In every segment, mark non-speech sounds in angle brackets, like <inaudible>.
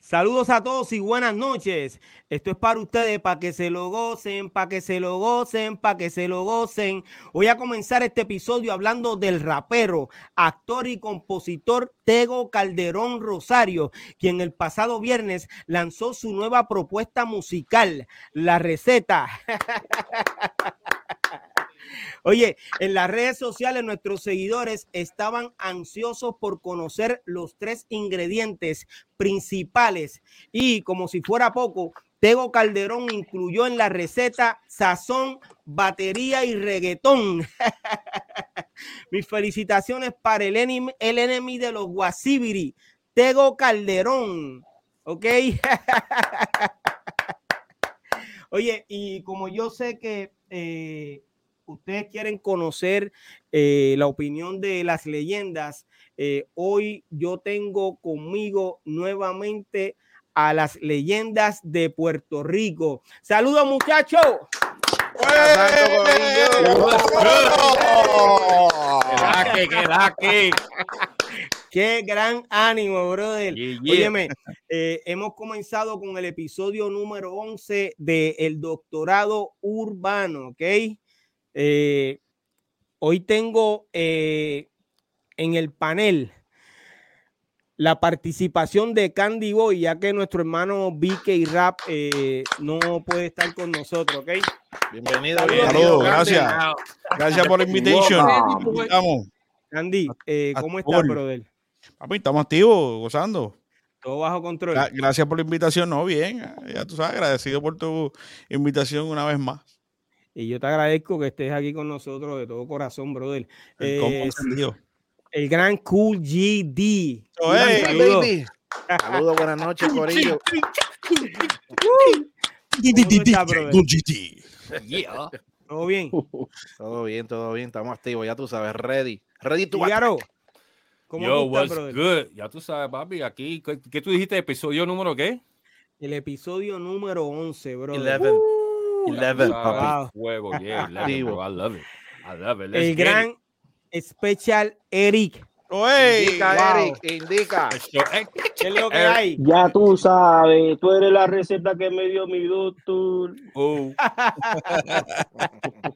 Saludos a todos y buenas noches. Esto es para ustedes, para que se lo gocen, para que se lo gocen, para que se lo gocen. Voy a comenzar este episodio hablando del rapero, actor y compositor Tego Calderón Rosario, quien el pasado viernes lanzó su nueva propuesta musical, La Receta. <laughs> Oye, en las redes sociales nuestros seguidores estaban ansiosos por conocer los tres ingredientes principales y como si fuera poco, Tego Calderón incluyó en la receta sazón, batería y reggaetón. <laughs> Mis felicitaciones para el enemy, el de los Guasibiri, Tego Calderón. ¿Ok? <laughs> Oye, y como yo sé que eh, ustedes quieren conocer eh, la opinión de las leyendas, eh, hoy yo tengo conmigo nuevamente a las leyendas de Puerto Rico. Saludos muchachos. Qué gran ánimo, brother. Óyeme, eh, hemos comenzado con el episodio número 11 del el doctorado urbano, ¿ok? Eh, hoy tengo eh, en el panel la participación de Candy Boy, ya que nuestro hermano y Rap eh, no puede estar con nosotros, ¿ok? Bienvenido, Saludos, gracias. Gracias por la invitación. Candy, ¿cómo estás, brother? Papi, estamos activos, gozando. Todo bajo control. Gracias por la invitación, no, bien. Ya tú sabes, agradecido por tu invitación una vez más. Y yo te agradezco que estés aquí con nosotros de todo corazón, brother. El, el gran Cool GD. Saludos, buenas noches, Corillo. <laughs> Cool GD. ¿Todo bien? Todo bien, todo bien. Estamos activos, ya tú sabes, ready. Ready to Claro. ¿Cómo Yo, what's good? Ya tú sabes, papi, aquí, ¿qué, tú dijiste? ¿Episodio número qué? El episodio número 11, bro. 11. 11, papi. Juego, yeah, <laughs> 11, bro. I love it. I love it. el gran Special Eric. Oye, indica, Eric, indica. ¿Qué es lo que hay? Ya tú sabes, tú eres la receta que me dio mi doctor. Oh. <laughs>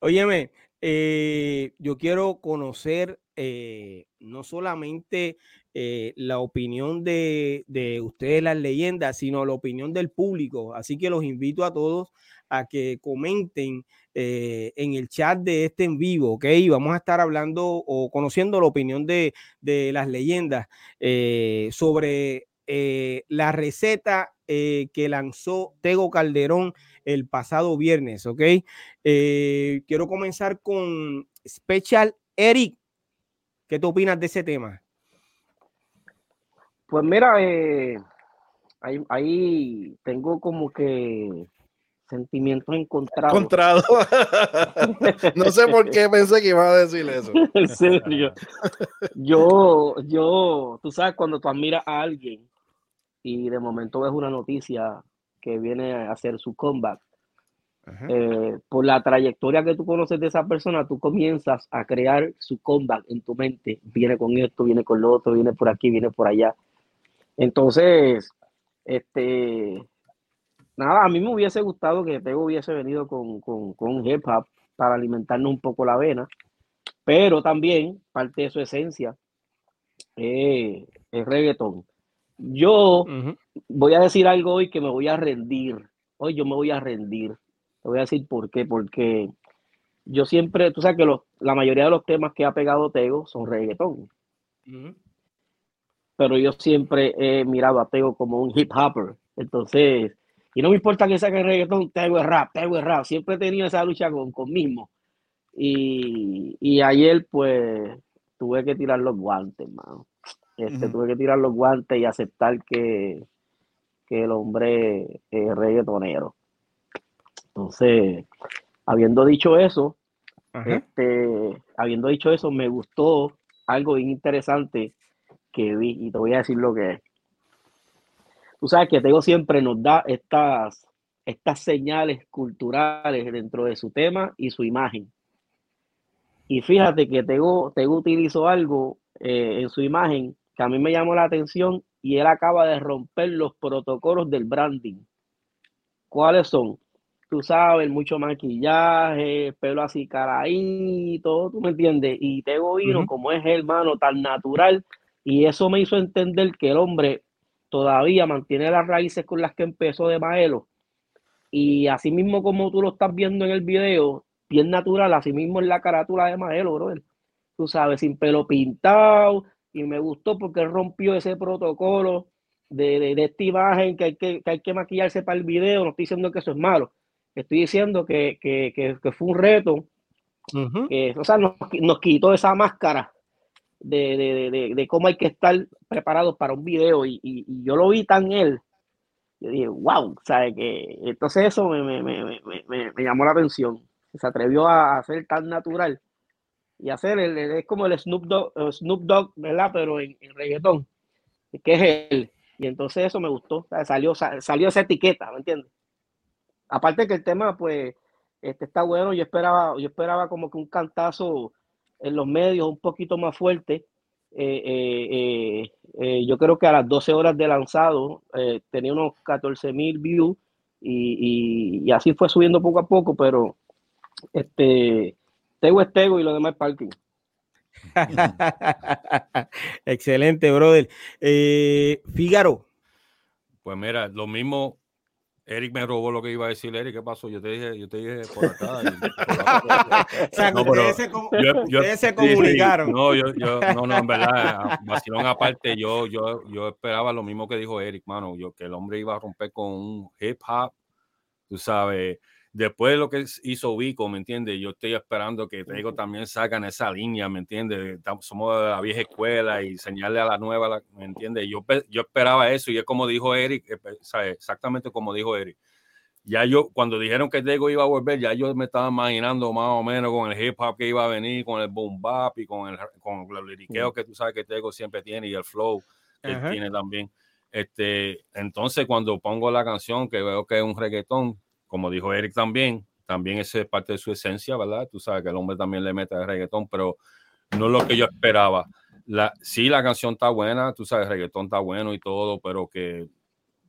Óyeme, eh, yo quiero conocer eh, no solamente eh, la opinión de, de, ustedes, las leyendas, sino la opinión del público. Así que los invito a todos a que comenten eh, en el chat de este en vivo, ¿ok? Vamos a estar hablando o conociendo la opinión de, de las leyendas eh, sobre la receta que lanzó Tego Calderón el pasado viernes, ¿ok? quiero comenzar con Special Eric. ¿Qué tú opinas de ese tema? Pues mira, eh, ahí, tengo como que sentimientos encontrados. Encontrado. <laughs> no sé por qué pensé que iba a decir eso. <laughs> en serio. Yo, yo, tú sabes, cuando tú admiras a alguien y de momento ves una noticia que viene a hacer su comeback, eh, por la trayectoria que tú conoces de esa persona, tú comienzas a crear su comeback en tu mente. Viene con esto, viene con lo otro, viene por aquí, viene por allá. Entonces, este, nada, a mí me hubiese gustado que Tego hubiese venido con, con, hip hop para alimentarnos un poco la vena, pero también parte de su esencia es reggaetón. Yo voy a decir algo hoy que me voy a rendir. Hoy yo me voy a rendir. Te voy a decir por qué. Porque yo siempre, tú sabes que la mayoría de los temas que ha pegado Tego son reggaetón. Pero yo siempre he mirado a Tego como un hip hopper. Entonces, y no me importa que saque reggaetón, Tego es rap, Tego es rap. Siempre he tenido esa lucha con, mismo. Y, y ayer, pues, tuve que tirar los guantes, mano. Este, Tuve que tirar los guantes y aceptar que, que el hombre es reggaetonero. Entonces, habiendo dicho eso, este, habiendo dicho eso, me gustó algo bien interesante que vi y te voy a decir lo que es. Tú sabes que Tego siempre nos da estas, estas señales culturales dentro de su tema y su imagen. Y fíjate que Tego, Tego utilizó algo eh, en su imagen que a mí me llamó la atención y él acaba de romper los protocolos del branding. ¿Cuáles son? Tú sabes, mucho maquillaje, pelo así caraíto, tú me entiendes. Y Tego vino, como es hermano, tan natural. Y eso me hizo entender que el hombre todavía mantiene las raíces con las que empezó de Maelo. Y así mismo como tú lo estás viendo en el video, bien natural, así mismo en la carátula de Maelo, brother. Tú sabes, sin pelo pintado, y me gustó porque rompió ese protocolo de, esta imagen que hay que, hay que maquillarse para el video. No estoy diciendo que eso es malo, estoy diciendo que, fue un reto, que, o sea, nos, quitó esa máscara de, cómo hay que estar preparados para un video y, yo lo vi tan él. Yo dije, wow, ¿sabe? Que, entonces eso me, me, llamó la atención. Se atrevió a, ser tan natural y hacer el, es como el Snoop Dogg, Snoop Dogg ¿verdad? Pero en, reggaetón, que es él. Y entonces eso me gustó, salió, salió esa etiqueta, ¿me entiendes? Aparte que el tema, pues, este está bueno, yo esperaba, yo esperaba como que un cantazo en los medios un poquito más fuerte. Eh, eh, eh, yo creo que a las 12 horas de lanzado tenía unos 14 mil views y, y, así fue subiendo poco a poco, pero este Tego es Tego y lo demás es parking. <laughs> Excelente, brother. Eh, Fígaro. Pues mira, lo mismo. Eric me robó lo que iba a decir. Eric, ¿qué pasó? Yo te dije, yo te dije por acá. <laughs> o sea, no, ustedes, se, yo, se comunicaron. no, yo, yo, no, no, en verdad, vacilón aparte, yo, yo, yo esperaba lo mismo que dijo Eric, mano, yo que el hombre iba a romper con un hip hop, tú sabes, Después de lo que hizo Vico, ¿me entiendes? Yo estoy esperando que Tego también sacan esa línea, ¿me entiendes? Somos de la vieja escuela y señale a la nueva, ¿me entiendes? Yo, yo esperaba eso y es como dijo Eric, eh, exactamente como dijo Eric. Ya yo, cuando dijeron que Tego iba a volver, ya yo me estaba imaginando más o menos con el hip hop que iba a venir, con el boom bap y con, el, con los liriqueos que tú sabes que Tego siempre tiene y el flow que tiene también. Este, entonces, cuando pongo la canción, que veo que es un reggaetón, como dijo Eric también, también esa es parte de su esencia, ¿verdad? Tú sabes que el hombre también le mete el reggaetón, pero no es lo que yo esperaba. La, sí, la canción está buena, tú sabes, el reggaetón está bueno y todo, pero que,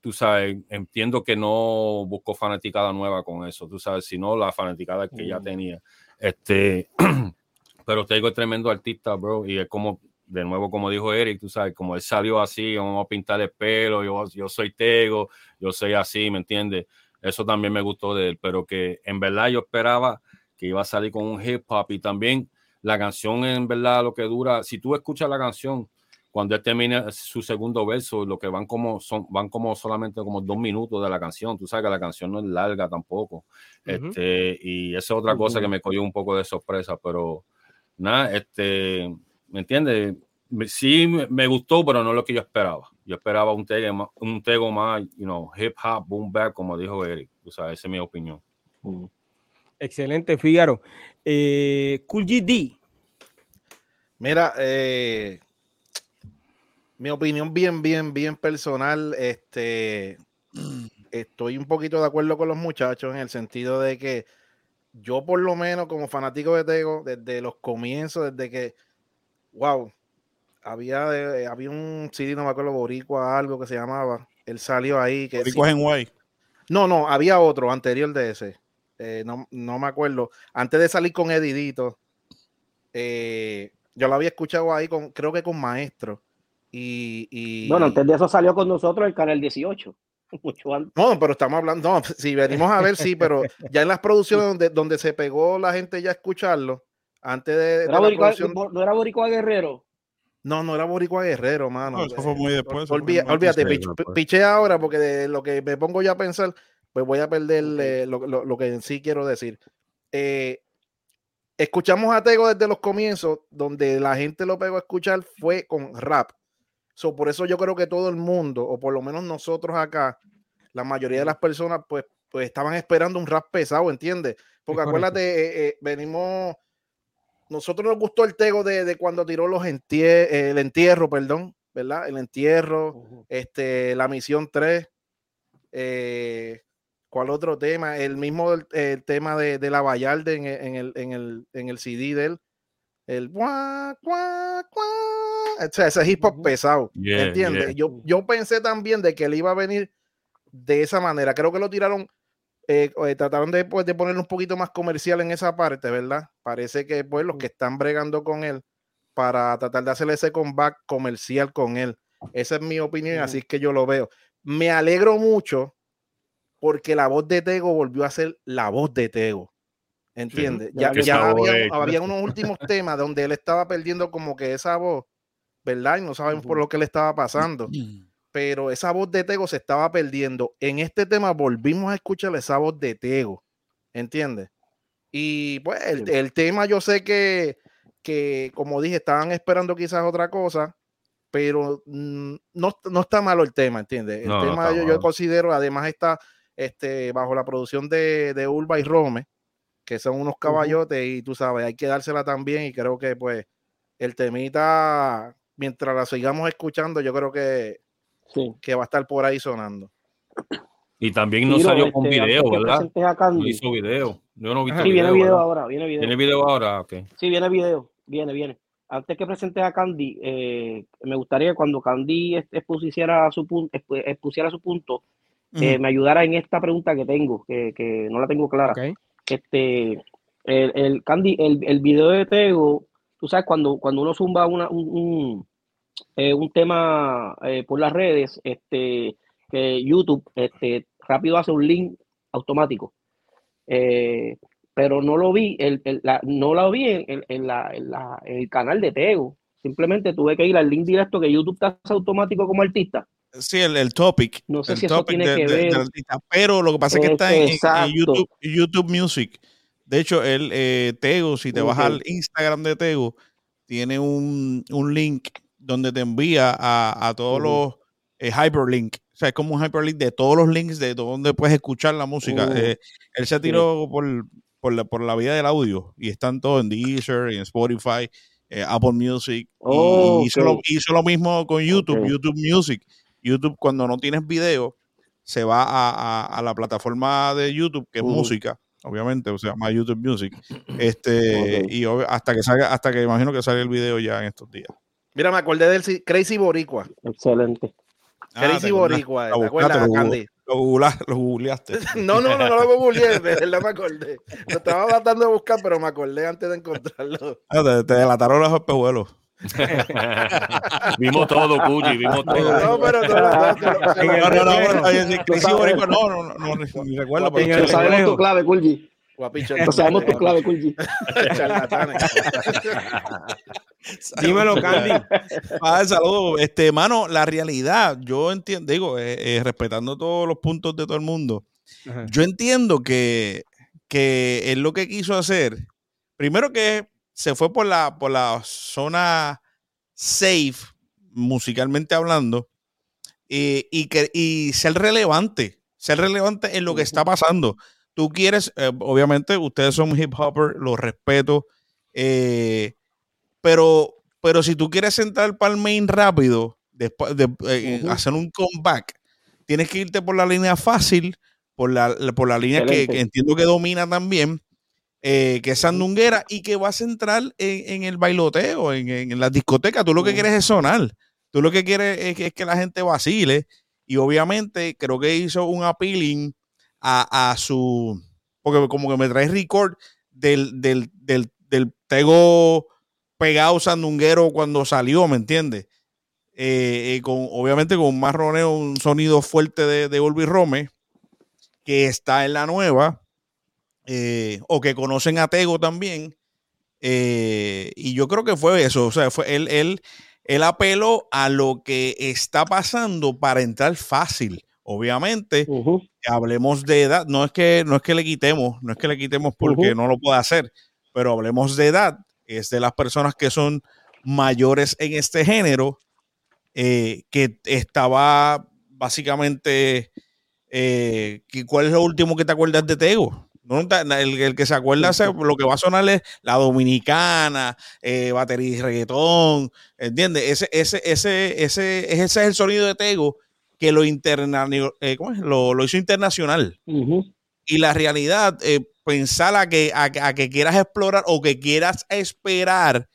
tú sabes, entiendo que no busco fanaticada nueva con eso, tú sabes, sino la fanaticada que ya mm. tenía. Este, <clears throat> pero Tego es tremendo artista, bro, y es como, de nuevo, como dijo Eric, tú sabes, como él salió así, vamos a pintar el pelo, yo, yo soy Tego, yo soy así, ¿me entiendes? Eso también me gustó de él, pero que en verdad yo esperaba que iba a salir con un hip hop y también la canción en verdad lo que dura, si tú escuchas la canción, cuando él termina su segundo verso, lo que van como son, van como solamente como dos minutos de la canción. Tú sabes que la canción no es larga tampoco. Este, y esa es otra cosa que me cogió un poco de sorpresa, pero nada, este, ¿me entiendes? Sí me gustó, pero no lo que yo esperaba. Yo esperaba un tego, un tego más, you know, hip hop, boom bap, como dijo Eric. O sea, esa es mi opinión. Excelente, Fígaro. Eh, cool GD. Mira, eh, mi opinión bien, bien, bien personal. Este, estoy un poquito de acuerdo con los muchachos en el sentido de que yo, por lo menos, como fanático de Tego, desde los comienzos, desde que, wow, había, eh, había un CD, no me acuerdo, Boricua, algo que se llamaba. Él salió ahí. Que Boricua en Guay. No, no, había otro anterior de ese. Eh, no, me acuerdo. Antes de salir con Edidito, eh, yo lo había escuchado ahí con, creo que con Maestro. Y, Bueno, antes de eso salió con nosotros el Canal 18. <laughs> Mucho antes. No, pero estamos hablando, no, si venimos a ver, sí, pero ya en las producciones donde, donde se pegó la gente ya a escucharlo, antes de, ¿No era Boricua Guerrero? No, no era Boricua Guerrero, mano. eso fue muy después. olvídate, piché ahora porque de lo que me pongo ya a pensar, pues voy a perder eh, lo, que en sí quiero decir. Eh, escuchamos a Tego desde los comienzos, donde la gente lo pegó a escuchar fue con rap. So, por eso yo creo que todo el mundo, o por lo menos nosotros acá, la mayoría de las personas, pues, pues estaban esperando un rap pesado, ¿entiendes? Porque acuérdate, eh, venimos nosotros nos gustó el tego de, cuando tiró los el entierro, perdón, ¿verdad? El entierro, este, la misión 3. Eh, ¿Cuál otro tema? El mismo el, tema de, la Vallarde en, el, en, el, en el CD de él. el guá, guá, guá. O sea, ese hip hop pesado. Yeah, ¿Entiendes? yeah. Yo, yo pensé también de que él iba a venir de esa manera. Creo que lo tiraron, eh, eh, trataron de, pues, de ponerlo un poquito más comercial en esa parte, ¿verdad? Parece que pues los que están bregando con él para tratar de hacerle ese comeback comercial con él. Esa es mi opinión, así es que yo lo veo. Me alegro mucho porque la voz de Tego volvió a ser la voz de Tego. ¿Entiendes? ya ya había, unos <laughs> últimos temas donde él estaba perdiendo como que esa voz, ¿verdad? Y no sabemos por lo que le estaba pasando. <clears throat> Pero esa voz de Tego se estaba perdiendo. En este tema volvimos a escuchar esa voz de Tego. ¿Entiendes? Y pues el, el tema yo sé que, que, como dije, estaban esperando quizás otra cosa, pero mm, no, no está malo el tema, ¿entiendes? El No, no tema está yo, yo considero, además está este, bajo la producción de, de Urba y Rome, que son unos caballotes y tú sabes, hay que dársela también y creo que pues el temita, mientras la sigamos escuchando, yo creo que, Sí. que va a estar por ahí sonando. Y también no Tiro, salió con este, antes video, ¿verdad? No hizo video. Yo no he visto Sí, viene video. ahora, viene video. ¿Tiene video ahora? Ok. Sí, viene video, viene, viene. Antes que presentes a Candy, eh, me gustaría que cuando Candy expusiera su punto, expusiera su punto, eh, me ayudara en esta pregunta que tengo, que, que no la tengo clara. Este, el, el Candy, el, el video de Tego, tú sabes, cuando, cuando uno zumba una, un, un, eh, un tema eh, por las redes, este, que YouTube este, rápido hace un link automático. Eh, pero no lo vi, el, el- la- no lo vi en, en- en la- en la- en el canal de Tego. Simplemente tuve que ir al link directo que YouTube te hace automático como artista. Sí, el, el topic. No sé el si eso topic tiene que ver. del artista. Pero lo que pasa es que está en. YouTube, YouTube Music. De hecho, el Tego, si te vas al Instagram de Tego, tiene un, un link donde te envía a, a todos los eh, hyperlink. O sea, es como un hyperlink de todos los links de donde puedes escuchar la música. Uh, Eh, él se tiró por, por, la, por la vida del audio y están todos en Deezer, en Spotify, eh, Apple Music. y- Oh, y hizo, lo, hizo lo mismo con YouTube. YouTube Music. YouTube, cuando no tienes video, se va a, a- a la plataforma de YouTube, que es música, obviamente, o sea, llama YouTube Music. <clears throat> Este, y hasta que salga, hasta que imagino que salga el video ya en estos días. Mira, me acordé del Crazy Boricua. Excelente. Ah, Crazy te Boricua, ¿te acuerdas, Candy? Lo, googleaste. No, no, no, no lo googleé, de verdad me acordé. Lo estaba tratando de buscar, pero me acordé antes de encontrarlo. Ah, te, te delataron los espejuelos. vimos todo, Cuyi, vimos todo. No, pero no, no, No, no, no, no, no, no, no, sabemos colegio. tu clave, Kulji. Guapicho. Lo sabemos tu clave, Kulji. Charlatanes. <laughs> Dímelo, Candy. Ah, saludos. Este, mano, la realidad, yo entiendo, digo, eh, eh, respetando todos los puntos de todo el mundo, Ajá. yo entiendo que, que él lo que quiso hacer, primero que se fue por la, por la zona safe, musicalmente hablando, y, y que, y ser relevante, ser relevante en lo que está pasando. Tú quieres, eh, obviamente, ustedes son hip hopper, los respeto, eh, pero, pero si tú quieres entrar para el main rápido, después de eh, hacer un comeback, tienes que irte por la línea fácil, por la, por la línea que, entiendo que domina también, eh, que es sandunguera y que va a centrar en, en el bailoteo, en, en la discoteca. Tú lo que quieres es sonar. Tú lo que quieres es que, es que la gente vacile. Y obviamente creo que hizo un appealing a, a su. Porque como que me trae record del, del, del, del tego pegado sandunguero cuando salió, ¿me entiendes? Eh, eh, con, obviamente con un marroneo, un sonido fuerte de, de Rome, que está en la nueva, eh, o que conocen a Tego también. y yo creo que fue eso, o sea, fue él, él, él apeló a lo que está pasando para entrar fácil. Obviamente, hablemos de edad, no es que no es que le quitemos, no es que le quitemos porque no lo puede hacer, pero hablemos de edad, es de las personas que son mayores en este género, eh, que estaba básicamente, eh, ¿cuál es lo último que te acuerdas de Tego? No, el, el que se acuerda, lo que va a sonar es la dominicana, eh, batería y reggaetón, ¿entiendes? Ese, ese, ese, ese, ese es el sonido de Tego que lo, interna, eh, ¿cómo es? lo, lo hizo internacional. Ujú. Y la realidad, eh, pensar a que, a, que- a que quieras explorar o que quieras esperar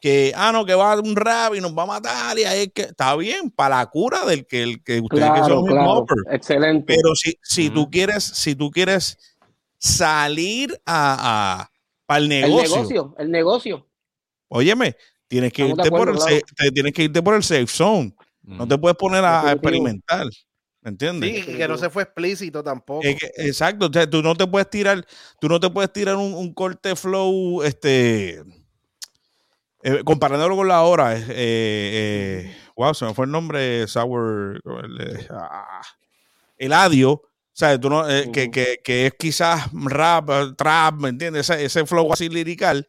que, ah, no, que va a un rap y nos va a matar y ahí que está bien para la cura del que el que ustedes que son claro. Excelente. Pero si, si tú quieres, si tú quieres salir a, a para el negocio. El negocio, el negocio. Óyeme, tienes que irte por el te, tienes que irte por el safe zone. No te puedes poner a, experimentar. ¿Me entiendes? Sí, que no se fue explícito tampoco. exacto, o sea, tú no te puedes tirar, tú no te puedes tirar un, un corte flow, este, eh, comparándolo con la hora, eh, eh, wow, se me fue el nombre, Sour, el, ah, Eladio, o sea, tú no, que, que, que, es quizás rap, trap, ¿me entiendes? Ese, ese, flow así lirical,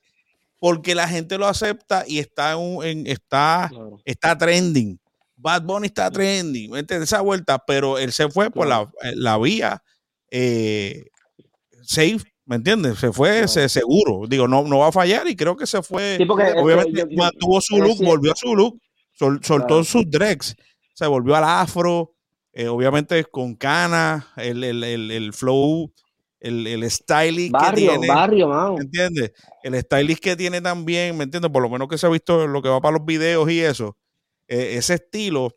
porque la gente lo acepta y está, en, está, está trending. Bad Bunny está trending, ¿me entiendes? Esa vuelta, pero él se fue por la, la vía safe ¿Me entiendes? Se fue ese seguro. Digo, no, no va a fallar y creo que se fue. obviamente mantuvo su look, volvió a su look, soltó sus dregs, se volvió al afro, eh, obviamente con cana, el, el, el, el flow, el, el styling que tiene. Barrio, ¿me entiendes? El styling que tiene también, ¿me entiendes? Por lo menos que se ha visto lo que va para los videos y eso. Eh, ese estilo,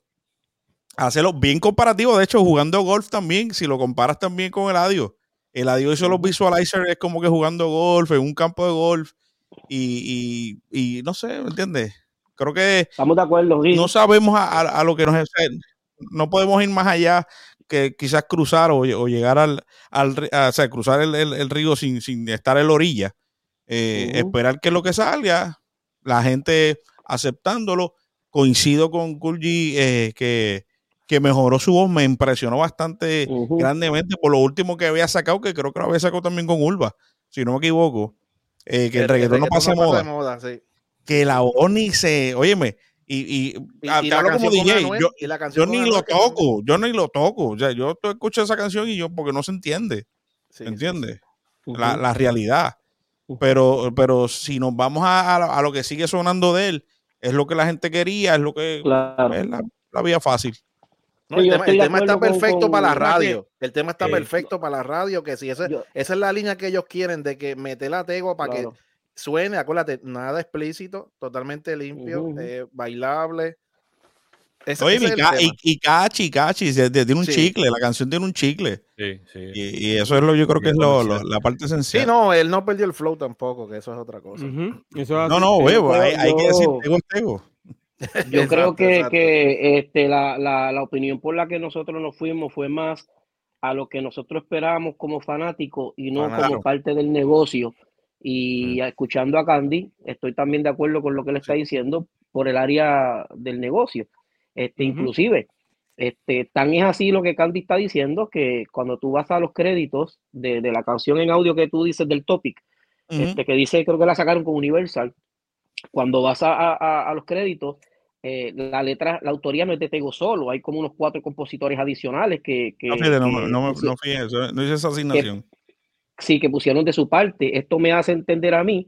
hacerlo bien comparativo. De hecho, jugando golf también, si lo comparas también con el audio el adiós hizo los visualizers, es como que jugando golf en un campo de golf. Y, y, no sé, ¿me entiendes? Creo que. Estamos de acuerdo, No sabemos a, lo que nos. No podemos ir más allá que quizás cruzar o, llegar al. al o sea, cruzar el, río sin, sin, estar en la orilla. Eh, esperar que lo que salga, la gente aceptándolo. Coincido con Kulji eh, que que mejoró su voz, me impresionó bastante grandemente por lo último que había sacado, que creo que lo había sacado también con Urba, si no me equivoco. Eh, que el, reggaetón no pasa moda. moda Que la voz ni se, óyeme, y, y, y, hablo como DJ, yo, yo ni lo toco, yo ni lo toco, o sea, yo escucho esa canción y yo, porque no se entiende, ¿se entiende? la, la, realidad. Pero, pero si nos vamos a, a, lo que sigue sonando de él, es lo que la gente quería, es lo que es la, la vía fácil el tema, está perfecto para la radio. El tema está perfecto para la radio. Que si esa, esa es la línea que ellos quieren de que mete la tegua para que suene, acuérdate, nada explícito, totalmente limpio, eh, bailable. Oye, y, Cachi, Cachi, tiene un chicle, la canción tiene un chicle. Sí, sí. Y, eso es lo, yo creo que es lo, la parte esencial. Sí, no, él no perdió el flow tampoco, que eso es otra cosa. no, no, huevo, hay, hay, que decir tego tego. <laughs> Yo creo que, que este, la, la, la, opinión por la que nosotros nos fuimos fue más a lo que nosotros esperábamos como fanáticos y no como parte del negocio. Y mm. escuchando a Candy, estoy también de acuerdo con lo que le está diciendo por el área del negocio. Este, Inclusive, este, tan es así lo que Candy está diciendo que cuando tú vas a los créditos de, de la canción en audio que tú dices del topic, este, que dice, creo que la sacaron con Universal, cuando vas a, a, a los créditos, eh, la letra, la autoría no es de Tego solo, hay como unos cuatro compositores adicionales que... que no, fíjate, no, no, no, fíjate, no hice esa asignación. sí, que pusieron de su parte. Esto me hace entender a mí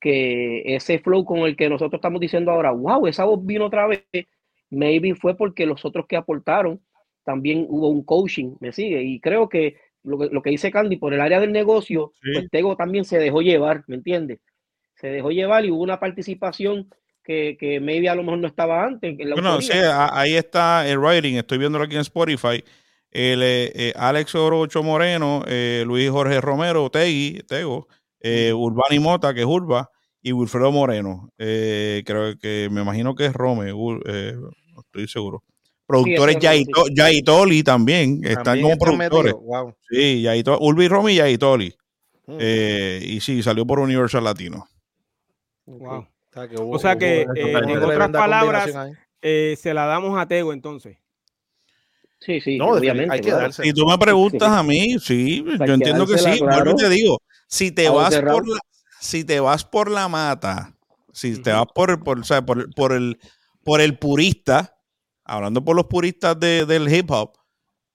que ese flow con el que nosotros estamos diciendo ahora, wow, esa voz vino otra vez, maybe fue porque los otros que aportaron también hubo un coaching, me sigue, y creo que lo que, lo que dice Candy, por el área del negocio, pues Tego también se dejó llevar, ¿me entiendes? Se dejó llevar y hubo una participación que, que maybe a lo mejor no estaba antes. bueno, sí, ahí está el writing, estoy viéndolo aquí en Spotify. El, eh, eh, Alex Orocho Moreno, eh, Luis Jorge Romero, Tegui, Tego, Urbani Mota, que es Urba, y Wilfredo Moreno. creo que me imagino que es Rome, no estoy seguro. Productores sí, Yaitoli también, están como productores. Wow. Sí, Yaitoli, Urbi Romy y Yaitoli. Mm. y sí, salió por Universal Latino. Wow o sea que, eh, en otras palabras, eh, se la damos a Tego entonces. Sí, sí, obviamente. Hay que Si tú me preguntas a mí, sí, yo entiendo que sí. Claro. te digo, si te vas por la, si te vas por la mata, si te vas por, por, o sea, por, por, el, por el purista, hablando por los puristas de, del hip hop,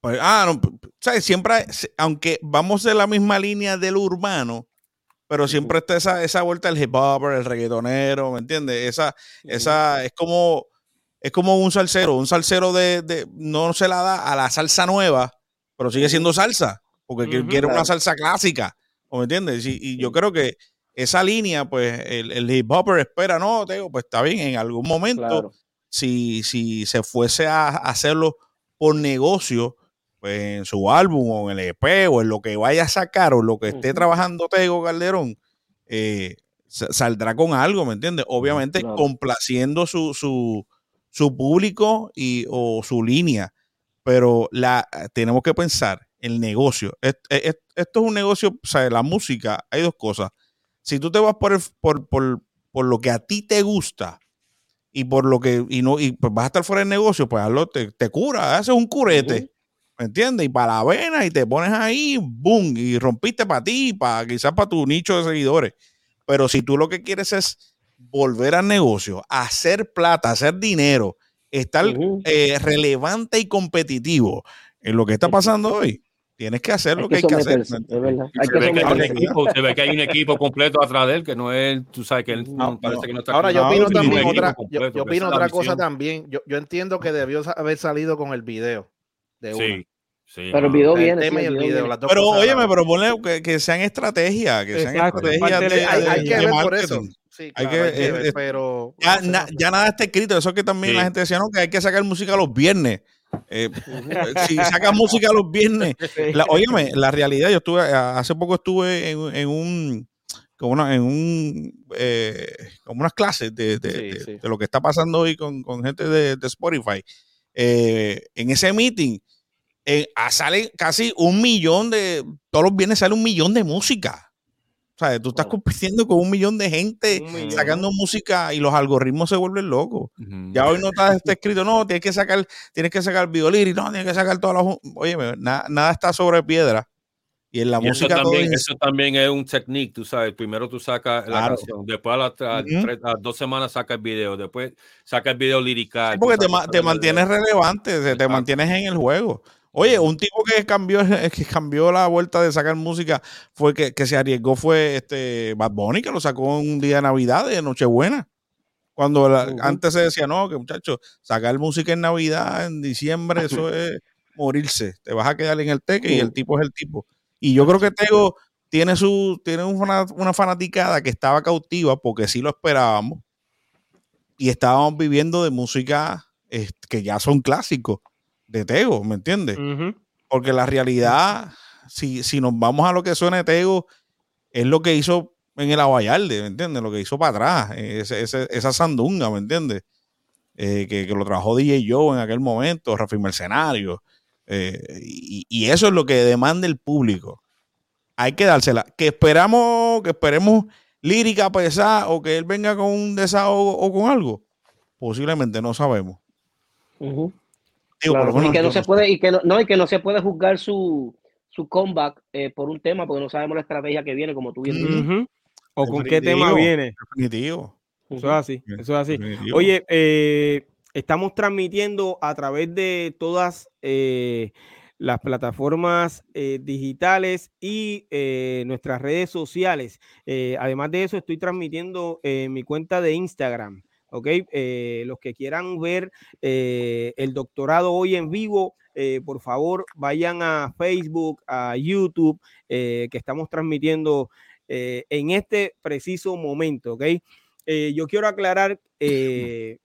pues, ah, no, ¿sabes? siempre, aunque vamos de la misma línea del urbano, pero siempre está esa, esa vuelta del hip hop, el reggaetonero, ¿me entiendes? Esa, esa, es como, es como un salsero, un salsero de, de, no se la da a la salsa nueva, pero sigue siendo salsa, porque quiere una salsa clásica, ¿me entiendes? Y, yo creo que esa línea, pues el, el hip hopper espera, no, Tego, pues está bien, en algún momento, si, si se fuese a hacerlo por negocio, pues en su álbum o en el EP o en lo que vaya a sacar o lo que esté trabajando Tego Calderón, eh, saldrá con algo, ¿me entiendes? Obviamente complaciendo su, su, su, público y, o su línea, pero la, tenemos que pensar el negocio. esto es un negocio, o sea, la música, hay dos cosas. Si tú te vas por, por, por, por lo que a ti te gusta, y por lo que, y no, y pues vas a estar fuera del negocio, pues hazlo, te, te cura, haces un curete. ¿Me entiendes? Y para la vena y te pones ahí, boom, y rompiste para ti, para quizás para tu nicho de seguidores. Pero si tú lo que quieres es volver al negocio, hacer plata, hacer dinero, estar eh, relevante y competitivo en lo que está pasando hoy, tienes que hacer lo que, hay que hacer. se, ve que hay un equipo, completo atrás de él, que no es, tú sabes que él no, parece que no está. Ahora, yo opino también otra, yo, opino otra cosa también. Yo, yo entiendo que debió haber salido con el video. De sí. Sí, pero el video viene. El el video, pero óyeme, pero ponle que, que, sean estrategias, que sean estrategias de, hay, hay, que ver por eso. Sí, hay que, hay ver, pero ya, ya, nada está escrito. Eso que también la gente decía, no, que hay que sacar música los viernes. Eh, si sacas música los viernes, <laughs> la, óyeme, la realidad, yo estuve, hace poco estuve en, en un, como una, en un, eh, como unas clases de, de, de, de, lo que está pasando hoy con, con gente de, Spotify. Eh, en ese meeting, eh, sale casi un millón de, todos los viernes sale un millón de música. O sea, tú estás compitiendo con un millón de gente sacando música y los algoritmos se vuelven locos. Ya hoy no está, escrito, no, tienes que sacar, tienes que sacar violín, no, tienes que sacar todas las. Oye, nada, está sobre piedra. Y en la música eso también, eso también es un technique, tú sabes. Primero tú sacas la canción, después a las, dos semanas sacas el video, después sacas el video lirical. porque te, mantienes relevante, te mantienes en el juego. Oye, un tipo que cambió, <laughs> que cambió la vuelta de sacar música fue que, que se arriesgó fue este Bad Bunny, que lo sacó un día de Navidad, de Nochebuena. Cuando antes se decía, no, que muchachos, sacar música en Navidad, en diciembre, eso <laughs> es morirse. Te vas a quedar en el teque y el tipo es el tipo. Y yo creo que Tego tiene su, tiene una, una fanaticada que estaba cautiva porque sí lo esperábamos. Y estábamos viviendo de música que ya son clásicos de Tego, ¿me entiendes? Porque la realidad, si, si nos vamos a lo que suena Tego, es lo que hizo en el Aguayalde, ¿me entiendes? Lo que hizo para atrás, esa sandunga, ¿me entiendes? Eh, que, lo trabajó DJ Joe en aquel momento, Rafi Mercenario. Eh, y, eso es lo que demanda el público. Hay que dársela. Que esperamos, que esperemos lírica pesada o que él venga con un desahogo o con algo. Posiblemente no sabemos y que no se puede, y que no, y que no se puede juzgar su, su comeback eh, por un tema, porque no sabemos la estrategia que viene, como tú bien dices. O con qué tema viene. Definitivo. Eso es así, eso es así. Oye, eh, estamos transmitiendo a través de todas eh, las plataformas digitales y nuestras redes sociales. además de eso, estoy transmitiendo en mi cuenta de Instagram. ¿Ok? Eh, los que quieran ver eh, el doctorado hoy en vivo, eh, por favor, vayan a Facebook, a YouTube, que estamos transmitiendo en este preciso momento, ¿ok? yo quiero aclarar, en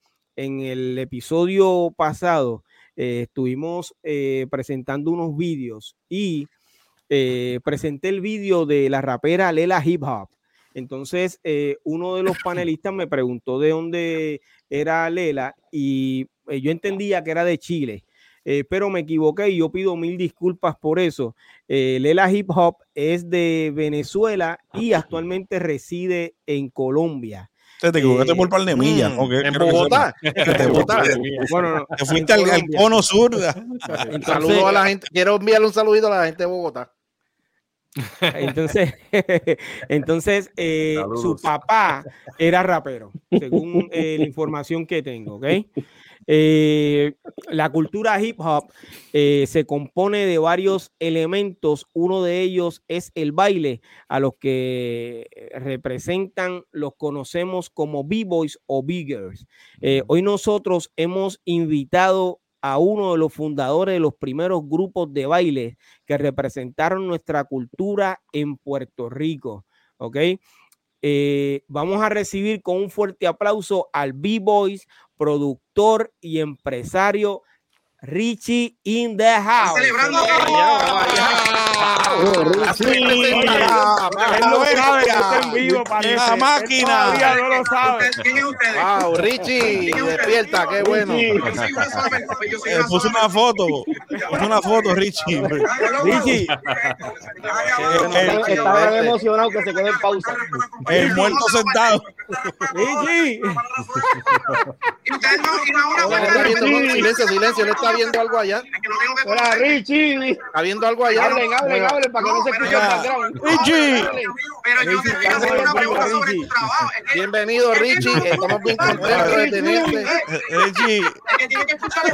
el episodio pasado estuvimos presentando unos vídeos y presenté el vídeo de la rapera Lela Hip Hop. Entonces, eh, uno de los panelistas me preguntó de dónde era Lela y eh, yo entendía que era de Chile, eh, pero me equivoqué y yo pido mil disculpas por eso. Lela Hip Hop es de Venezuela y actualmente reside en Colombia. Te equivocaste por par de millas. Mm, en Bogotá. bueno, no, te fuiste al, cono sur. <laughs> saludo a la gente. Quiero enviarle un saludito a la gente de Bogotá. Entonces, <laughs> entonces eh, su papá era rapero, según eh, la información que tengo, ¿ok? Eh, la cultura hip hop se compone de varios elementos. Uno de ellos es el baile, a los que representan, los conocemos como B-Boys o Biggers. hoy nosotros hemos invitado a uno de los fundadores de los primeros grupos de baile que representaron nuestra cultura en Puerto Rico. ¿Ok? Eh, vamos a recibir con un fuerte aplauso al B-Boys, productor y empresario Richie in the house. Celebrando La máquina. no lo sabe. Wow, Richie, despierta, qué bueno. Eh, puso una foto. Puso una foto, Richie. Richie, Estaba tan emocionado que se quedó en pausa. El muerto sentado. Richie. Silencio, silencio, él está viendo algo allá. Hola, Richie. Está viendo algo allá. Hablen, hablen, para que no se escuche el background. Richie. Pero yo te quiero hacer una pregunta sobre tu trabajo. Bienvenido, Richie. Estamos bien contentos de tenerte. Richie.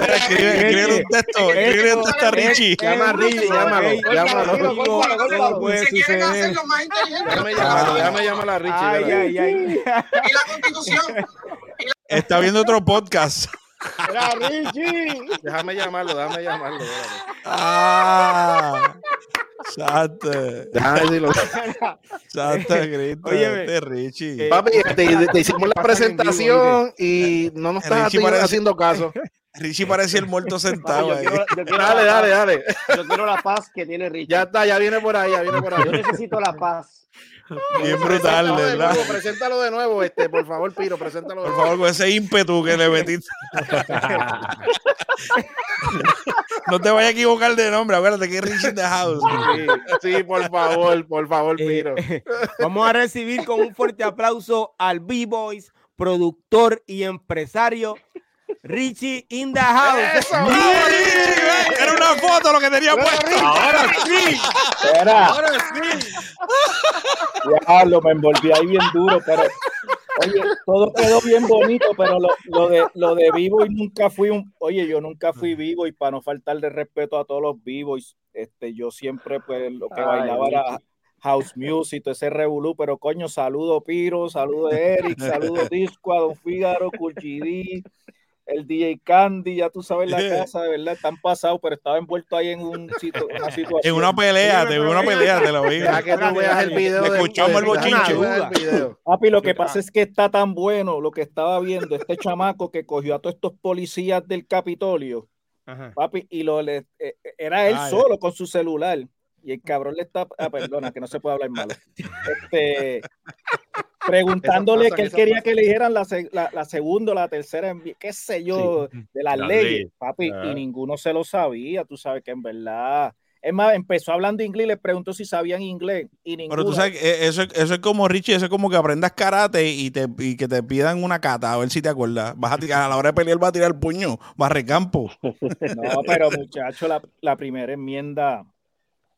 Escribe, un texto. Escribe un texto a Richie. Llama a Richie, llámalo, llámalo. Puede suceder. Déjame llamarlo, déjame llamarlo a Richie. Ay, espera. ay, ay. Y la constitución. Está viendo otro podcast. Hola, Richie. Déjame llamarlo, déjame llamarlo. Ah. Exacto. Déjame decirlo. Exacto, Cristo. Óyeme, Este Richie. eh, Papi, te, te hicimos la <laughs> presentación y no nos estás parece- haciendo caso. Richie parecía el muerto sentado Yo ahí. quiero, yo quiero Dale, dale, dale. Yo quiero la paz que tiene Richie. Ya está, ya viene por ahí, ya viene por ahí. Yo necesito la paz. Bien brutal, ¿verdad? nuevo, Preséntalo de nuevo, este, por favor, Piro, preséntalo de Por nuevo. favor, con ese ímpetu que le metiste. No te vayas a equivocar de nombre. Acuérdate que es Richie in the house. Sí, sí, por favor, por favor, Eh, Piro. <laughs> Vamos a recibir con un fuerte aplauso al B-Boys, productor y empresario Richie in the house. ¡Eso! ¡Bravo, Richie! Era una foto lo que tenía puesto. Ahora sí. Espera, Ahora sí. diablo, me envolví ahí bien duro, pero oye, todo quedó bien bonito, pero lo, lo de lo de vivo y nunca fui un, oye, yo nunca fui vivo y para no faltar de respeto a todos los vivos, este, yo siempre pues lo que Ay, bailaba era house music, todo ese revolú, pero coño, saludo Piro, saludo Eric, saludo Disco, a Don Fígaro, GD, el DJ Candy, ya tú sabes la <laughs> casa, de verdad, están pasados, pero estaba envuelto ahí en un sitio, <laughs> una situación. En una pelea, te vi una pelea, te lo vi. Deja que tú veas el video. Le de- escuchamos el bochinche. Papi, lo que pasa es que está tan bueno lo que estaba viendo este chamaco que cogió a todos estos policías del Capitolio, Ajá. papi, y lo le, eh, era él Ah, ya. solo con su celular. Y el cabrón le está, ah, perdona, que no se puede hablar malo. <laughs> Este, preguntándole que él quería pasa. que le dijeran la, la, la segunda o la tercera, qué sé yo, de las Las leyes, leyes. papi, y ninguno se lo sabía. Tú sabes que en verdad. Es más, empezó hablando inglés, les preguntó si sabían inglés y ninguno. Pero tú sabes, que eh, eso, es- eso es como Richie, eso es como que aprendas karate y, te, y que te pidan una cata, a ver si te acuerdas. Vas a tirar, a la hora de pelear, vas a tirar el puño, barre campo. <laughs> No, pero muchacho, la, la primera enmienda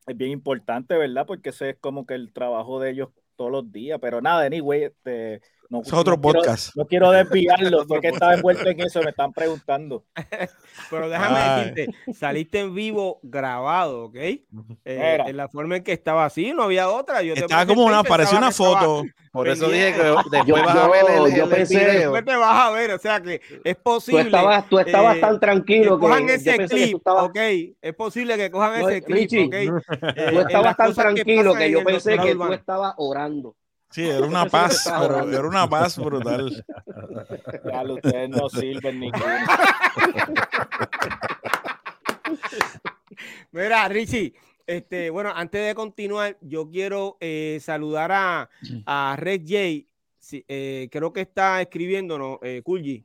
es bien importante, ¿verdad? Porque ese es como que el trabajo de ellos todos los días. Pero nada, anyway, este, no, Eso es otro no quiero- podcast. no quiero desviarlo, <laughs> porque estaba envuelto en eso, me están preguntando. <laughs> Pero déjame Ay. decirte, saliste en vivo grabado, ¿ok? Eh, en la forma en que estaba así, no había otra. Yo Estaba como una, parecía una foto. Por eso dije que <laughs> después Yo- vas a ver el, yo- el- yo el pensé- video. Después te vas a ver, o sea que es Tú posible. estabas, tú estabas eh, tan tranquilo que cojan yo ese pensé que tú clip, estabas, ok. Es posible que cojan No, ese clip, Richie, ok. Eh, tú en estabas tan que tranquilo que yo pensé que tú estabas orando. Sí, era una <laughs> paz, pero era una paz brutal. Ya lo- ustedes no sirven ninguno. <laughs> Mira, Richie, este, bueno, antes de continuar, yo quiero eh, saludar a, a Red J. Sí, eh, creo que está escribiéndonos, eh, Kulji.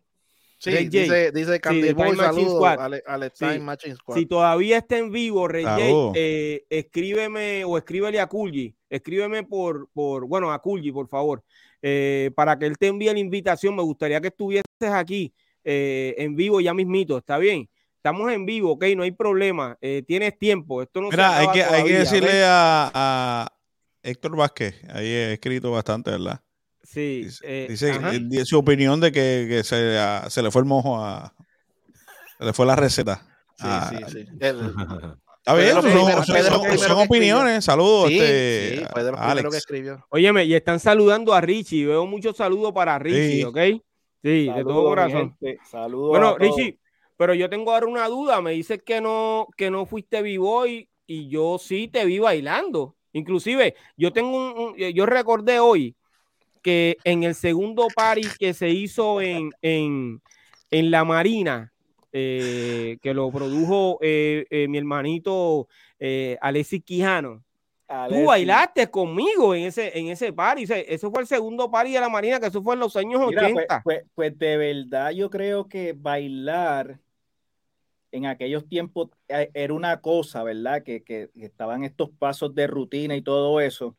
Sí, Red dice, dice Candy Boy, Machine saludos Squad. al, al Sí. Time Machine Squad. Si todavía está en vivo, Red J, eh, escríbeme o escríbele a Kulji. Escríbeme por, por, bueno, a Kulji, por favor, eh, para que él te envíe la invitación. Me gustaría que estuvieses aquí eh, en vivo ya mismito, ¿está bien? Estamos en vivo, ok, no hay problema. eh, tienes tiempo, esto no se Mira, hay que, hay que decirle a, a Héctor Vázquez, ahí he escrito bastante, ¿verdad? Sí, Dice, eh, dice su opinión de que, que se, a- se le fue el mojo a. Se le fue la receta. Sí, a- sí, sí. Está bien, son, opiniones. Saludos, sí, este, sí, fue de los a primeros que Alex. escribió. Óyeme, y están saludando a Richie. Veo muchos saludos para Richie, Sí. ¿ok? Sí, de todo corazón. Saludos Bueno, a todos. Richie, pero yo tengo ahora una duda. Me dices que no, que no fuiste vivo y, y yo sí te vi bailando. Inclusive, yo tengo un, un- yo recordé hoy que en el segundo party que se hizo en, en, en la Marina, eh, que lo produjo eh, eh, mi hermanito eh, Alexis Quijano, Alexis. tú bailaste conmigo en ese, en ese party. O sea, eso fue el segundo party de la Marina, que eso fue en los años Mira, pues, 80. pues, pues de verdad yo creo que bailar en aquellos tiempos era una cosa, ¿verdad? Que, que- que estaban estos pasos de rutina y todo eso.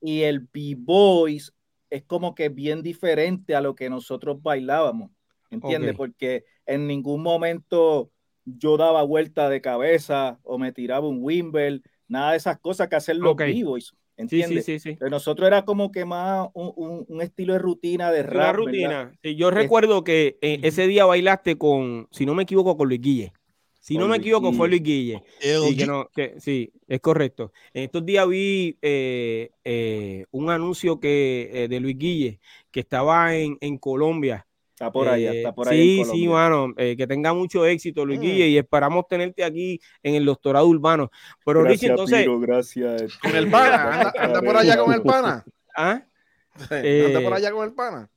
Y el B-Boys es como que bien diferente a lo que nosotros bailábamos, ¿entiendes? Porque en ningún momento yo daba vuelta de cabeza o me tiraba un wimble, nada de esas cosas que hacen los Ok. B-Boys, Sí, sí, ¿entiendes? sí, sí. De nosotros era como que más un, un- un estilo de rutina de Una rap, ¿verdad? rutina. Sí, yo recuerdo que eh, ese día bailaste con, si no me equivoco, con Luis Guille. Si no Con me Luis equivoco, fue. Luis Guille. Sí, que no, que, sí, es correcto. En estos días vi eh, eh, un anuncio que, eh, de Luis Guille que estaba en, en Colombia. Está por allá, Eh, está por ahí. sí, en sí, mano. eh, que tenga mucho éxito, Luis Mm. Guille, y esperamos tenerte aquí en el doctorado urbano. Pero Richie, Gracias, entonces, Piro, gracias. este, Con el pana, anda, anda por allá con el pana. <laughs> ¿ah? Anda por Eh, allá con el pana.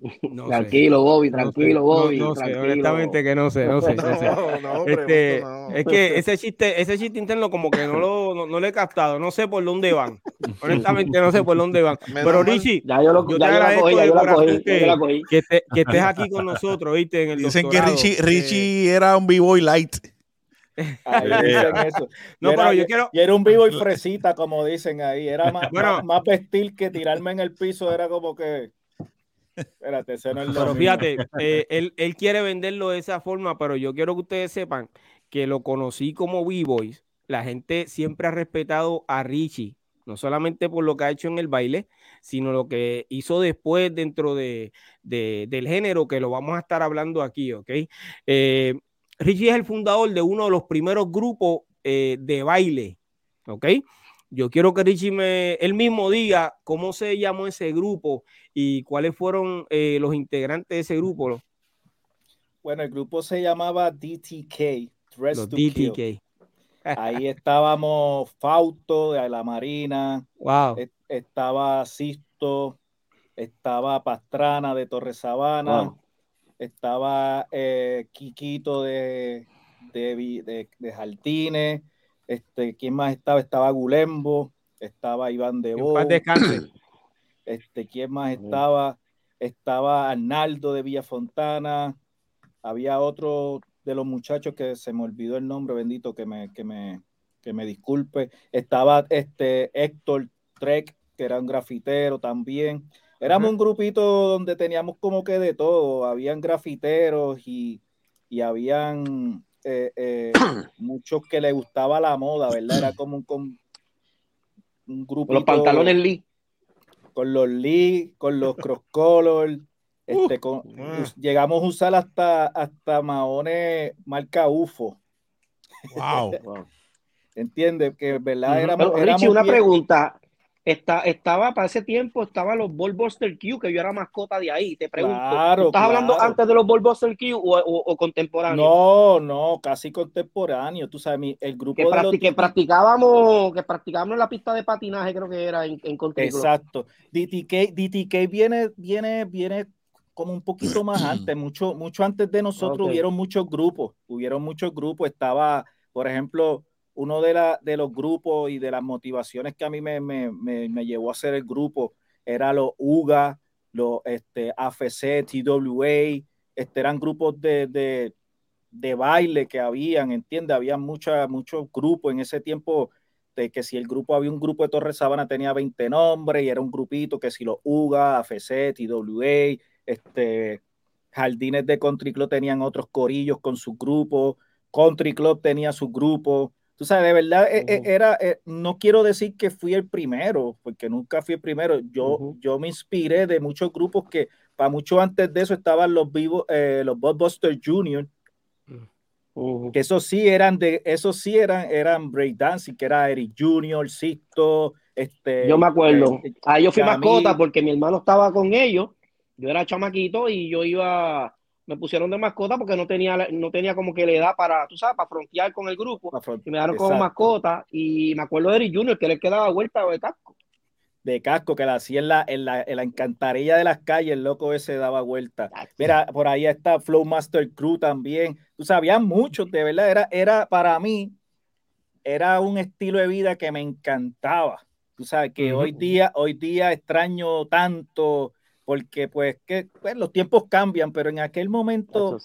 <laughs> No sé. Tranquilo, Bobby, tranquilo, no- Bobby. No, sé, tranquilo. honestamente que no sé, no sé. <laughs> Este, es que ese chiste, ese chiste interno como que no lo, no, no lo he captado, no sé por dónde van. <laughs> Honestamente no sé por dónde van. Menos Pero. Richie, Ya yo, lo, Yo te ya la agradezco cogí, ya de yo la corazón cogí, que- yo la cogí. que, te- que estés aquí con nosotros, ¿viste? En el Dicen que. Richie, Eh, Richie era un B-Boy light. Ahí dicen eso. no, pero yo quiero, Y era un vivo y fresita, como dicen ahí. Era más, Bueno. más, más vestir que tirarme en el piso. Era como que. Espérate, ese no es lo pero fíjate, eh, él, él quiere venderlo de esa forma, pero yo quiero que ustedes sepan que lo conocí como B-Boys. La gente siempre ha respetado a Richie, no solamente por lo que ha hecho en el baile, sino lo que hizo después dentro de, de- del género, que lo vamos a estar hablando aquí, ¿ok? Eh, Richie es el fundador de uno de los primeros grupos eh, de baile, ¿ok? Yo quiero que Richie me, él mismo diga cómo se llamó ese grupo y cuáles fueron eh, los integrantes de ese grupo, Bueno, el grupo se llamaba DTK. Dress los to Kill. DTK. Ahí <laughs> estábamos Fausto de la Marina, Wow. est- estaba Sisto, estaba Pastrana de Torre Sabana, Wow. estaba eh, Quiquito de, de, de, de Jardines, este, ¿quién más estaba? Estaba Gulembo, estaba Iván de En Bo, paz descanse. <clears throat> este, ¿quién más estaba? Estaba Arnaldo de Villafontana, había otro de los muchachos que se me olvidó el nombre, bendito, que me, que me, que me disculpe. Estaba este Héctor Trek, que era un grafitero también. Éramos un grupito donde teníamos como que de todo, habían grafiteros y, y habían eh, eh, <coughs> muchos que les gustaba la moda, ¿verdad? Era como un, un grupito Los pantalones Lee. Con los Lee, con los <laughs> cross color, este, con- llegamos a usar hasta, hasta maones marca UFO, Wow. Wow. <laughs> ¿entiendes? Que en verdad éramos, Pero, éramos Richie, una bien- pregunta. Está, estaba para ese tiempo, estaban los Ballbuster Q, que yo era mascota de ahí. Te pregunto, Claro, ¿tú ¿estás hablando antes de los Ballbuster Q o, o, o contemporáneos? No, no, casi contemporáneo, tú sabes, mi- el grupo que, de practi- los que practicábamos, que practicábamos en la pista de patinaje, creo que era en, en Club. Exacto. DTK, DTK viene, viene, viene como un poquito más <clears throat> antes, mucho, mucho antes de nosotros Ok. hubieron muchos grupos, hubieron muchos grupos, estaba, por ejemplo, uno de, la, de los grupos y de las motivaciones que a mí me, me, me, me llevó a hacer el grupo era los UGA, los este, AFC, TWA, este, eran grupos de, de, de baile que habían, ¿entiendes? Había muchos grupos en ese tiempo de que si el grupo había un grupo de Torre Sabana tenía 20 nombres y era un grupito que si los UGA, AFC, TWA, este, Jardines de Country Club tenían otros corillos con sus grupos, Country Club tenía su grupo. Tú sabes, de verdad, eh, eh, Ujú. era, eh, no quiero decir que fui el primero, porque nunca fui el primero. Yo, Ujú. yo me inspiré de muchos grupos que, para mucho antes de eso, estaban los vivos, eh, los Blockbuster Junior, Ujú. que esos sí eran de, esos sí eran, eran breakdancing, que era Eric Junior, Sisto, este. Yo me acuerdo. eh, Ahí yo fui Camil. mascota porque mi hermano estaba con ellos. Yo era chamaquito y yo iba, me pusieron de mascota porque no tenía, no tenía como que la edad para, tú sabes, para frontear con el grupo. Y me daron como Exacto. mascota. Y me acuerdo de Eric Junior, que le quedaba vuelta de casco. de casco que la hacía en la, en la, en la encantarilla de las calles, el loco ese daba vuelta. Mira, por ahí está Flow Master Crew también. Tú sabías muchos, de verdad, era, era para mí, era un estilo de vida que me encantaba. Tú sabes que hoy día, hoy día extraño tanto, porque pues que pues, los tiempos cambian, pero en aquel momento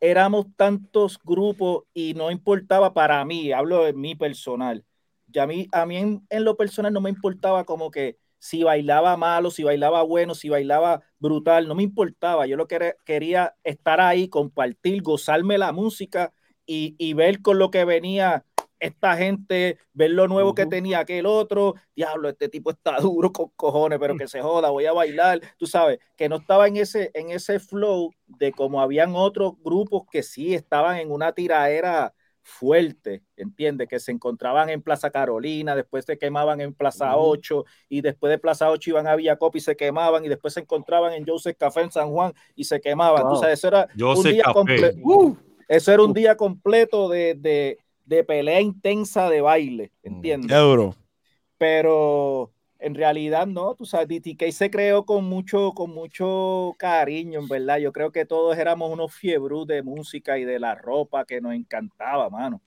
éramos tantos grupos y no importaba para mí, hablo de mi personal. Ya a mí, a mí en, lo personal no me importaba como que si bailaba malo, si bailaba bueno, si bailaba brutal, no me importaba. Yo lo que quería estar ahí, compartir, gozarme la música y, y ver con lo que venía esta gente, ver lo nuevo que tenía aquel otro, diablo, este tipo está <laughs> duro con cojones, pero que se joda, voy a bailar, tú sabes, que no estaba en ese, en ese flow de como habían otros grupos que sí estaban en una tiraera fuerte, entiende Que se encontraban en Plaza Carolina, después se quemaban en Plaza 8 y después de Plaza 8 iban a Villacopa y se quemaban y después se encontraban en Joseph Café en San Juan y se quemaban. Tú sabes, eso era un día completo. Uh, eso era un día completo de, de de pelea intensa de baile, mm, ¿entiendes? Pero en realidad no, tú sabes, DTK se creó con mucho, con mucho cariño, en verdad. Yo creo que todos éramos unos fiebrus de música y de la ropa que nos encantaba, mano.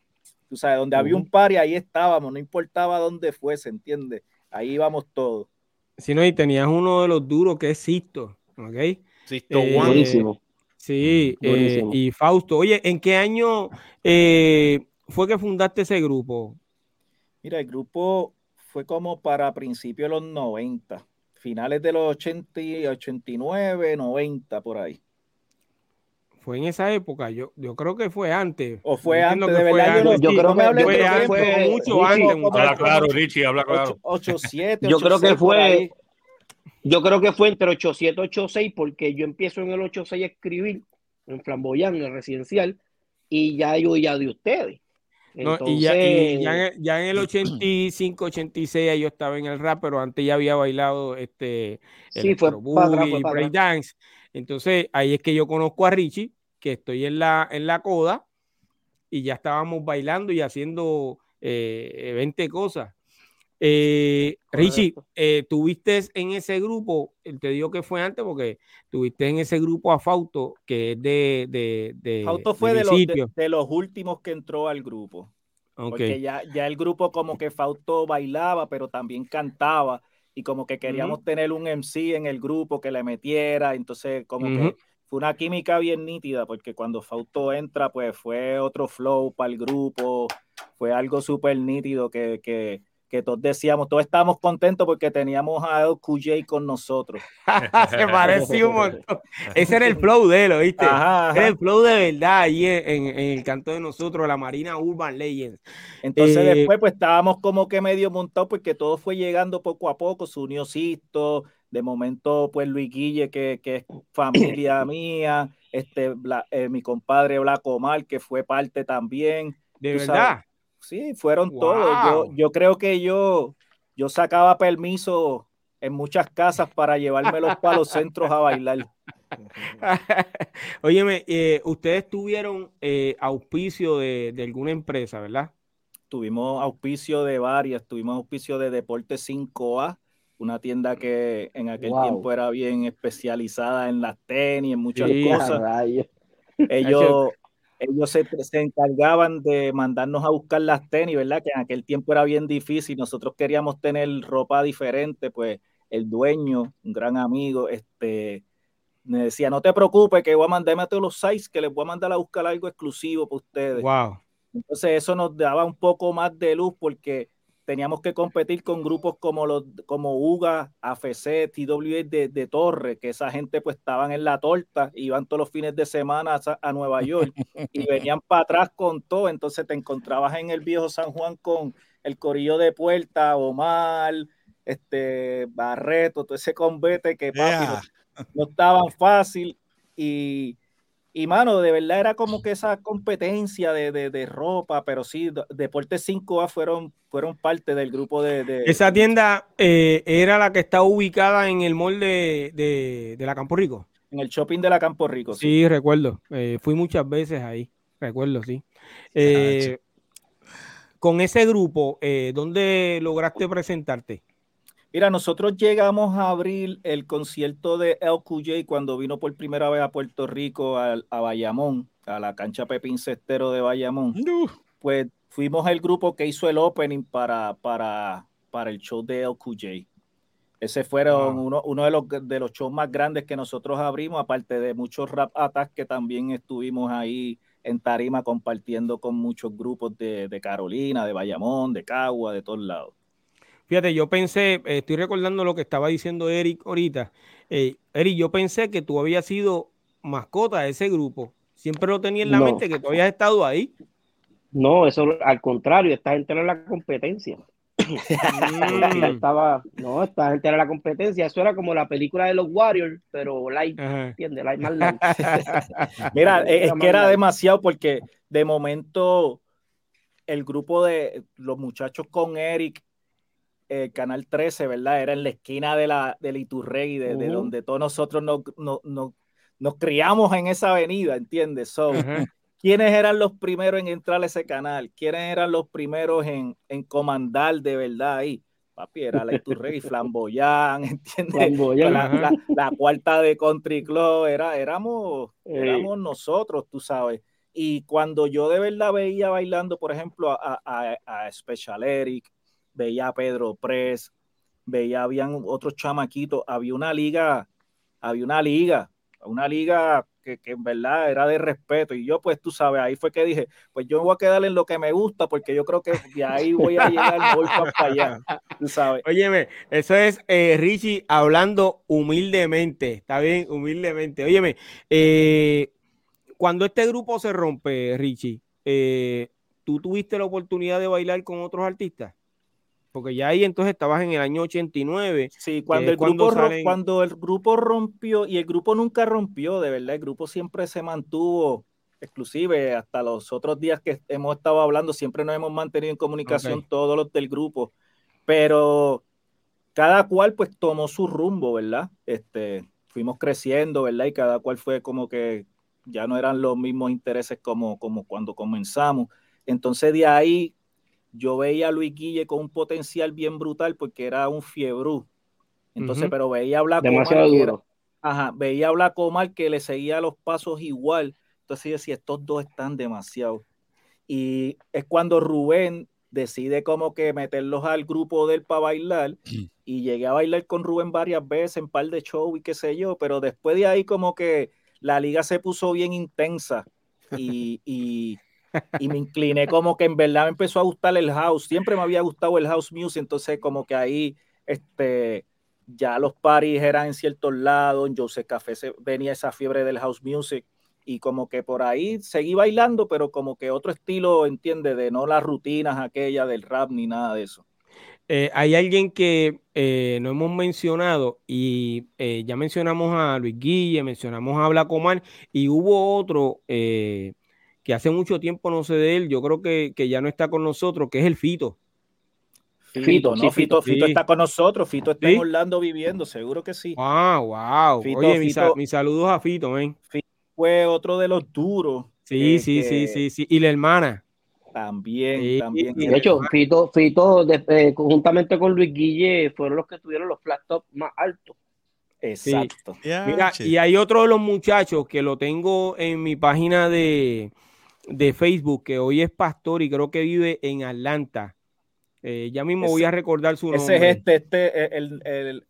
Tú sabes, donde había un par y ahí estábamos, no importaba dónde fuese, ¿entiendes? Ahí íbamos todos. Sí, no, y tenías uno de los duros que es Sisto, ¿ok? Sisto eh, Buenísimo. Sí, eh, y Fausto. Oye, ¿en qué año eh, fue que fundaste ese grupo? Mira, el grupo fue como para principios de los 90, finales de los 80, 89, 90, por ahí. Fue en esa época, yo, yo creo que fue antes. O fue antes, de verdad. Yo, creo que fue, antes, fue mucho antes. Habla claro, Richie, habla claro. 87, yo creo que fue, yo creo que fue entre 87 y 86, porque yo empiezo en el 86 a escribir en Flamboyán, en el residencial, y ya yo ya de ustedes y, ya, en el 85, 86 yo estaba en el rap, pero antes ya había bailado este sí, fue dance. Entonces ahí es que yo conozco a Richie, que estoy en la, en la coda, y ya estábamos bailando y haciendo eh, 20 cosas. Eh, Richie, eh, tuviste en ese grupo, te digo que fue antes porque tuviste en ese grupo a Fausto, que es de. de, de Fausto fue de, los, de, los, últimos que entró al grupo. Porque ya, ya el grupo, como que Fausto bailaba, pero también cantaba, y como que queríamos tener un MC en el grupo que le metiera, entonces, como que fue una química bien nítida, porque cuando Fausto entra, pues fue otro flow para el grupo, fue algo súper nítido que, que que todos decíamos, todos estábamos contentos porque teníamos a QJ con nosotros. <laughs> Se pareció un montón. Ese era el flow de él, ¿viste? Era el flow de verdad ahí en, el canto de nosotros, la Marina Urban Legends. Entonces eh, después pues estábamos como que medio montados porque todo fue llegando poco a poco, su unió de momento pues Luis Guille que, que es familia <coughs> mía, este, eh, mi compadre Blanco Omar que fue parte también. De verdad. Sí, fueron todos. Yo, yo creo que yo, yo sacaba permiso en muchas casas para llevármelos para los centros a bailar. <laughs> Óyeme, eh, ustedes tuvieron eh, auspicio de, alguna empresa, ¿verdad? Tuvimos auspicio de varias, tuvimos auspicio de Deporte 5A, una tienda que en aquel tiempo era bien especializada en las tenis, en muchas cosas. Ellos, ellos se, encargaban de mandarnos a buscar las tenis, ¿verdad? Que en aquel tiempo era bien difícil, nosotros queríamos tener ropa diferente, pues el dueño, un gran amigo, este, me decía, no te preocupes, que voy a mandarme a todos los sites, que les voy a mandar a buscar algo exclusivo para ustedes. Wow. Entonces eso nos daba un poco más de luz porque teníamos que competir con grupos como los como UGA, AFC, TW de, de Torre, que esa gente pues estaban en la torta, iban todos los fines de semana a, Nueva York <laughs> y venían para atrás con todo, entonces te encontrabas en el viejo San Juan con el corillo de puerta, Omar, este Barreto, todo ese convete que no, no estaban fácil. Y y mano, de verdad era como que esa competencia de, de, ropa, pero sí, Deportes 5A fueron, fueron parte del grupo de... Esa tienda eh, era la que está ubicada en el mall de, la Campo Rico. En el shopping de la Campo Rico. Sí, recuerdo. Eh, fui muchas veces ahí, recuerdo, sí. Eh, con ese grupo, ¿dónde lograste presentarte? Mira, nosotros llegamos a abrir el concierto de LQJ cuando vino por primera vez a Puerto Rico, a, a Bayamón, a la cancha Pepín Cestero de Bayamón. Pues fuimos el grupo que hizo el opening para, para, para el show de LQJ. Ese fueron uno, uno de, los, de los shows más grandes que nosotros abrimos, aparte de muchos rap attacks que también estuvimos ahí en Tarima compartiendo con muchos grupos de, de Carolina, de Bayamón, de Cagua, de todos lados. Fíjate, yo pensé, eh, estoy recordando lo que estaba diciendo Eric ahorita. Eh, Eric, yo pensé que tú habías sido mascota de ese grupo. Siempre lo tenía en la No. mente que tú habías estado ahí. No, eso al contrario, esta gente era la competencia. Mm. Estaba, no, esta gente era la competencia. Eso era como la película de los Warriors, pero light, Ajá. ¿entiendes? Light más light. <laughs> Mira, es, que era demasiado porque de momento el grupo de los muchachos con Eric, el Canal 13, ¿verdad? Era en la esquina de la del Iturrey, de, de donde todos nosotros nos, nos, nos- nos criamos en esa avenida, ¿entiendes? So, Ajá. ¿Quiénes eran los primeros en entrar a ese canal? ¿Quiénes eran los primeros en, en comandar de verdad ahí? Papi, era la Iturrey, <laughs> Flamboyán, ¿entiendes? Flamboyán, la, la- la cuarta de Country Club, era, éramos, Eh. éramos nosotros, tú sabes. Y cuando yo de verdad veía bailando, por ejemplo, a, a, a Special Eric, veía a Pedro Press, veía, habían otros chamaquitos, había una liga, había una liga, una liga que, en verdad era de respeto. Y yo, pues tú sabes, ahí fue que dije, pues yo me voy a quedar en lo que me gusta, porque yo creo que de ahí voy a llegar, voy para allá, tú sabes. Óyeme, eso es eh, Richie hablando humildemente. Está bien, humildemente. Óyeme, eh, cuando este grupo se rompe, Richie, eh, ¿tú tuviste la oportunidad de bailar con otros artistas? Porque ya ahí entonces estabas en el año 89. Sí, cuando, el cuando grupo, salen- cuando el grupo rompió, y el grupo nunca rompió, de verdad, el grupo siempre se mantuvo, exclusive hasta los otros días que hemos estado hablando, siempre nos hemos mantenido en comunicación Ok. todos los del grupo, pero cada cual pues tomó su rumbo, ¿verdad? Este, fuimos creciendo, ¿verdad? Y cada cual fue como que ya no eran los mismos intereses como, como cuando comenzamos. Entonces de ahí yo veía a Luis Guille con un potencial bien brutal porque era un fiebrú. Entonces, pero veía a Black Demasiado Omar que era- duro. ajá, veía a Black Omar que le seguía los pasos igual. Entonces yo decía, estos dos están demasiado. Y es cuando Rubén decide como que meterlos al grupo de él para bailar. <clears throat> Y llegué a bailar con Rubén varias veces en par de shows y qué sé yo, pero después de ahí como que la liga se puso bien intensa y, y, y me incliné como que en verdad me empezó a gustar el house. Siempre me había gustado el house music, entonces como que ahí este, ya los parties eran en ciertos lados, en Joseph Café venía esa fiebre del house music y como que por ahí seguí bailando, pero como que otro estilo, entiende, de no las rutinas aquellas del rap ni nada de eso. Eh, hay alguien que eh, no hemos mencionado y eh, ya mencionamos a Luis Guille, mencionamos a Black Omar y hubo otro que hace mucho tiempo no sé de él, yo creo que, que ya no está con nosotros, que es el Fito. Fito, Fito, ¿no? sí, Fito, Fito, Fito sí. está con nosotros, Fito está ¿Sí? en Orlando viviendo, seguro que sí. Wow, wow. Fito, Oye, mis, sa- Fito. mis saludos a Fito, men. Fue otro de los duros. Sí, eh, sí, sí, que sí, sí. Y la hermana. También, Sí, también. De hecho, Fito, Fito de- eh, conjuntamente con Luis Guille, fueron los que tuvieron los flat top más altos. Exacto. Mira, y hay otro de los muchachos que lo tengo en mi página de, de Facebook, que hoy es pastor y creo que vive en Atlanta. Eh, ya mismo voy Ese- a recordar su Ese nombre. es este, este, el, el-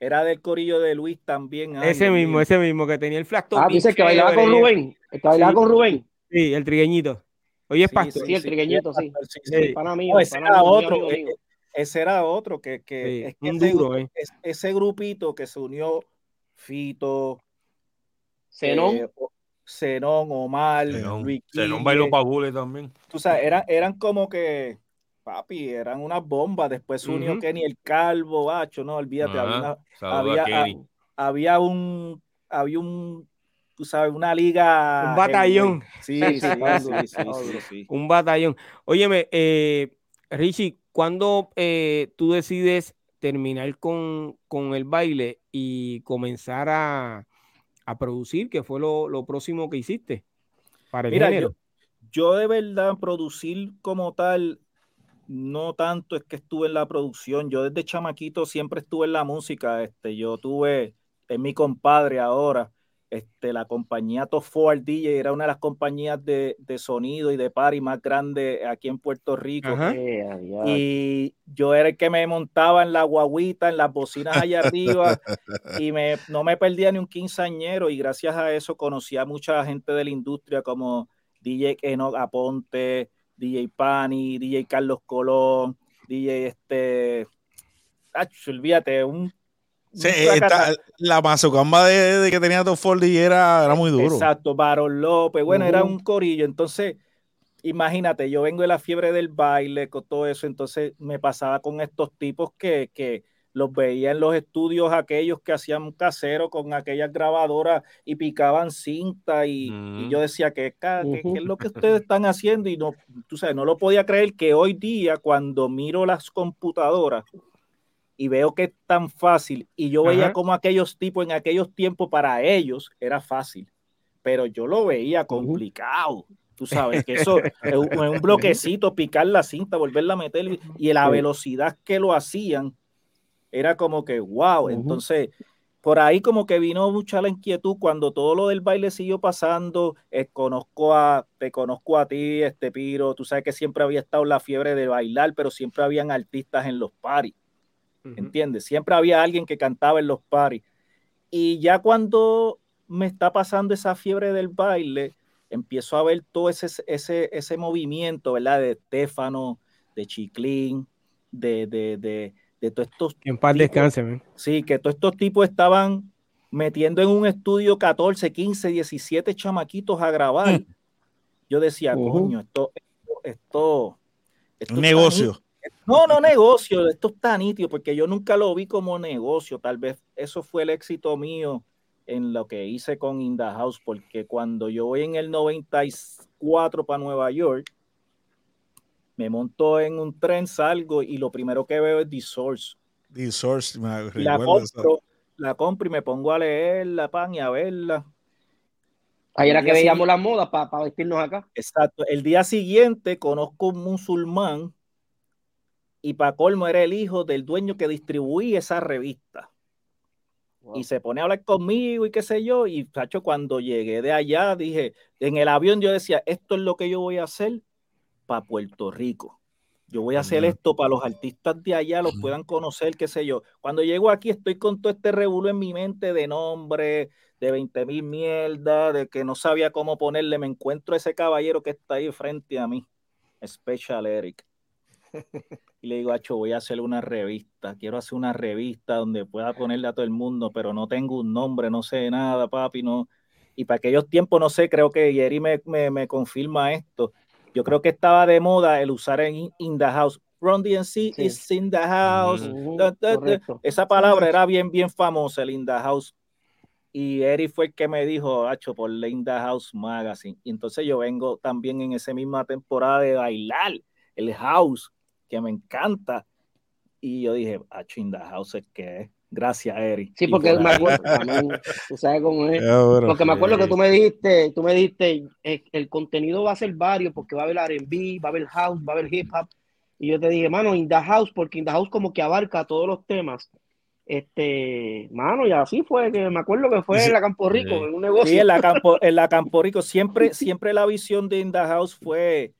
era del corillo de Luis también. ay, Ese mismo, mío. ese mismo que tenía el top Ah, dice que bailaba con. Rubén. El que bailaba Sí. con Rubén. Sí, el trigueñito. Hoy es Sí, pastor. Sí, el trigueñito, sí. sí, Sí. sí. Pana mío, No, ese era mío, otro. amigo eh. Ese era otro que, que Sí, es que un ese, duro, eh. es- ese grupito que se unió Fito, Zenón. eh, Zenón, Omar, Zenón, Zenón bailó pa' Bule también. Tú sabes, eran, eran como que, papi, eran unas bombas. Después se unió. Kenny el Calvo, bacho, no, olvídate, había, Ajá. a había, había un, había un, tú sabes, una liga. Un batallón. <laughs> Sí, sí, sí, sí. Un batallón. Óyeme, eh, Richie, ¿cuándo eh, tú decides terminar con, con el baile y comenzar a, a producir? ¿Qué fue lo, lo próximo que hiciste para el Mira, género? yo, yo de verdad producir como tal, no tanto es que estuve en la producción, yo desde chamaquito siempre estuve en la música, este, yo tuve, es mi compadre ahora, este, la compañía Top Ford DJ era una de las compañías de, de, sonido y de party más grandes aquí en Puerto Rico. Y yo era el que me montaba en la guaguita, en las bocinas allá arriba, y me, no me perdía ni un quinceañero, y gracias a eso conocí a mucha gente de la industria como DJ Enoch Aponte, DJ Pani, DJ Carlos Colón, DJ este... olvídate, un Sí, esta, la mazucamba de, de, que tenía Top y era, era muy duro. Exacto, Barón López, bueno, era un corillo. Entonces, imagínate, yo vengo de la fiebre del baile, con todo eso, entonces me pasaba con estos tipos que, que los veía en los estudios aquellos que hacían casero con aquellas grabadoras y picaban cinta y, y yo decía, ¿qué, qué, ¿qué, es lo que ustedes están haciendo? Y no, tú sabes, no lo podía creer que hoy día cuando miro las computadoras, y veo que es tan fácil. Y yo veía como aquellos tipos en aquellos tiempos para ellos era fácil, pero yo lo veía complicado. Tú sabes que <laughs> eso es un, bloquecito, picar la cinta, volverla a meter y, la velocidad que lo hacían era como que wow. Entonces, por ahí como que vino mucha la inquietud cuando todo lo del baile siguió pasando. Eh, conozco a, te conozco a ti, este Piro. Tú sabes que siempre había estado la fiebre de bailar, pero siempre habían artistas en los paris. ¿Entiendes? Siempre había alguien que cantaba en los paris. Y ya cuando me está pasando esa fiebre del baile, empiezo a ver todo ese, ese, ese movimiento, ¿verdad? De Stefano, de Chiclín, de, de, de, de todos estos. En paz descanse, Sí, que todos estos tipos estaban metiendo en un estudio 14, 15, 17 chamaquitos a grabar. Yo decía, coño, esto, esto, esto, un negocio. No, no negocio, esto está nítido, porque yo nunca lo vi como negocio. Tal vez eso fue el éxito mío en lo que hice con In House, porque cuando yo voy en el 94 para Nueva York, me monto en un tren, salgo y lo primero que veo es The Source. The Source, me la compro, la compro y me pongo a leerla, pan, y a verla. Ahí era que veíamos las modas para vestirnos acá. Exacto. El día siguiente conozco un musulmán y para colmo era el hijo del dueño que distribuía esa revista. Y se pone a hablar conmigo y qué sé yo. Y Sacho, cuando llegué de allá, dije, en el avión yo decía, esto es lo que yo voy a hacer para Puerto Rico. Yo voy a hacer esto para los artistas de allá, los puedan conocer, qué sé yo. Cuando llego aquí estoy con todo este revuelo en mi mente de nombre, de 20 mil mierda, de que no sabía cómo ponerle. Me encuentro ese caballero que está ahí frente a mí, Special Eric. <laughs> y le digo, Acho, voy a hacer una revista, quiero hacer una revista donde pueda ponerle a todo el mundo, pero no tengo un nombre, no sé nada, papi, no. Y para aquellos tiempos, no sé, creo que Jerry me, me, confirma esto. Yo creo que estaba de moda el usar en In the House. Run DNC is in the house. Esa palabra era bien, bien famosa, el In the House. Y Eri fue el que me dijo, Hacho, por In the House Magazine. Y entonces yo vengo también en esa misma temporada de bailar el house, que me encanta. Y yo dije, a Chinda House es que Gracias, Eri. Sí, porque me acuerdo, <laughs> tú sabes cómo es. porque me acuerdo que tú me dijiste, tú me dijiste, eh, el, contenido va a ser varios, porque va a haber R&B, va a haber house, va a haber hip hop. Y yo te dije, mano, In the House, porque In the House como que abarca todos los temas. Este, mano, y así fue, que me acuerdo que fue en la Campo Rico, en un negocio. Sí, en la <laughs> Campo, en la Campo Rico, siempre, siempre la visión de In the House fue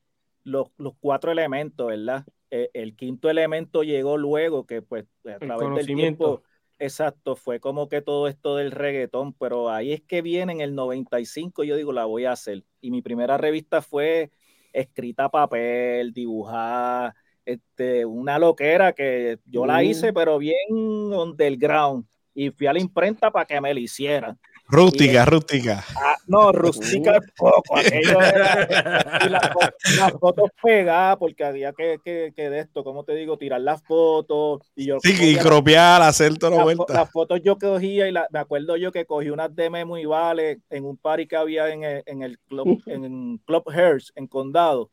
los, los cuatro elementos, ¿verdad? Eh, el quinto elemento llegó luego, que pues a través del tiempo, exacto, fue como que todo esto del reggaetón, pero ahí es que viene en el 95, yo digo, la voy a hacer. Y mi primera revista fue escrita a papel, dibujada, este, una loquera que yo la hice, pero bien underground. Y fui a la imprenta para que me la hicieran. Rústica, rústica. Ah, no, rústica es poco. Aquello era, <laughs> y las, fotos pegadas, porque había que, que, que, de esto, como te digo, tirar las fotos. Y yo sí, y cropear, hacer toda la vuelta. Las fotos yo cogía y me acuerdo yo que cogí unas de Memo y Vale en un party que había en el, en el club, en Club Hearst, en Condado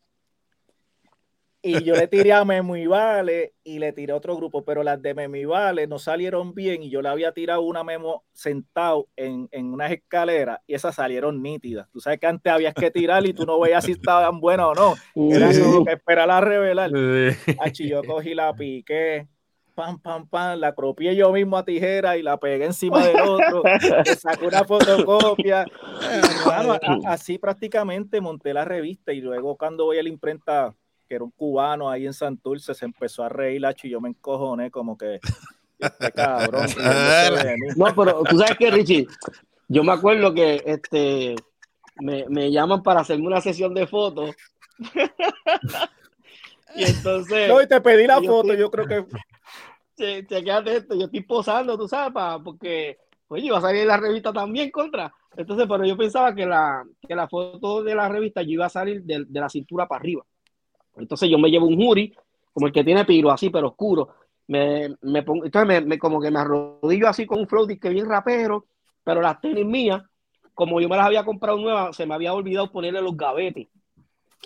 y yo le tiré a Memo y Vale y le tiré a otro grupo, pero las de Memo y Vale no salieron bien y yo le había tirado una Memo sentado en, en unas escaleras y esas salieron nítidas. Tú sabes que antes habías que tirar y tú no veías si estaban buenas o no. Era como que esperar a revelar. Achi, yo cogí la piqué, pam, pam, pam, la cropié yo mismo a tijera y la pegué encima del otro, saqué una fotocopia. y, así prácticamente monté la revista y luego cuando voy a la imprenta, que era un cubano ahí en Santurce, se empezó a reír, Achi, y yo me encojoné como que, este cabrón. No, pero tú sabes que, Richie, yo me acuerdo que este me, me llaman para hacerme una sesión de fotos. y entonces, No, y te pedí la Yo foto, estoy- yo creo que che, chequeate esto, yo estoy posando, tú sabes, pa- porque, oye, iba a salir en la revista también contra. Entonces, pero yo pensaba que la, que la foto de la revista yo iba a salir de, de la cintura para arriba. Entonces yo me llevo un jury, como el que tiene piro, así, pero oscuro. Me, me pongo, entonces me, me- como que me arrodillo así con un flow que bien rapero, pero las tenis mías, como yo me las había comprado nuevas, se me había olvidado ponerle los gavetes.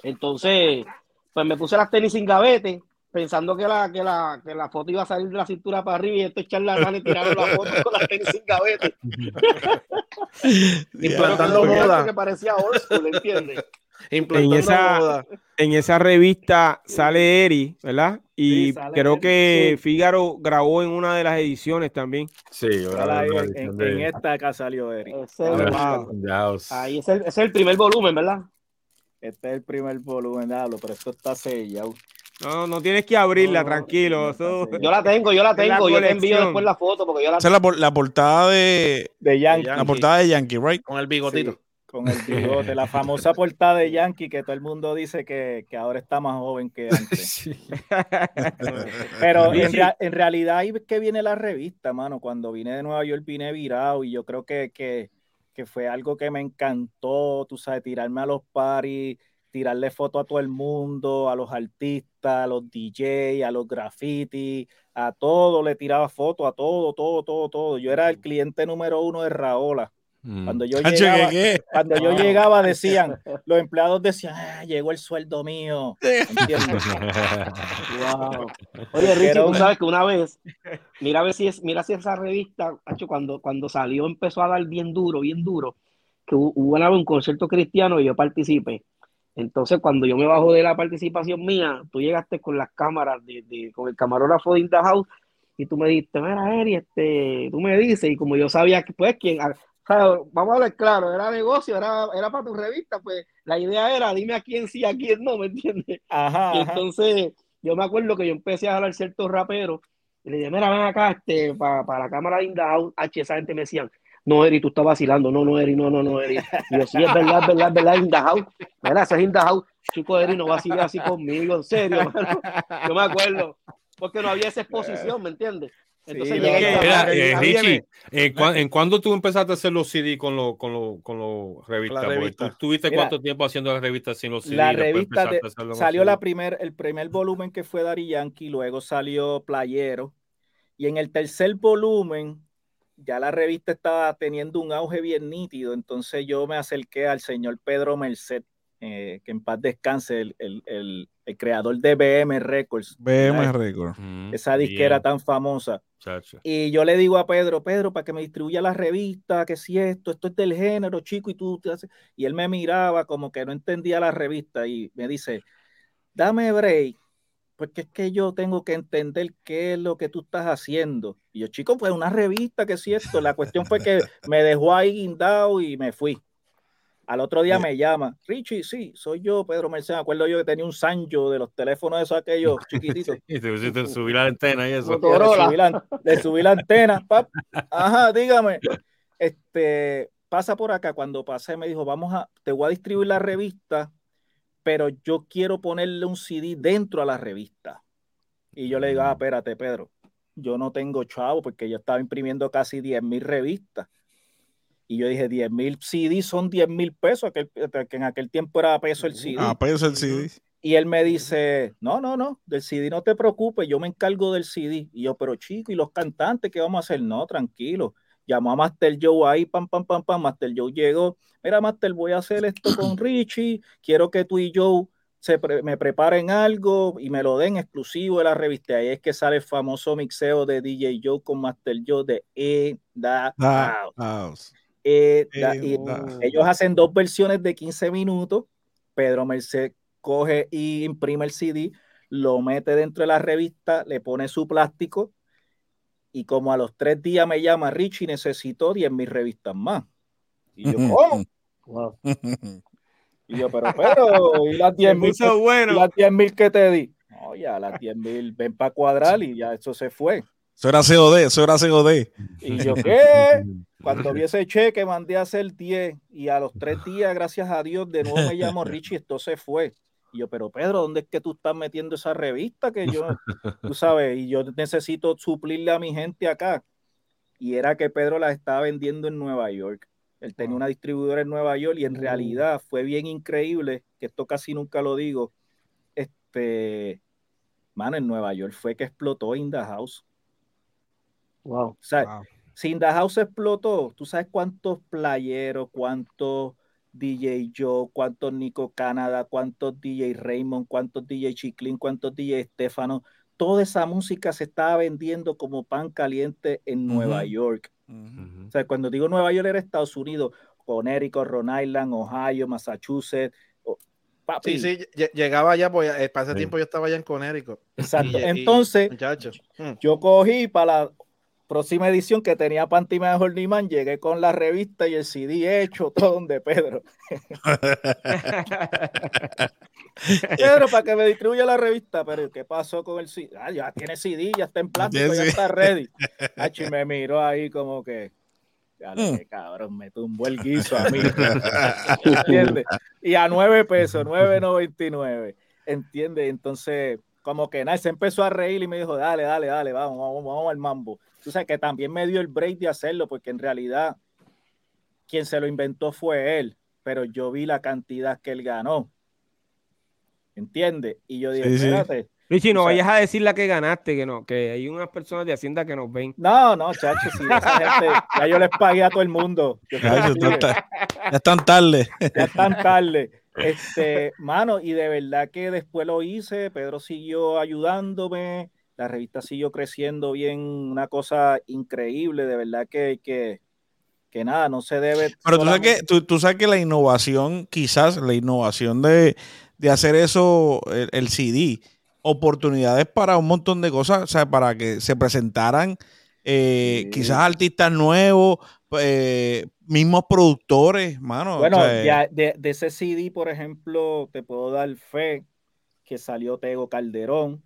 Entonces, pues me puse las tenis sin gavete, pensando que la, que la, que la foto iba a salir de la cintura para arriba y estos charlatanes tiraron la foto con las tenis sin gavete. Implantando moda. que parecía old school, ¿entiendes? Implantando esa-. En esa revista sale Eri, ¿verdad? Y Sí, creo Eri, que sí. Fígaro grabó en una de las ediciones también. Sí, en, en- de- en esta acá salió. Ese es el- Wow. de House. Ahí es el, es el primer volumen, ¿verdad? Este es el primer volumen, diablo, pero esto está sellado. No, no tienes que abrirla, No, tranquilo. eso-. Yo la tengo, yo la tengo, yo te envío después la foto porque yo la Esa es la, por- la portada de De Yankee. la portada de Yankee, right? Con el bigotito. Sí, con el <laughs> bigote, la famosa portada de Yankee que todo el mundo dice que, que ahora está más joven que <laughs> antes. <laughs> Pero en, rea- en realidad ahí es que viene la revista, mano. Cuando vine de Nueva York vine virado y yo creo que, que, que fue algo que me encantó, tú sabes, tirarme a los paris, tirarle fotos a todo el mundo, a los artistas, a los DJ, a los graffiti, a todo le tiraba fotos, a todo, todo, todo, todo. Yo era el cliente número uno de Raola. Mm. Cuando yo <laughs> llegaba, cuando yo <laughs> llegaba decían, los empleados decían, "Ah, llegó el sueldo mío. Wow. <laughs> Oye, Richie, Pero- tú sabes que una vez, mira a ver si es, mira si esa revista, cuando, cuando salió empezó a dar bien duro, bien duro, que hu- hubo una un concierto cristiano y yo participé. Entonces, cuando yo me bajo de la participación mía, tú llegaste con las cámaras, de, de- con el camarógrafo de In the House, y tú me dijiste, mira, Eri, este, tú me dices, y como yo sabía que, pues, quién, vamos a hablar claro, era negocio, era, era para tu revista, pues, la idea era, dime a quién sí, a quién no, ¿me entiendes? Ajá, Y ajá. entonces, yo me acuerdo que yo empecé a hablar ciertos raperos y le dije, mira, ven acá, este, para la cámara de Indahouse, H, esa gente me decían, no, Eri, tú estás vacilando, no, no, Eri, no, no, no, Eri. Y yo, sí, es verdad, es verdad, es verdad, Indahouse, mira, ese es Indahouse, chico, Eri, no vacile así conmigo, en serio, <laughs> mano. Yo me acuerdo, porque no había esa exposición, ¿me entiendes? Entonces Sí, eh, Richie, ¿en, cuan- en cuándo tú empezaste a hacer los CD con los con los con los revistas? Revista. tú tuviste Mira, cuánto tiempo haciendo las revistas sin los CD. la revista de- salió la primer, el primer volumen que fue Dari Yankee, luego salió Playero, y en el tercer volumen ya la revista estaba teniendo un auge bien nítido, entonces yo me acerqué al señor Pedro Merced, eh, que en paz descanse, el, el- el- el creador de BM Records, BM ¿verdad? Record. Mm, esa disquera tan famosa. Y yo le digo a Pedro, Pedro, para que me distribuya la revista, que si esto, esto es del género, chico, y tú te haces. Y él me miraba como que no entendía la revista y me dice, dame break, porque es que yo tengo que entender qué es lo que tú estás haciendo. Y yo, chico, pues una revista, que si esto. La cuestión fue que <laughs> me dejó ahí guindado y me fui. Al otro día me llama, Richie, sí, soy yo, Pedro Mercedes. Me acuerdo yo que tenía un Sancho de los teléfonos esos aquellos <laughs> chiquititos. Y te pusiste subir la antena y eso. Le subí la, le subí la antena. pap. Ajá, dígame. Este, pasa por acá. Cuando pasé, me dijo, vamos a, te voy a distribuir la revista, pero yo quiero ponerle un CD dentro a la revista. Y yo le digo, ah, espérate, Pedro, yo no tengo chavo porque yo estaba imprimiendo casi 10 mil revistas. Y yo dije, 10 mil CD son 10 mil pesos, que en aquel tiempo era peso el CD. Ah, peso el CD. Y él me dice, no, no, no, del CD no te preocupes, yo me encargo del CD. Y yo, pero chico, ¿y los cantantes qué vamos a hacer? No, tranquilo. Llamó a Master Joe ahí, pam, pam, pam, pam. Master Joe llegó. Mira, Master, voy a hacer esto con <coughs> Richie. Quiero que tú y Joe se me preparen algo y me lo den exclusivo de la revista. Ahí es que sale el famoso mixeo de DJ Joe con Master Joe de E Da House. E ellos hacen dos versiones de 15 minutos. Pedro Merced coge y imprime el CD, lo mete dentro de la revista, le pone su plástico y como a los tres días me llama Richie, necesito 10 mil revistas más. Y yo, <laughs> ¿cómo? Y yo, pero, pero, y las 10 mil bueno. que te di. No, ya las 10 mil, ven para cuadrar y ya eso se fue. Eso era COD, eso era COD. Y yo, ¿qué? Cuando vi ese cheque, mandé a hacer 10 y a los tres días, gracias a Dios, de nuevo me llamo Richie, esto se fue. Y yo, pero Pedro, ¿dónde es que tú estás metiendo esa revista que yo, tú sabes, y yo necesito suplirle a mi gente acá? Y era que Pedro la estaba vendiendo en Nueva York. Él tenía una distribuidora en Nueva York y en realidad fue bien increíble, que esto casi nunca lo digo, este, mano, en Nueva York fue que explotó In The House. Wow. O sea, si In The House explotó, tú sabes cuántos playeros, cuántos DJ Joe, cuántos Nico Canadá, cuántos DJ Raymond, cuántos DJ Chiclin, cuántos DJ Estefano, toda esa música se estaba vendiendo como pan caliente en Nueva York. O sea, cuando digo Nueva York era Estados Unidos, Connecticut, Rhode Island, Ohio, Massachusetts. Sí, sí, llegaba allá, pues eh, para ese tiempo yo estaba allá en Connecticut. Exacto. Entonces, mm. yo cogí para la próxima edición que tenía Panty Mejor Niman, llegué con la revista y el CD hecho, <laughs> todo donde Pedro. <laughs> Pedro, para que me distribuya la revista, pero ¿qué pasó con el CD? Ah, ya tiene CD, ya está en plástico, ya está ready. <laughs> y me miró ahí como que, ya lo que cabrón, me tumbó el guiso a mí. ¿Entiendes? Y a nueve pesos, 9.99. ¿Entiendes? Entonces, como que nada, se empezó a reír y me dijo, dale, dale, dale, vamos, vamos, vamos al mambo. Tú sabes que también me dio el break de hacerlo, porque en realidad quien se lo inventó fue él, pero yo vi la cantidad que él ganó. ¿Entiendes? Y yo dije, espérate. Richie, no vayas a decir la que ganaste, que no, que hay unas personas de Hacienda que nos ven. No, no, chacho, sí, esa gente, ya yo les pagué a todo el mundo. Ya, están tarde. Ya están tarde. Este, mano, y de verdad que después lo hice, Pedro siguió ayudándome, la revista siguió creciendo bien, una cosa increíble, de verdad que, que, que nada, no se debe. Pero tú sabes, que, tú sabes que la innovación, quizás la innovación de, de hacer eso, el, CD, oportunidades para un montón de cosas, o sea, para que se presentaran eh, quizás artistas nuevos, eh, mismos productores, mano. Bueno, de, ese CD, por ejemplo, te puedo dar fe que salió Tego Calderón.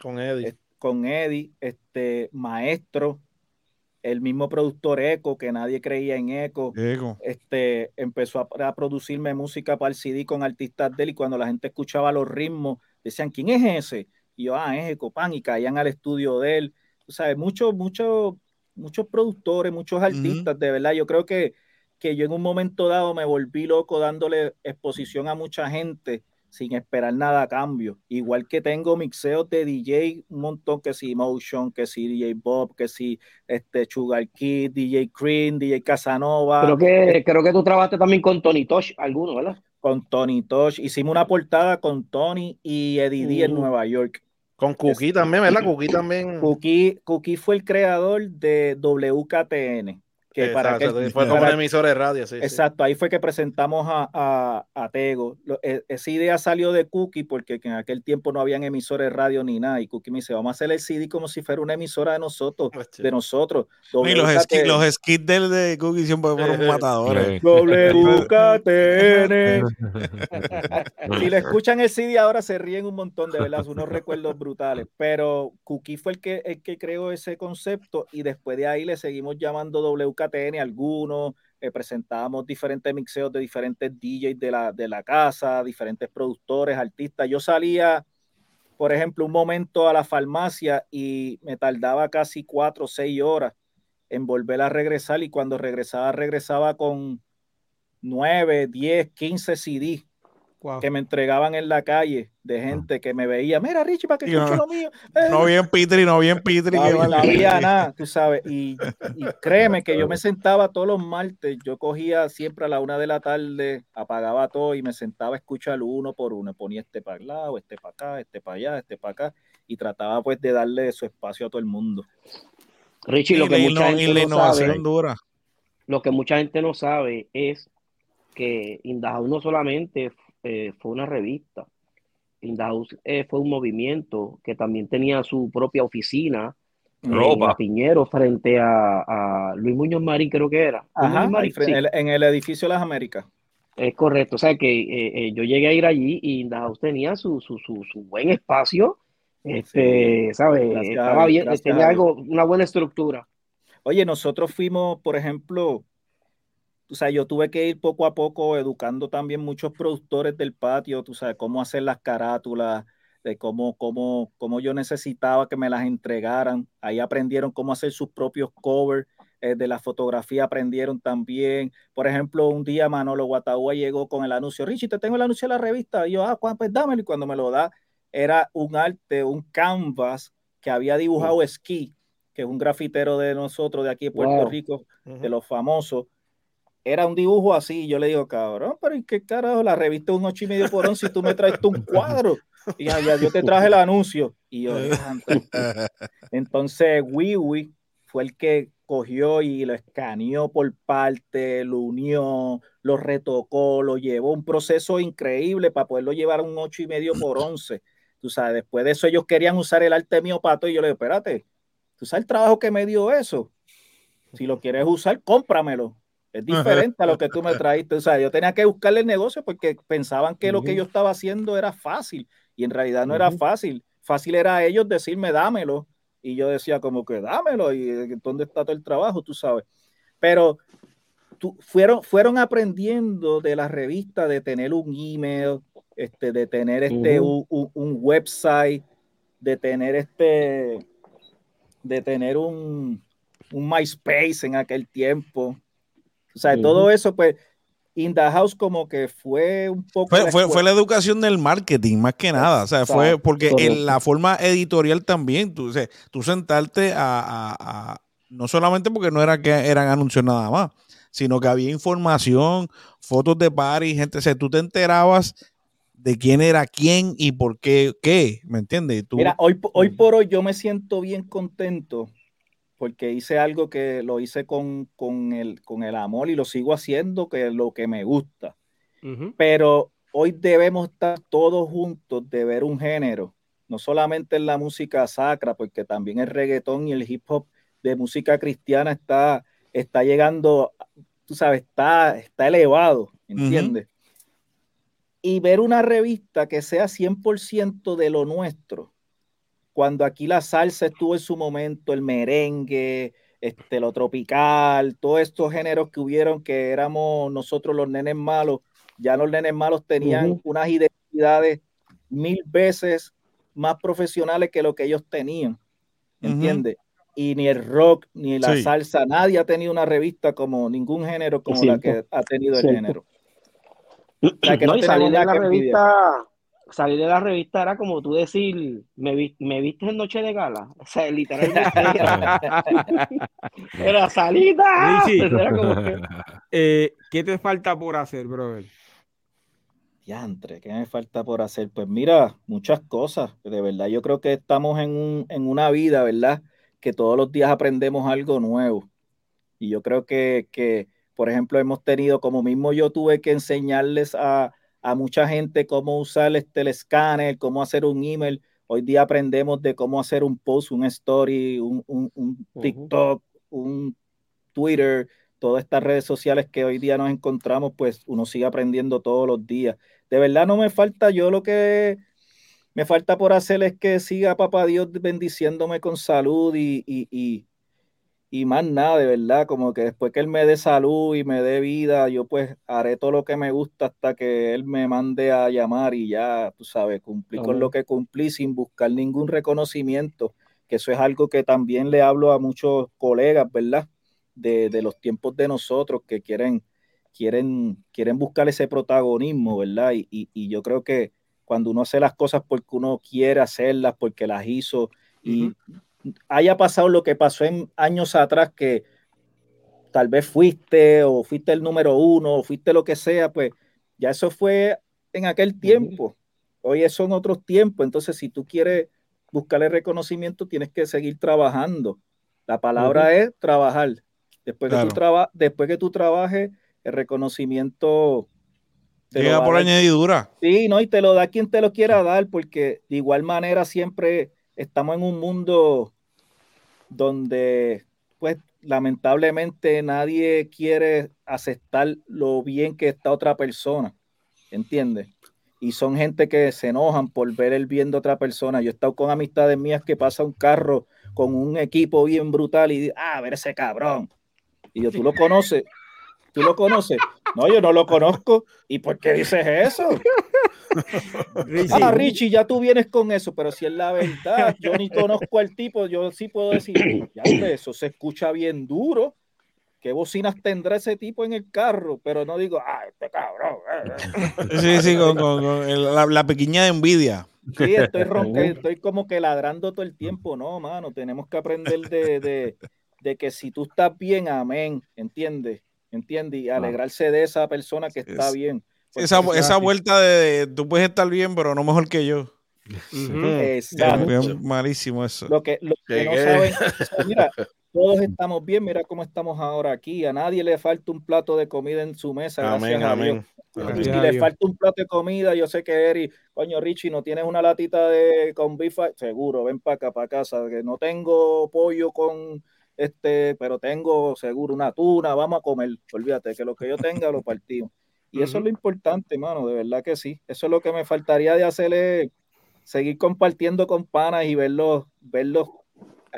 Con Eddie. con Eddie, este maestro, el mismo productor Eco, que nadie creía en Eco, este, empezó a, producirme música para el CD con artistas de él y cuando la gente escuchaba los ritmos, decían, ¿quién es ese? Y yo, ah, es Eco Pan, y caían al estudio de él. O sea, muchos, muchos, muchos productores, muchos artistas, de verdad, yo creo que, que yo en un momento dado me volví loco dándole exposición a mucha gente sin esperar nada a cambio. Igual que tengo mixeos de DJ, un montón que si Motion, que si DJ Bob, que si este Sugar Kid, DJ Cream, DJ Casanova. Creo que, creo que tú trabajaste también con Tony Tosh, alguno, ¿verdad? Con Tony Tosh. Hicimos una portada con Tony y Eddie D en Nueva York. Con Cookie también, ¿verdad? Cookie también. Cookie, Cookie fue el creador de WKTN que para que, fue como un emisor de radio, sí. Exacto, ahí fue que presentamos a, a, Tego. E, esa idea salió de Cookie porque en aquel tiempo no habían emisores de radio ni nada. Y Cookie me dice, vamos a hacer el CD como si fuera una emisora de nosotros, pues de nosotros. Y los, skits, los skits del de Cookie siempre fueron matadores. WKTN. si le escuchan el CD ahora se ríen un montón, de verdad, unos recuerdos brutales. Pero Cookie fue el que, el que creó ese concepto y después de ahí le seguimos llamando WKTN KTN algunos, eh, presentábamos diferentes mixeos de diferentes DJs de la, de la casa, diferentes productores, artistas. Yo salía, por ejemplo, un momento a la farmacia y me tardaba casi cuatro o seis horas en volver a regresar y cuando regresaba, regresaba con nueve, diez, quince CD Wow. que me entregaban en la calle de gente que me veía, mira Richie, para que escuche lo mío. <laughs> Eh, No bien Pitri, no bien Pitri. no no había <laughs> nada, tú sabes. Y, y créeme que yo me sentaba todos los martes, yo cogía siempre a la una de la tarde, apagaba todo y me sentaba a escuchar uno por uno. Ponía este para el lado, este para acá, este para allá, este para acá. Y trataba pues de darle su espacio a todo el mundo. Richie, Y lo que mucha gente la no innovación sabe, dura. lo que mucha gente no sabe es que In the House no solamente eh, fue una revista, In the House eh, fue un movimiento que también tenía su propia oficina en Ropa. la Piñero frente a, a Luis Muñoz Marín, creo que era. Ajá, Marín, sí. en, el, en el edificio de las Américas. Es correcto, o sea que eh, eh, yo llegué a ir allí y In the House tenía su, su, su, su buen espacio, este, ¿sabes? Gracias Estaba bien, tenía algo, una buena estructura. Oye, nosotros fuimos, por ejemplo, o sea, yo tuve que ir poco a poco educando también muchos productores del patio, tú sabes, cómo hacer las carátulas, de cómo, cómo, cómo yo necesitaba que me las entregaran. Ahí aprendieron cómo hacer sus propios covers. eh, de la fotografía aprendieron también. Por ejemplo, un día Manolo Guataúa llegó con el anuncio, Richie, te tengo el anuncio de la revista. Y yo, ah, pues dámelo. Y cuando me lo da, era un arte, un canvas que había dibujado Ski, que es un grafitero de nosotros, de aquí de Puerto Wow. Rico, de los famosos. Era un dibujo así, y yo le digo, cabrón, pero ¿y qué carajo? La revista un ocho y medio por once y tú me traes tú un cuadro. Y ya, ya yo te traje el anuncio. Y yo, entonces Wiwi fue el que cogió y lo escaneó por parte, lo unió, lo retocó, lo llevó un proceso increíble para poderlo llevar a un ocho y medio por once. Tú sabes, después de eso ellos querían usar el arte mío pato y yo le digo, espérate, tú sabes el trabajo que me dio eso. Si lo quieres usar, cómpramelo. Es <laughs> diferente a lo que tú me traíste. O sea, yo tenía que buscarle el negocio porque pensaban que lo que yo estaba haciendo era fácil y en realidad no era fácil. Fácil era a ellos decirme, dámelo. Y yo decía como que dámelo y ¿dónde está todo el trabajo? Tú sabes. Pero tú- fueron, fueron aprendiendo de la revista de tener un email, este, de tener este, un- un website, de tener este, de tener un, un MySpace en aquel tiempo. O sea, Ujú. todo eso, pues, In the House como que fue un poco... Fue, la fue, fue la educación del marketing, más que nada. O sea, fue Exacto, porque en la forma editorial también, tú, o sea, tú sentarte a, a- a- No solamente porque no era que eran anuncios nada más, sino que había información, fotos de party, gente. O sea, tú te enterabas de quién era quién y por qué, qué, ¿me entiendes? Tú, Mira, hoy, hoy por hoy yo me siento bien contento porque hice algo que lo hice con, con, el, con el amor y lo sigo haciendo, que es lo que me gusta. Pero hoy debemos estar todos juntos de ver un género, no solamente en la música sacra, porque también el reggaetón y el hip hop de música cristiana está, está llegando, tú sabes, está, está elevado, ¿entiendes? Y ver una revista que sea 100% de lo nuestro, cuando aquí la salsa estuvo en su momento, el merengue, este, lo tropical, todos estos géneros que hubieron que éramos nosotros los nenes malos, ya los nenes malos tenían unas identidades mil veces más profesionales que lo que ellos tenían. ¿entiendes? Y ni el rock, ni la Sí. salsa, nadie ha tenido una revista como ningún género como la que ha tenido el género. sea, que no No, y de nada la revista, salir de la revista era como tú decir, me, vi- me viste en noche de gala. O sea, literalmente <laughs> <laughs> era, salida. Era como que- <laughs> Eh, ¿Qué te falta por hacer, brother? Diantre, ¿qué me falta por hacer? Pues mira, muchas cosas. De verdad, yo creo que estamos en, un- en una vida, ¿verdad? Que todos los días aprendemos algo nuevo. Y yo creo que, que, por ejemplo, hemos tenido, como mismo yo tuve que enseñarles a, a mucha gente cómo usar este, el escáner, cómo hacer un email. Hoy día aprendemos de cómo hacer un post, un story, un, un-. TikTok, un Twitter, todas estas redes sociales que hoy día nos encontramos, pues uno sigue aprendiendo todos los días. De verdad no me falta, yo lo que me falta por hacer es que siga papá Dios bendiciéndome con salud y, y, y, y más nada, de verdad, como que después que Él me dé salud y me dé vida, yo pues haré todo lo que me gusta hasta que Él me mande a llamar y ya, tú sabes, cumplí con lo que cumplí sin buscar ningún reconocimiento, que eso es algo que también le hablo a muchos colegas, ¿verdad? De, de los tiempos de nosotros que quieren quieren, quieren buscar ese protagonismo, ¿verdad? Y, y, y, yo creo que cuando uno hace las cosas porque uno quiere hacerlas, porque las hizo, y haya pasado lo que pasó en años atrás, que tal vez fuiste o fuiste el número uno o fuiste lo que sea, pues ya eso fue en aquel tiempo. Hoy son otros tiempos. Entonces, si tú quieres buscar el reconocimiento, tienes que seguir trabajando. La palabra es trabajar. Después, que tú traba después que tú trabajes, el reconocimiento llega por añadidura. Sí, no, y te lo da quien te lo quiera dar, porque de igual manera siempre estamos en un mundo donde, pues, lamentablemente nadie quiere aceptar lo bien que está otra persona, ¿entiendes? Y son gente que se enojan por ver el bien de otra persona. Yo he estado con amistades mías que pasa un carro con un equipo bien brutal y ah, a ver ese cabrón. Y yo, ¿tú lo conoces? ¿Tú lo conoces? No, yo no lo conozco. ¿Y por qué dices eso? Ah, Richie, ya tú vienes con eso, pero si es la verdad, yo ni conozco al tipo, yo sí puedo decir, ya eso se escucha bien duro. ¿Qué bocinas tendrá ese tipo en el carro? Pero no digo, ah, este cabrón. Eh". Sí, sí, con, la, pequeña envidia. Sí, estoy, estoy como que ladrando todo el tiempo, no, mano, tenemos que aprender de, de, de que si tú estás bien, amén, ¿entiendes? ¿Entiendes? Y alegrarse de esa persona que está bien. Esa, esa vuelta de, tú puedes estar bien, pero no mejor que yo. Exacto. malísimo eso. Lo que, lo que no saben, mira, <laughs> todos estamos bien, mira cómo estamos ahora aquí. A nadie le falta un plato de comida en su mesa. Amén, amén. Si le falta un plato de comida, yo sé que Eri, coño Richie, no tienes una latita de con bifa, seguro, ven para acá, para casa, que no tengo pollo con este, pero tengo seguro una tuna, vamos a comer, olvídate que lo que yo tenga lo partimos. Y eso es lo importante, mano, de verdad que sí. Eso es lo que me faltaría de hacerle, seguir compartiendo con panas y verlos, verlos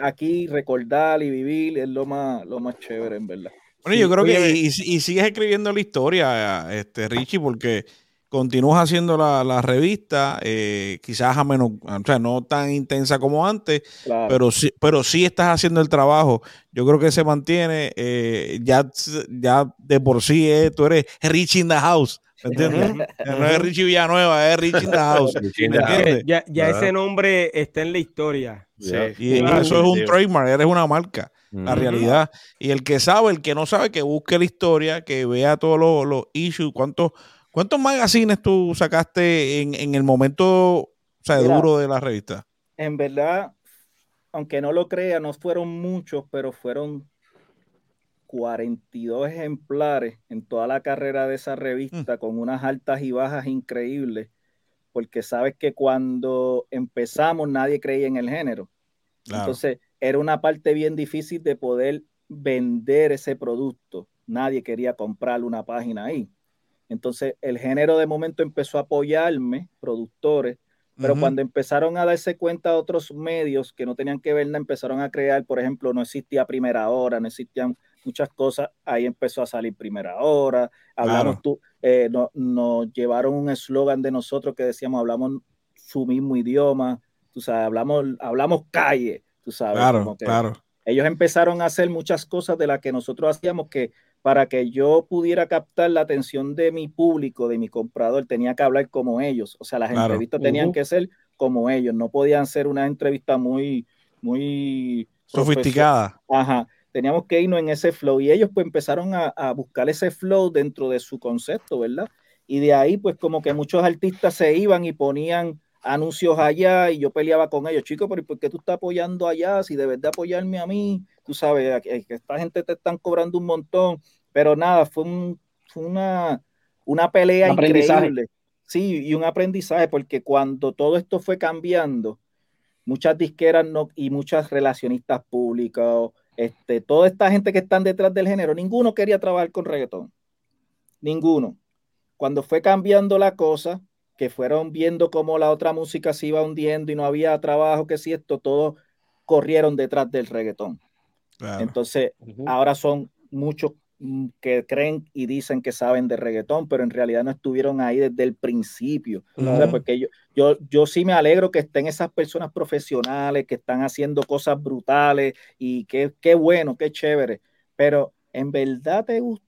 aquí, recordar y vivir, es lo más, lo más chévere, en verdad. Bueno, yo creo que y, y, sigues escribiendo la historia, este Richie, porque continúas haciendo la, revista, eh, quizás a menos, o sea, no tan intensa como antes, pero, sí, pero sí estás haciendo el trabajo. Yo creo que se mantiene, eh, ya, ya de por sí eh, tú eres Rich in the house. ¿Me entiendes? no es Richie Villanueva, es Rich in the <laughs> House. Ya, ya ese nombre está en la historia. Y eso es un trademark, eres una marca, la realidad. Y el que sabe, el que no sabe, que busque la historia, que vea todos los, los issues, cuántos ¿Cuántos magazines tú sacaste en, el momento sea, duro de la revista? En verdad, aunque no lo crea, no fueron muchos, pero fueron 42 ejemplares en toda la carrera de esa revista, mm. con unas altas y bajas increíbles, porque sabes que cuando empezamos nadie creía en el género. Entonces, era una parte bien difícil de poder vender ese producto. Nadie quería comprar una página ahí. Entonces, el género de momento empezó a apoyarme, productores, pero cuando empezaron a darse cuenta otros medios que no tenían que ver empezaron a crear, por ejemplo, no existía primera hora, no existían muchas cosas, ahí empezó a salir primera hora, hablamos tú, eh, nos llevaron un eslogan de nosotros que decíamos, hablamos su mismo idioma, tú sabes, hablamos, hablamos calle, tú sabes. Claro, claro. Ellos empezaron a hacer muchas cosas de las que nosotros hacíamos que para que yo pudiera captar la atención de mi público, de mi comprador, tenía que hablar como ellos. O sea, las entrevistas tenían que ser como ellos, no podían ser una entrevista muy, muy sofisticada. Ajá, teníamos que irnos en ese flow y ellos pues empezaron a, a, buscar ese flow dentro de su concepto, ¿verdad? Y de ahí pues como que muchos artistas se iban y ponían anuncios allá y yo peleaba con ellos, chicos, pero ¿por qué tú estás apoyando allá? Si debes de apoyarme a mí, tú sabes, que esta gente te están cobrando un montón, pero nada, fue, una, una pelea increíble. Sí, y un aprendizaje, porque cuando todo esto fue cambiando, muchas disqueras no, y muchas relacionistas públicas, este, toda esta gente que están detrás del género, ninguno quería trabajar con reggaetón. Ninguno. Cuando fue cambiando la cosa, que fueron viendo cómo la otra música se iba hundiendo y no había trabajo, que si esto, todos corrieron detrás del reggaetón. Entonces, ahora son muchos que creen y dicen que saben de reggaetón, pero en realidad no estuvieron ahí desde el principio. porque yo, yo, yo sí me alegro que estén esas personas profesionales que están haciendo cosas brutales y qué, qué bueno, qué chévere. Pero en verdad te, gusta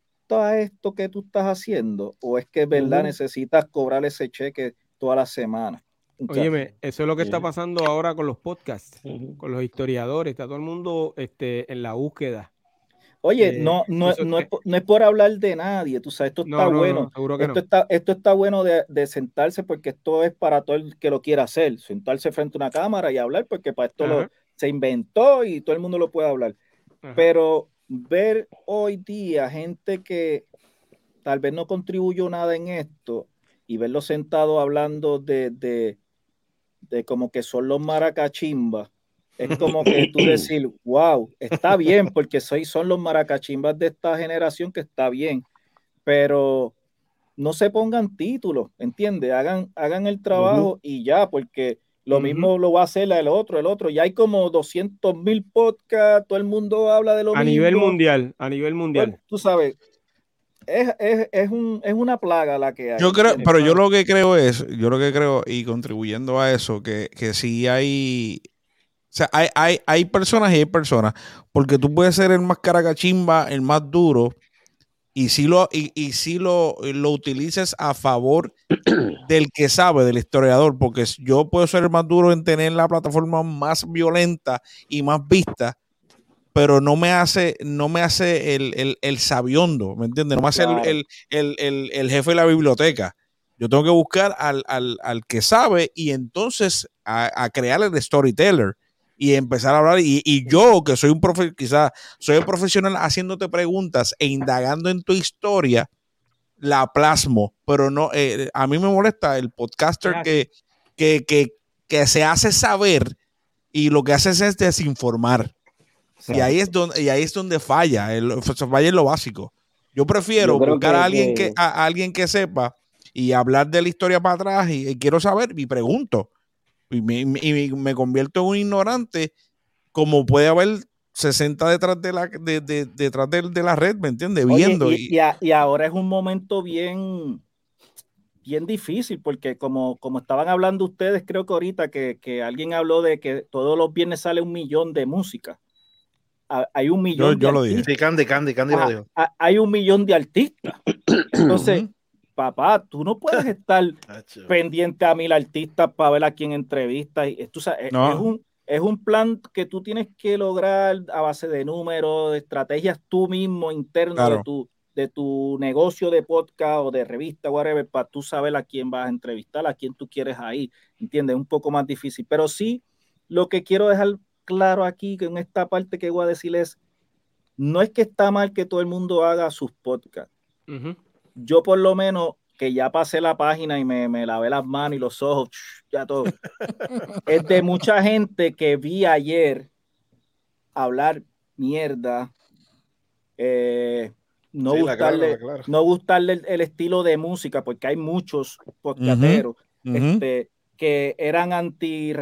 esto que tú estás haciendo? ¿O es que es verdad necesitas cobrar ese cheque toda la semana? Óyeme, eso es lo que está pasando ahora con los podcasts, con los historiadores. Está todo el mundo este, en la búsqueda. Oye, Eh, no, no, eso no, que- es, por- no es por hablar de nadie, tú sabes, esto está no, no, bueno. esto, está, esto está bueno de, de sentarse porque esto es para todo el que lo quiera hacer, sentarse frente a una cámara y hablar porque para esto lo, se inventó y todo el mundo lo puede hablar. Ajá. Pero ver hoy día gente que tal vez no contribuyó nada en esto y verlo sentado hablando de, de, de como que son los maracachimbas, es como que tú decir, wow, está bien, porque soy, son los maracachimbas de esta generación que está bien, pero no se pongan títulos, ¿entiendes? Hagan, hagan el trabajo y ya, porque lo mismo lo va a hacer el otro, el otro. Ya hay como 200 mil podcasts, todo el mundo habla de lo A mismo. nivel mundial, a nivel mundial. Bueno, tú sabes, es, es, es, un, es una plaga la que hay. Yo creo, pero yo lo que creo es, yo lo que creo, y contribuyendo a eso, que, que sí hay, sea, hay, hay, hay personas y hay personas, porque tú puedes ser el más caracachimba, el más duro, y si lo, y, y si lo, lo utilices a favor <clears throat> del que sabe, del historiador, porque yo puedo ser el más duro en tener la plataforma más violenta y más vista, pero no me hace, no me hace el, el, el sabiondo, ¿me entiendes? No me hace el, el jefe de la biblioteca. Yo tengo que buscar al, al, al que sabe y entonces a, a crear el storyteller y empezar a hablar. Y, y yo, que soy un profe, quizás soy el profesional haciéndote preguntas e indagando en tu historia, la plasmo, pero no, eh, a mí me molesta el podcaster que, que, que, que se hace saber y lo que hace es desinformar. Y ahí es donde, y ahí es donde falla, el, falla en lo básico. Yo prefiero Yo buscar a alguien que- que, a, a alguien que sepa y hablar de la historia para atrás y, y quiero saber y pregunto. Y me, y convierto en un ignorante como puede haber 60 detrás de la, de, de- detrás de, de la red, ¿me entiendes? Viendo. y, y- y a- y ahora es un momento bien, bien difícil, porque como, como estaban hablando ustedes, creo que ahorita que, que alguien habló de que todos los viernes sale un millón de música. Ha- Hay un millón yo de lo dije. artistas. Sí, Candy, Candy, Candy lo dijo. hay un millón de artistas. Entonces. Papá, tú no puedes estar <laughs> pendiente a mil artistas para ver a quién entrevistas. Y, tú sabes, No. es, un, es un plan que tú tienes que lograr a base de números, de estrategias tú mismo interno Claro. de, tu, de tu negocio de podcast o de revista, whatever, para tú saber a quién vas a entrevistar, a quién tú quieres ahí. ¿Entiendes? Es un poco más difícil. Pero sí, lo que quiero dejar claro aquí, que en esta parte que voy a decir es, no es que está mal que todo el mundo haga sus podcasts. Yo por lo menos que ya pasé la página y me, me lavé las manos y los ojos, ya todo. <laughs> es de mucha gente que vi ayer hablar mierda, eh, no, Sí, la gustarle, claro, la claro. no gustarle el, el estilo de música, porque hay muchos podcasteros este, que eran. Sí,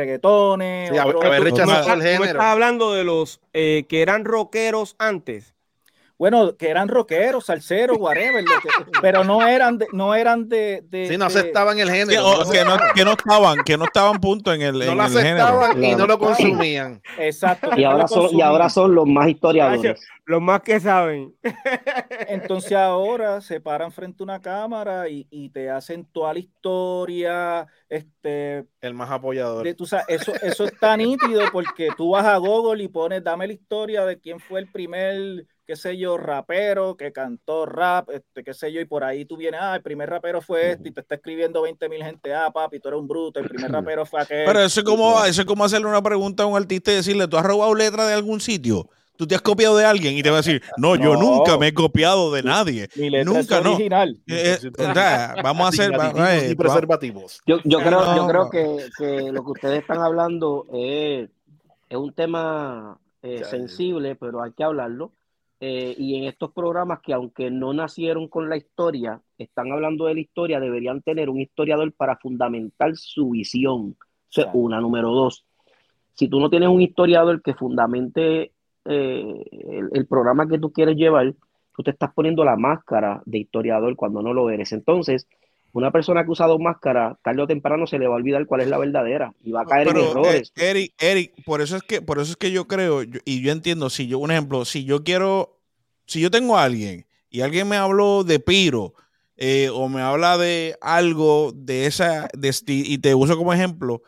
rechazado el tú me género. estás hablando de los eh, que eran rockeros antes. Bueno, que eran rockeros, salseros, whatever, que- <laughs> pero no eran de, no eran de, de- Sí, no aceptaban el Que, género. o- que no, que no estaban, que no estaban punto en el, no en lo el género. aceptaban y no lo consumían. Exacto. Y no ahora son, y ahora son los más historiadores. Los más que saben. Entonces ahora se paran frente a una cámara y, y te hacen toda la historia, este, El más apoyador. de- tú sabes, eso, eso es tan nítido porque tú vas a Google y pones, dame la historia de quién fue el primer, qué sé yo, rapero que cantó rap, este, qué sé yo, y por ahí tú vienes, ah, el primer rapero fue este, y te está escribiendo 20 mil gente, ah, papi, tú eres un bruto, el primer rapero fue aquel. Pero eso es como, eso es como hacerle una pregunta a un artista y decirle, ¿tú has robado letra de algún sitio? ¿Tú te has copiado de alguien? Y te va a decir, no, yo No. nunca me he copiado de nadie. Mi letra Nunca, es no. original. Eh, eh, o sea, vamos a hacer... eh, y preservativos. Yo, yo creo, yo No, creo no. que, que lo que ustedes están hablando es, es un tema eh, sensible, pero hay que hablarlo. Eh, y en estos programas que aunque no nacieron con la historia, están hablando de la historia, deberían tener un historiador para fundamentar su visión. Es Claro. una. Número dos, si tú no tienes un historiador que fundamente eh, el, el programa que tú quieres llevar, tú te estás poniendo la máscara de historiador cuando no lo eres. Entonces, una persona que usa dos máscaras, tarde o temprano se le va a olvidar cuál es la verdadera y va a caer en Pero, errores. eh, Eric, Eric, por eso es que, por eso es que yo creo, yo- y yo entiendo, si yo, un ejemplo, si yo quiero, si yo tengo a alguien y alguien me habló de Piro eh, o me habla de algo de esa, de, y te uso como ejemplo,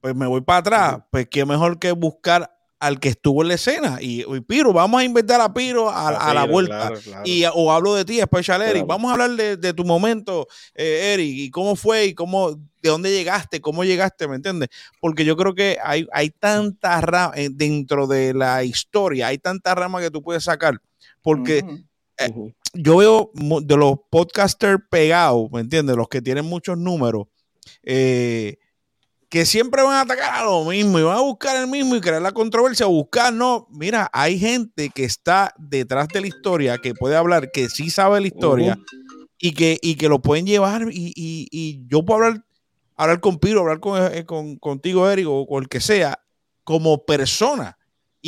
pues me voy para atrás, pues qué mejor que buscar al que estuvo en la escena. Y, y Piro, vamos a inventar a Piro a, a la vuelta. claro, claro. Y, o hablo de ti, Special Eric. Claro. Vamos a hablar de, de tu momento, eh, Eric, y cómo fue y cómo, de dónde llegaste, cómo llegaste, ¿me entiendes? Porque yo creo que hay, hay tantas ramas dentro de la historia, hay tantas ramas que tú puedes sacar. Porque eh, yo veo de los podcasters pegados, ¿me entiendes? Los que tienen muchos números, eh, que siempre van a atacar a lo mismo y van a buscar el mismo y crear la controversia, buscar, no, mira, hay gente que está detrás de la historia, que puede hablar, que sí sabe la historia y, que, y que lo pueden llevar y, y- y yo puedo hablar, hablar con Piro, hablar con, eh, con- contigo, Eric, o con el que sea, como persona.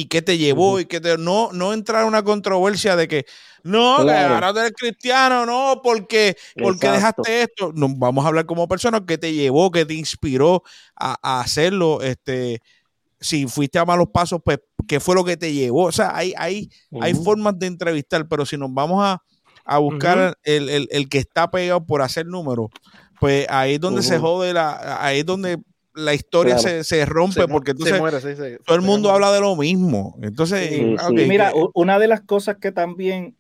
¿Y qué te llevó? Y que te, no, no entrar en una controversia de que no, que ahora tú eres cristiano, no, porque, porque dejaste esto. No, vamos a hablar como persona, ¿qué te llevó, qué te inspiró a, a hacerlo? Este, si fuiste a malos pasos, pues, ¿qué fue lo que te llevó? O sea, hay, hay, hay formas de entrevistar, pero si nos vamos a, a buscar el, el- el que está pegado por hacer números, pues ahí es donde se jode la, ahí es donde la historia Claro. se, se rompe, Se porque se entonces muere, sí, sí. todo el mundo muere. habla de lo mismo. Entonces, Sí, que- Mira, una de las cosas que también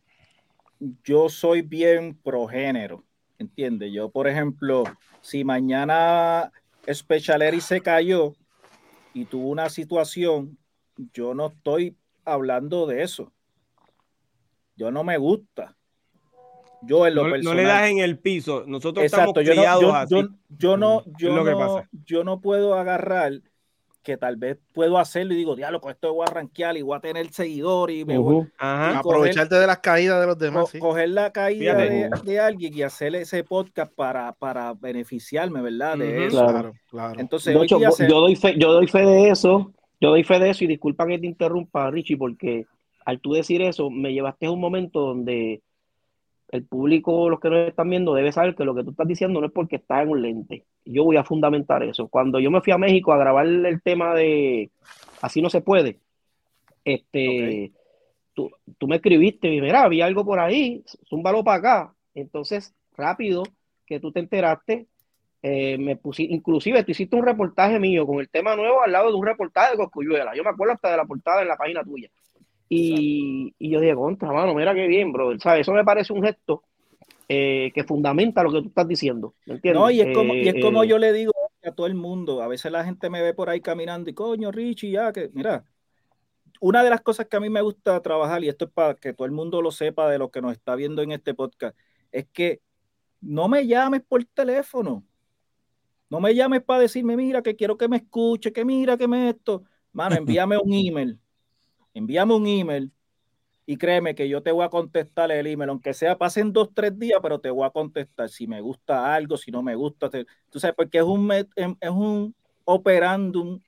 yo soy bien progénero, ¿entiendes? Yo, por ejemplo, si mañana Special Eric se cayó y tuvo una situación, yo no estoy hablando de eso. Yo no me gusta. Yo en lo No, no personal. le das en el piso. Nosotros Exacto, estamos yo no, criados yo, así. yo- yo no, Mm, yo lo que no, pasa. yo no puedo agarrar que tal vez puedo hacerlo y digo, diablo, con esto voy a rankear y voy a tener seguidor y me voy Ujú. Ajá. Aprovecharte de las caídas de los co- demás. sí. coger la caída de, alguien y hacer ese podcast para, para beneficiarme, ¿verdad? De eso. Claro. claro. Entonces, De hecho, yo, doy fe, yo doy fe de eso, yo doy fe de eso y disculpa que te interrumpa, Richie, porque al tú decir eso, me llevaste a un momento donde el público, los que nos están viendo, debe saber que lo que tú estás diciendo no es porque está en un lente. Yo voy a fundamentar eso. Cuando yo me fui a México a grabar el tema de Así no se puede, este, tú, tú me escribiste y mira, había algo por ahí, zúmbalo para acá. Entonces, rápido que tú te enteraste, eh, me pusiste, inclusive tú hiciste un reportaje mío con el tema nuevo al lado de un reportaje de Coscuyuela. Yo me acuerdo hasta de la portada en la página tuya. Y, y yo dije, contra, mano, mira qué bien, bro. ¿Sabes? Eso me parece un gesto eh, que fundamenta lo que tú estás diciendo. ¿Me entiendes? No, y es como, y es Eh, como eh, yo le digo a todo el mundo. A veces la gente me ve por ahí caminando y coño, Richie, ya que, mira, una de las cosas que a mí me gusta trabajar, y esto es para que todo el mundo lo sepa de lo que nos está viendo en este podcast, es que no me llames por teléfono. No me llames para decirme, mira, que quiero que me escuche, que mira, que me esto. Mano, <laughs> envíame un email. Envíame un email y créeme que yo te voy a contestar el email, aunque sea pasen dos, tres días, pero te voy a contestar si me gusta algo, si no me gusta. te- tú sabes, porque es un, em- es un operándum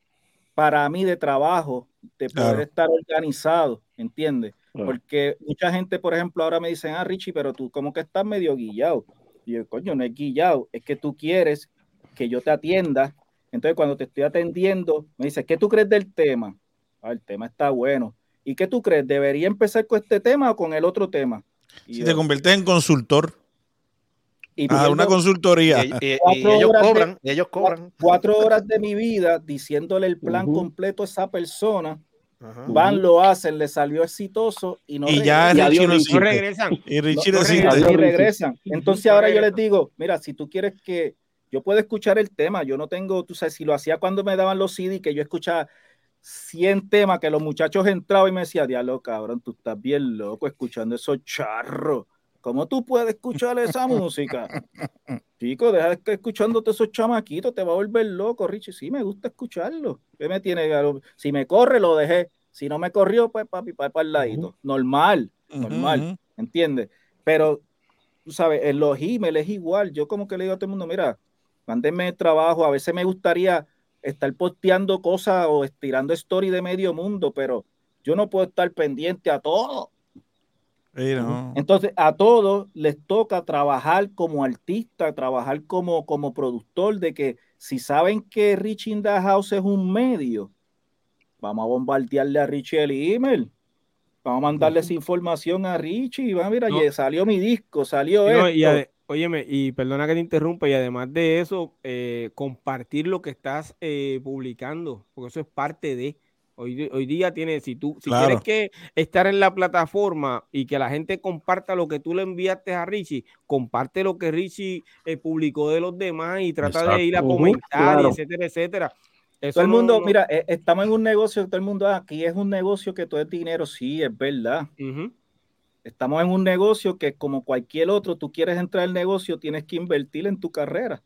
para mí de trabajo, de poder Claro. estar organizado, ¿entiendes? Claro. Porque mucha gente, por ejemplo, ahora me dicen, ah, Richie, pero tú como que estás medio guillado. Y yo, coño, no es guillado, es que tú quieres que yo te atienda. Entonces, cuando te estoy atendiendo, me dices, ¿qué tú crees del tema? Ah, el tema está bueno. ¿Y qué tú crees? ¿Debería empezar con este tema o con el otro tema? Y, si yo- te conviertes en consultor, y a pierdo una consultoría. Y, y- y ellos de- cobran, y ellos cobran. cuatro horas de mi vida diciéndole el plan Ujú. completo a esa persona. Ajá. Van, lo hacen, le salió exitoso y no y ya Y no. No existe. regresan. Y Richie no, no regresan, y regresan. Entonces ahora yo les regresan. digo, mira, si tú quieres que yo puedo escuchar el tema, yo no tengo, tú sabes, si lo hacía cuando me daban los CD, que yo escuchaba 100 temas, que los muchachos entraban y me decían, diablo, cabrón, tú estás bien loco escuchando esos charros. ¿Cómo tú puedes escuchar esa música? <laughs> Chico, deja de estar escuchándote esos chamaquitos, te va a volver loco, Richie. Sí, me gusta escucharlo. ¿Qué me tiene? Si me corre, lo dejé. Si no me corrió, pues papi, para el ladito. Normal, normal. Ujú. ¿entiendes? Pero, tú sabes, en los emails es igual. Yo como que le digo a todo el mundo, mira, mándenme trabajo. A veces me gustaría estar posteando cosas o estirando story de medio mundo, pero yo no puedo estar pendiente a todo. Sí, no. Entonces, a todos les toca trabajar como artista, trabajar como, como productor, de que si saben que Richie in the House es un medio, vamos a bombardearle a Richie el email. Vamos a mandarle esa información a Richie. y Va, mira, ya salió mi disco, salió No, esto. y ade- óyeme, y perdona que te interrumpa, y además de eso, eh, compartir lo que estás eh, publicando, porque eso es parte de. Hoy, día tienes, si tú, si Claro. quieres que estar en la plataforma y que la gente comparta lo que tú le enviaste a Richie, comparte lo que Richie eh, publicó de los demás y trata de ir a comentar, claro. etcétera, etcétera. Eso Todo el mundo, no- mira, eh, estamos en un negocio, todo el mundo, ah, aquí es un negocio que todo es dinero, sí, es verdad. Ujú. Estamos en un negocio que como cualquier otro, tú quieres entrar al negocio, tienes que invertir en tu carrera.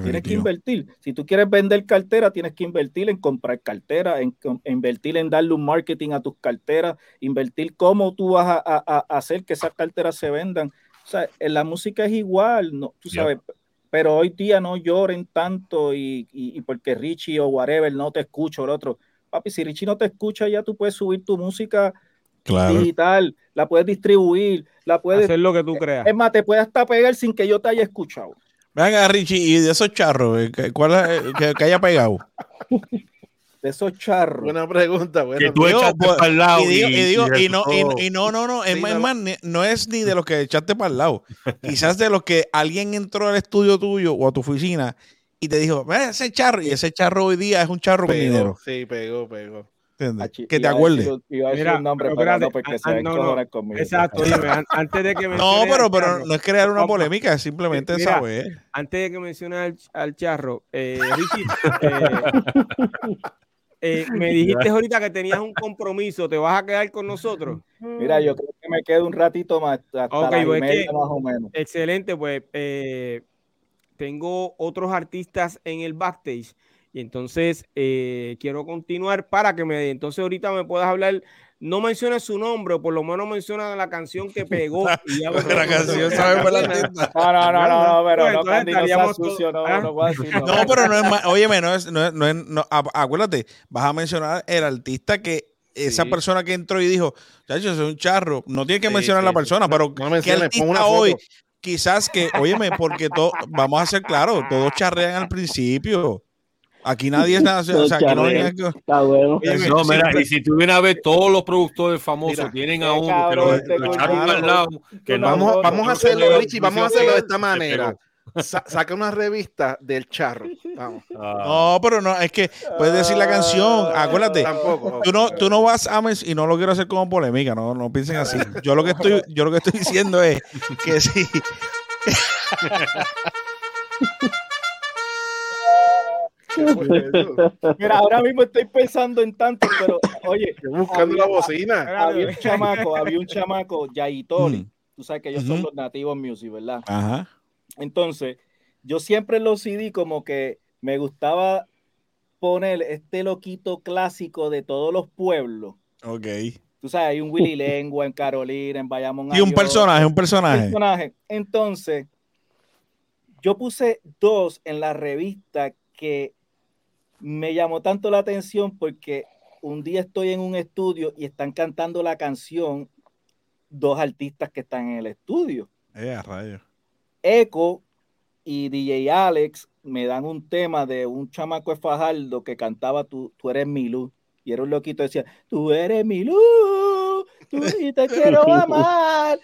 Tienes que invertir. Si tú quieres vender cartera, tienes que invertir en comprar cartera, en, en invertir en darle un marketing a tus carteras, invertir cómo tú vas a, a- a hacer que esas carteras se vendan. O sea, en la música es igual, no, tú sabes, pero hoy día no lloren tanto y, y- y porque Richie o whatever no te escucha o el otro. Papi, si Richie no te escucha, ya tú puedes subir tu música Claro. digital, la puedes distribuir, la puedes, hacer lo que tú creas. es más, te puedes hasta pegar sin que yo te haya escuchado. Venga, Richie, y de esos charros, eh, ¿qué- ¿cuál es, eh, que, que haya pegado? De esos charros. Buena pregunta, buena Que tú Digo, echaste pues, para el lado y digo, y, digo, y no, y, no, no, no, es Sí, más, es no. más, ni- no es ni de los que echaste para el lado. Quizás de los que alguien entró al estudio tuyo o a tu oficina y te dijo, "Ve ese charro, y ese charro hoy día es un charro con dinero. Sí, pegó, pegó. Que te acuerdes. Exacto, an- antes de que <laughs> No, pero, pero charro, no es crear una polémica, es simplemente Mira, saber. antes de que menciones al, al charro, eh, Richie, <laughs> eh, eh, me dijiste ahorita que tenías un compromiso, ¿te vas a quedar con nosotros? Mira, yo creo que me quedo un ratito más, hasta Ok, las y pues es media que- más o menos. Excelente, pues eh, tengo otros artistas en el backstage y entonces eh, quiero continuar para que me, entonces ahorita me puedas hablar, no menciones su nombre, o por lo menos menciona la canción que pegó. <laughs> y ya La canción sabe por la artista. No, no, no, no, no, pero Pues, no, Candy, no sucio, no, ¿ah? no a decir No, pero no es más, óyeme, no es, no es, no es- no- a- acuérdate, vas a mencionar el artista que esa Sí. persona que entró y dijo, chacho, soy un charro, no tiene que Sí, mencionar sí, la persona, pero no ¿qué menciones, pon una artista foto. hoy? Quizás que, óyeme, porque to- vamos a ser claros, todos charrean al principio. Aquí nadie es nada, o sea, aquí no hay- Está bueno. No, mira, siempre- y si tú vienes a ver todos los productores famosos Mira, tienen a uno que cabrón lo, este lo culto. echaron al lado, que no- Vamos, no, vamos a hacerlo, no, Richie, vamos a hacerlo de esta manera. Sa- saca una revista del charro. Vamos. <laughs> Ah, No, pero no, es que puedes decir la canción, acuérdate. Tampoco. Tú no, tú no vas a y no lo quiero hacer como polémica, no, no piensen así. Yo lo que estoy, yo lo que estoy diciendo es que sí. <laughs> <laughs> Mira, ahora mismo estoy pensando en tanto, pero oye, Estoy buscando la bocina. había un chamaco, había un chamaco, Yaitoli. Mm. Tú sabes que ellos son Ujú. los nativos music, ¿verdad? Ajá. Entonces, yo siempre en los CD como que me gustaba poner este loquito clásico de todos los pueblos. Ok. Tú sabes, hay un Willy Lengua en Carolina, en Bayamón. Y un personaje, un personaje. Entonces, yo puse dos en la revista que me llamó tanto la atención porque un día estoy en un estudio y están cantando la canción dos artistas que están en el estudio. Eh, a rayos. Echo y DJ Alex me dan un tema de un chamaco de Fajardo que cantaba tú, tú eres mi luz. Y era un loquito que decía, tú eres mi luz, tú <laughs> y te quiero amar.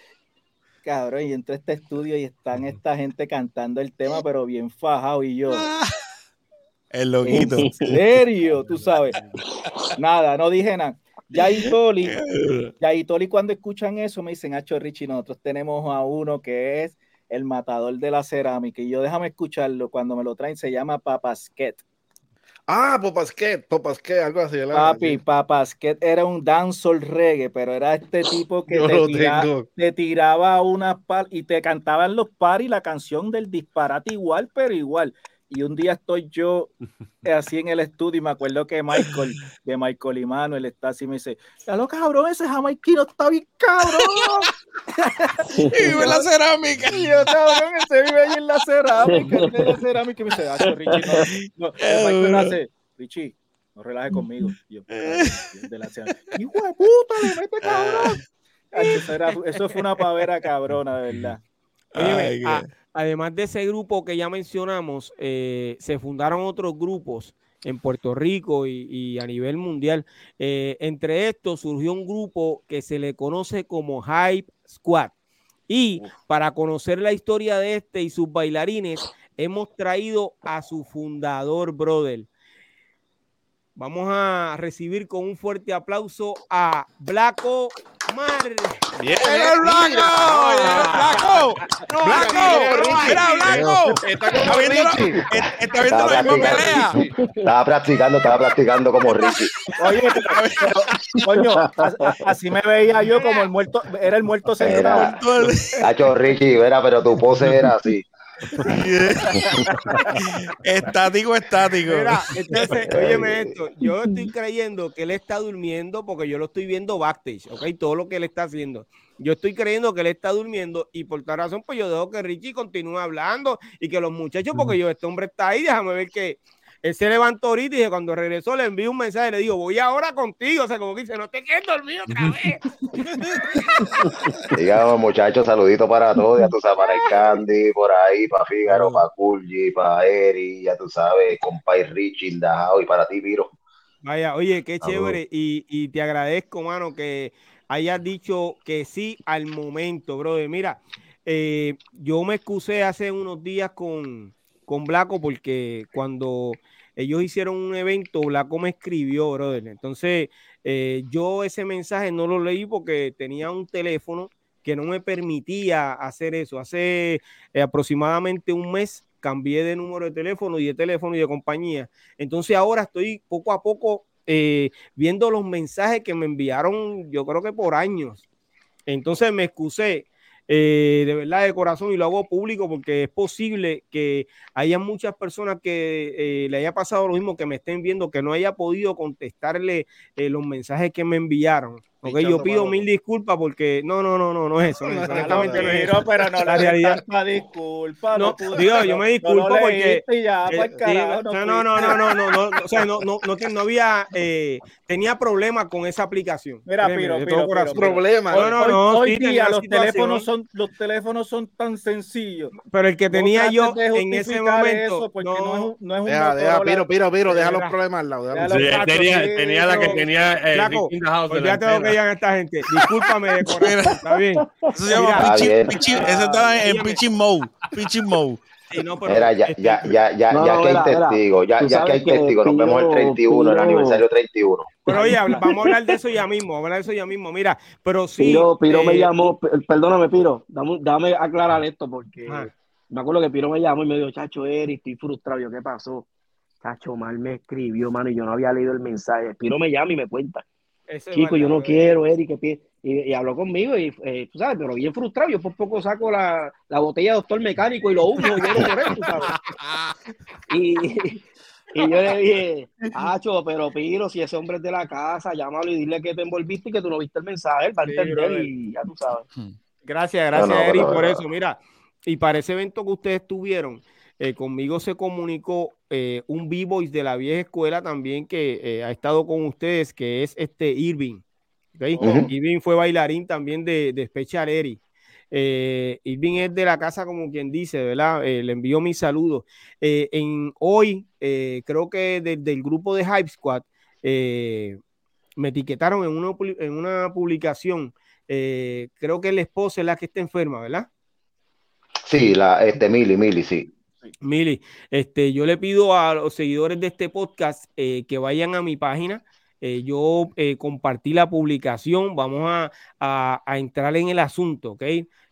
Cabrón, y entré a este estudio y están esta gente cantando el tema, pero bien fajado. Y yo, El loquito. ¿en serio? Tú sabes. Nada, no dije nada. Ya y Toli, ya y Toli cuando escuchan eso me dicen, Hacho Richie, nosotros tenemos a uno que es el matador de la cerámica. Y yo déjame escucharlo. Cuando me lo traen se llama Papasquet. Ah, Popasquet, Popasquet, algo así. ¿verdad? Papi, Papasquet era un dancehall reggae, pero era este tipo que te, tira- te tiraba una par y te cantaban los paris la canción del disparate igual, pero igual. Y un día estoy yo eh, así en el estudio y me acuerdo que Michael, de Michael y Manuel está así y me dice, ya lo cabrón, ese jamaiquino está bien cabrón. Y vive la cerámica. Y yo, cabrón, ese vive ahí en la cerámica, en la cerámica. Y me dice, "Acho, Richie, no, no". Michael hace, Richie, no relajes conmigo. Y yo, de la cerámica, hijo de puta, le mete cabrón. Acho, Eso, era- eso fue una pavera cabrona, de verdad. Ay, a- qué- además de ese grupo que ya mencionamos, eh, se fundaron otros grupos en Puerto Rico y, a nivel mundial. Eh, entre estos surgió un grupo que se le conoce como Hype Squad. Y para conocer la historia de este y sus bailarines, hemos traído a su fundador, brother. Vamos a recibir con un fuerte aplauso a Blanco Mar. ¡Bien, Blanco! ¡Blanco! ¡Blanco! ¡Mira, Blanco! Está viendo, está viendo la misma pelea. Estaba practicando, estaba practicando como Ricky. Oye, pero, coño, así me veía yo como el muerto, era el muerto central. Cacho Ricky, era, pero tu pose era así. <laughs> estático, estático. Mira, entonces, óyeme esto, yo estoy creyendo que él está durmiendo porque yo lo estoy viendo backstage, ¿ok? Todo lo que él está haciendo. Yo estoy creyendo que él está durmiendo y por tal razón, pues yo dejo que Richie continúe hablando y que los muchachos, porque yo, este hombre está ahí, déjame ver que él se levantó ahorita y cuando regresó le envió un mensaje, le digo, voy ahora contigo, o sea, como que dice, no te quedes dormido otra vez. <laughs> Digamos, muchachos, saluditos para todos, ya tú sabes, para el Candy, por ahí, para Fígaro, para Kulji, para Eri, ya tú sabes, compa y Richie, y para ti, Viro. Vaya, oye, qué chévere, y, y te agradezco, mano, que hayas dicho que sí al momento, brother. Mira, eh, yo me excusé hace unos días con, con Blaco porque cuando ellos hicieron un evento, Blaco me escribió, brother. Entonces, eh, yo ese mensaje no lo leí porque tenía un teléfono que no me permitía hacer eso. Hace eh, aproximadamente un mes cambié de número de teléfono y de teléfono y de compañía. Entonces ahora estoy poco a poco eh, viendo los mensajes que me enviaron, yo creo que por años. Entonces me excusé eh, de verdad de corazón y lo hago público porque es posible que haya muchas personas que eh, le haya pasado lo mismo que me estén viendo, que no haya podido contestarle eh, los mensajes que me enviaron. Ok, yo pido mil disculpas porque no, no, no, no, no es eso. No, honestamente no, es eso. Pero no la realidad. Disculpa, no, digo, yo me disculpo <laughs> porque. no, no, no, no, no, no, no, o sea, no, no, no, no había, eh, tenía problemas con esa aplicación. Mira, Piro, Piro, problemas. No, no, no. Hoy día los teléfonos son, los teléfonos son tan sencillos. Pero el que tenía yo en ese momento. no, no es un. Deja, deja, Piro, Piro, Piro, deja los problemas al lado. Tenía la que tenía. A esta gente. Discúlpame de correr, está bien. Eso se llama pitching, pitching, eso está en pitching mode. Pitching mode. Sí, no, pero, era, ya, este, ya, ya, ya, no, ya que hay testigos, ya, ya que hay testigos, nos vemos el 31, el aniversario 31. Pero oye, vamos a hablar de eso ya mismo, vamos a hablar de eso ya mismo. Mira, pero sí. Piro, Piro me eh, llamó, perdóname, Piro, dame, dame aclarar esto porque ah. me acuerdo que Piro me llamó y me dijo, chacho, Eri, estoy frustrado. Yo, ¿qué pasó? Chacho, mal me escribió, mano, y yo no había leído el mensaje. Piro me llama y me cuenta. Chico, yo no quiero, Eric, y, y, habló conmigo y, eh, tú sabes, pero bien frustrado. Yo por poco saco la, la botella de doctor mecánico y lo uso, yo lo por tú sabes. Y, y yo le dije, Hacho, pero Piro, si ese hombre es de la casa, llámalo y dile que te envolviste y que tú no viste el mensaje, él va a entender y ya tú sabes. Gracias, gracias, Eric, por eso. Mira, y para ese evento que ustedes tuvieron, eh, conmigo se comunicó eh, un B-Boys de la vieja escuela también que eh, ha estado con ustedes, que es este Irving. Irving fue bailarín también de, de Special Eri. Irving es de la casa, como quien dice, ¿verdad? le envío mis saludos. en hoy, creo que desde el grupo de Hype Squad, me etiquetaron en una, en una publicación. creo que la esposa es la que está enferma, ¿verdad? Sí, la, este, Mili, Mili, sí. Mili, este, yo le pido a los seguidores de este podcast eh, que vayan a mi página. Eh, yo eh, compartí la publicación, vamos a, entrar en el asunto, ¿ok?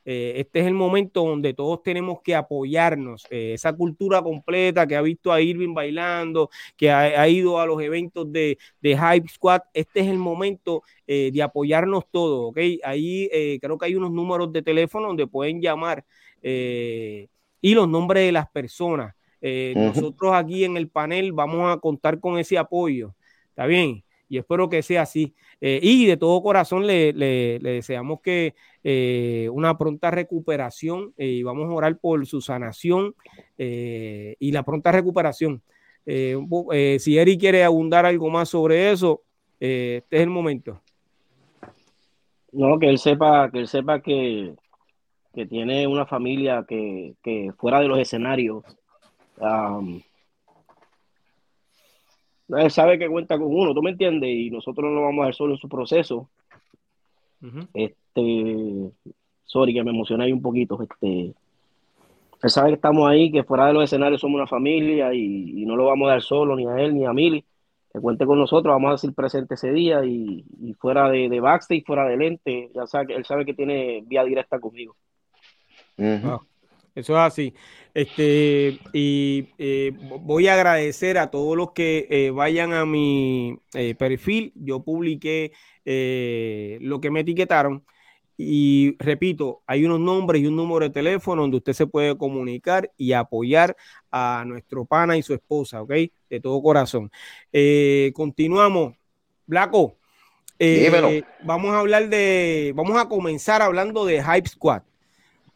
este es el momento donde todos tenemos que apoyarnos. esa cultura completa que ha visto a Irving bailando, que ha, ido a los eventos de, de, Hype Squad, este es el momento de apoyarnos todos, ¿ok? Ahí creo que hay unos números de teléfono donde pueden llamar y los nombres de las personas. Eh, nosotros aquí en el panel vamos a contar con ese apoyo. ¿Está bien? Y espero que sea así. Eh, y de todo corazón le, deseamos que eh, una pronta recuperación y vamos a orar por su sanación y la pronta recuperación. si Eri quiere abundar algo más sobre eso, este es el momento. No, que él sepa, que él sepa que, que tiene una familia que, fuera de los escenarios Él sabe que cuenta con uno, ¿tú me entiendes? Y nosotros no lo vamos a dejar solo en su proceso. Este, sorry que me emocioné ahí un poquito. Este, él sabe que estamos ahí, que fuera de los escenarios somos una familia y, no lo vamos a dar solo, ni a él, ni a Mili. Que cuente con nosotros, vamos a decir presente ese día y, fuera de, de backstage, fuera de lente, ya sabe, él sabe que tiene vía directa conmigo. Eso es así. Este, y eh, voy a agradecer a todos los que eh, vayan a mi eh, perfil. Yo publiqué lo que me etiquetaron. Y repito, hay unos nombres y un número de teléfono donde usted se puede comunicar y apoyar a nuestro pana y su esposa, ¿ok? De todo corazón. continuamos. Blanco, vamos a hablar de, vamos a comenzar hablando de Hype Squad.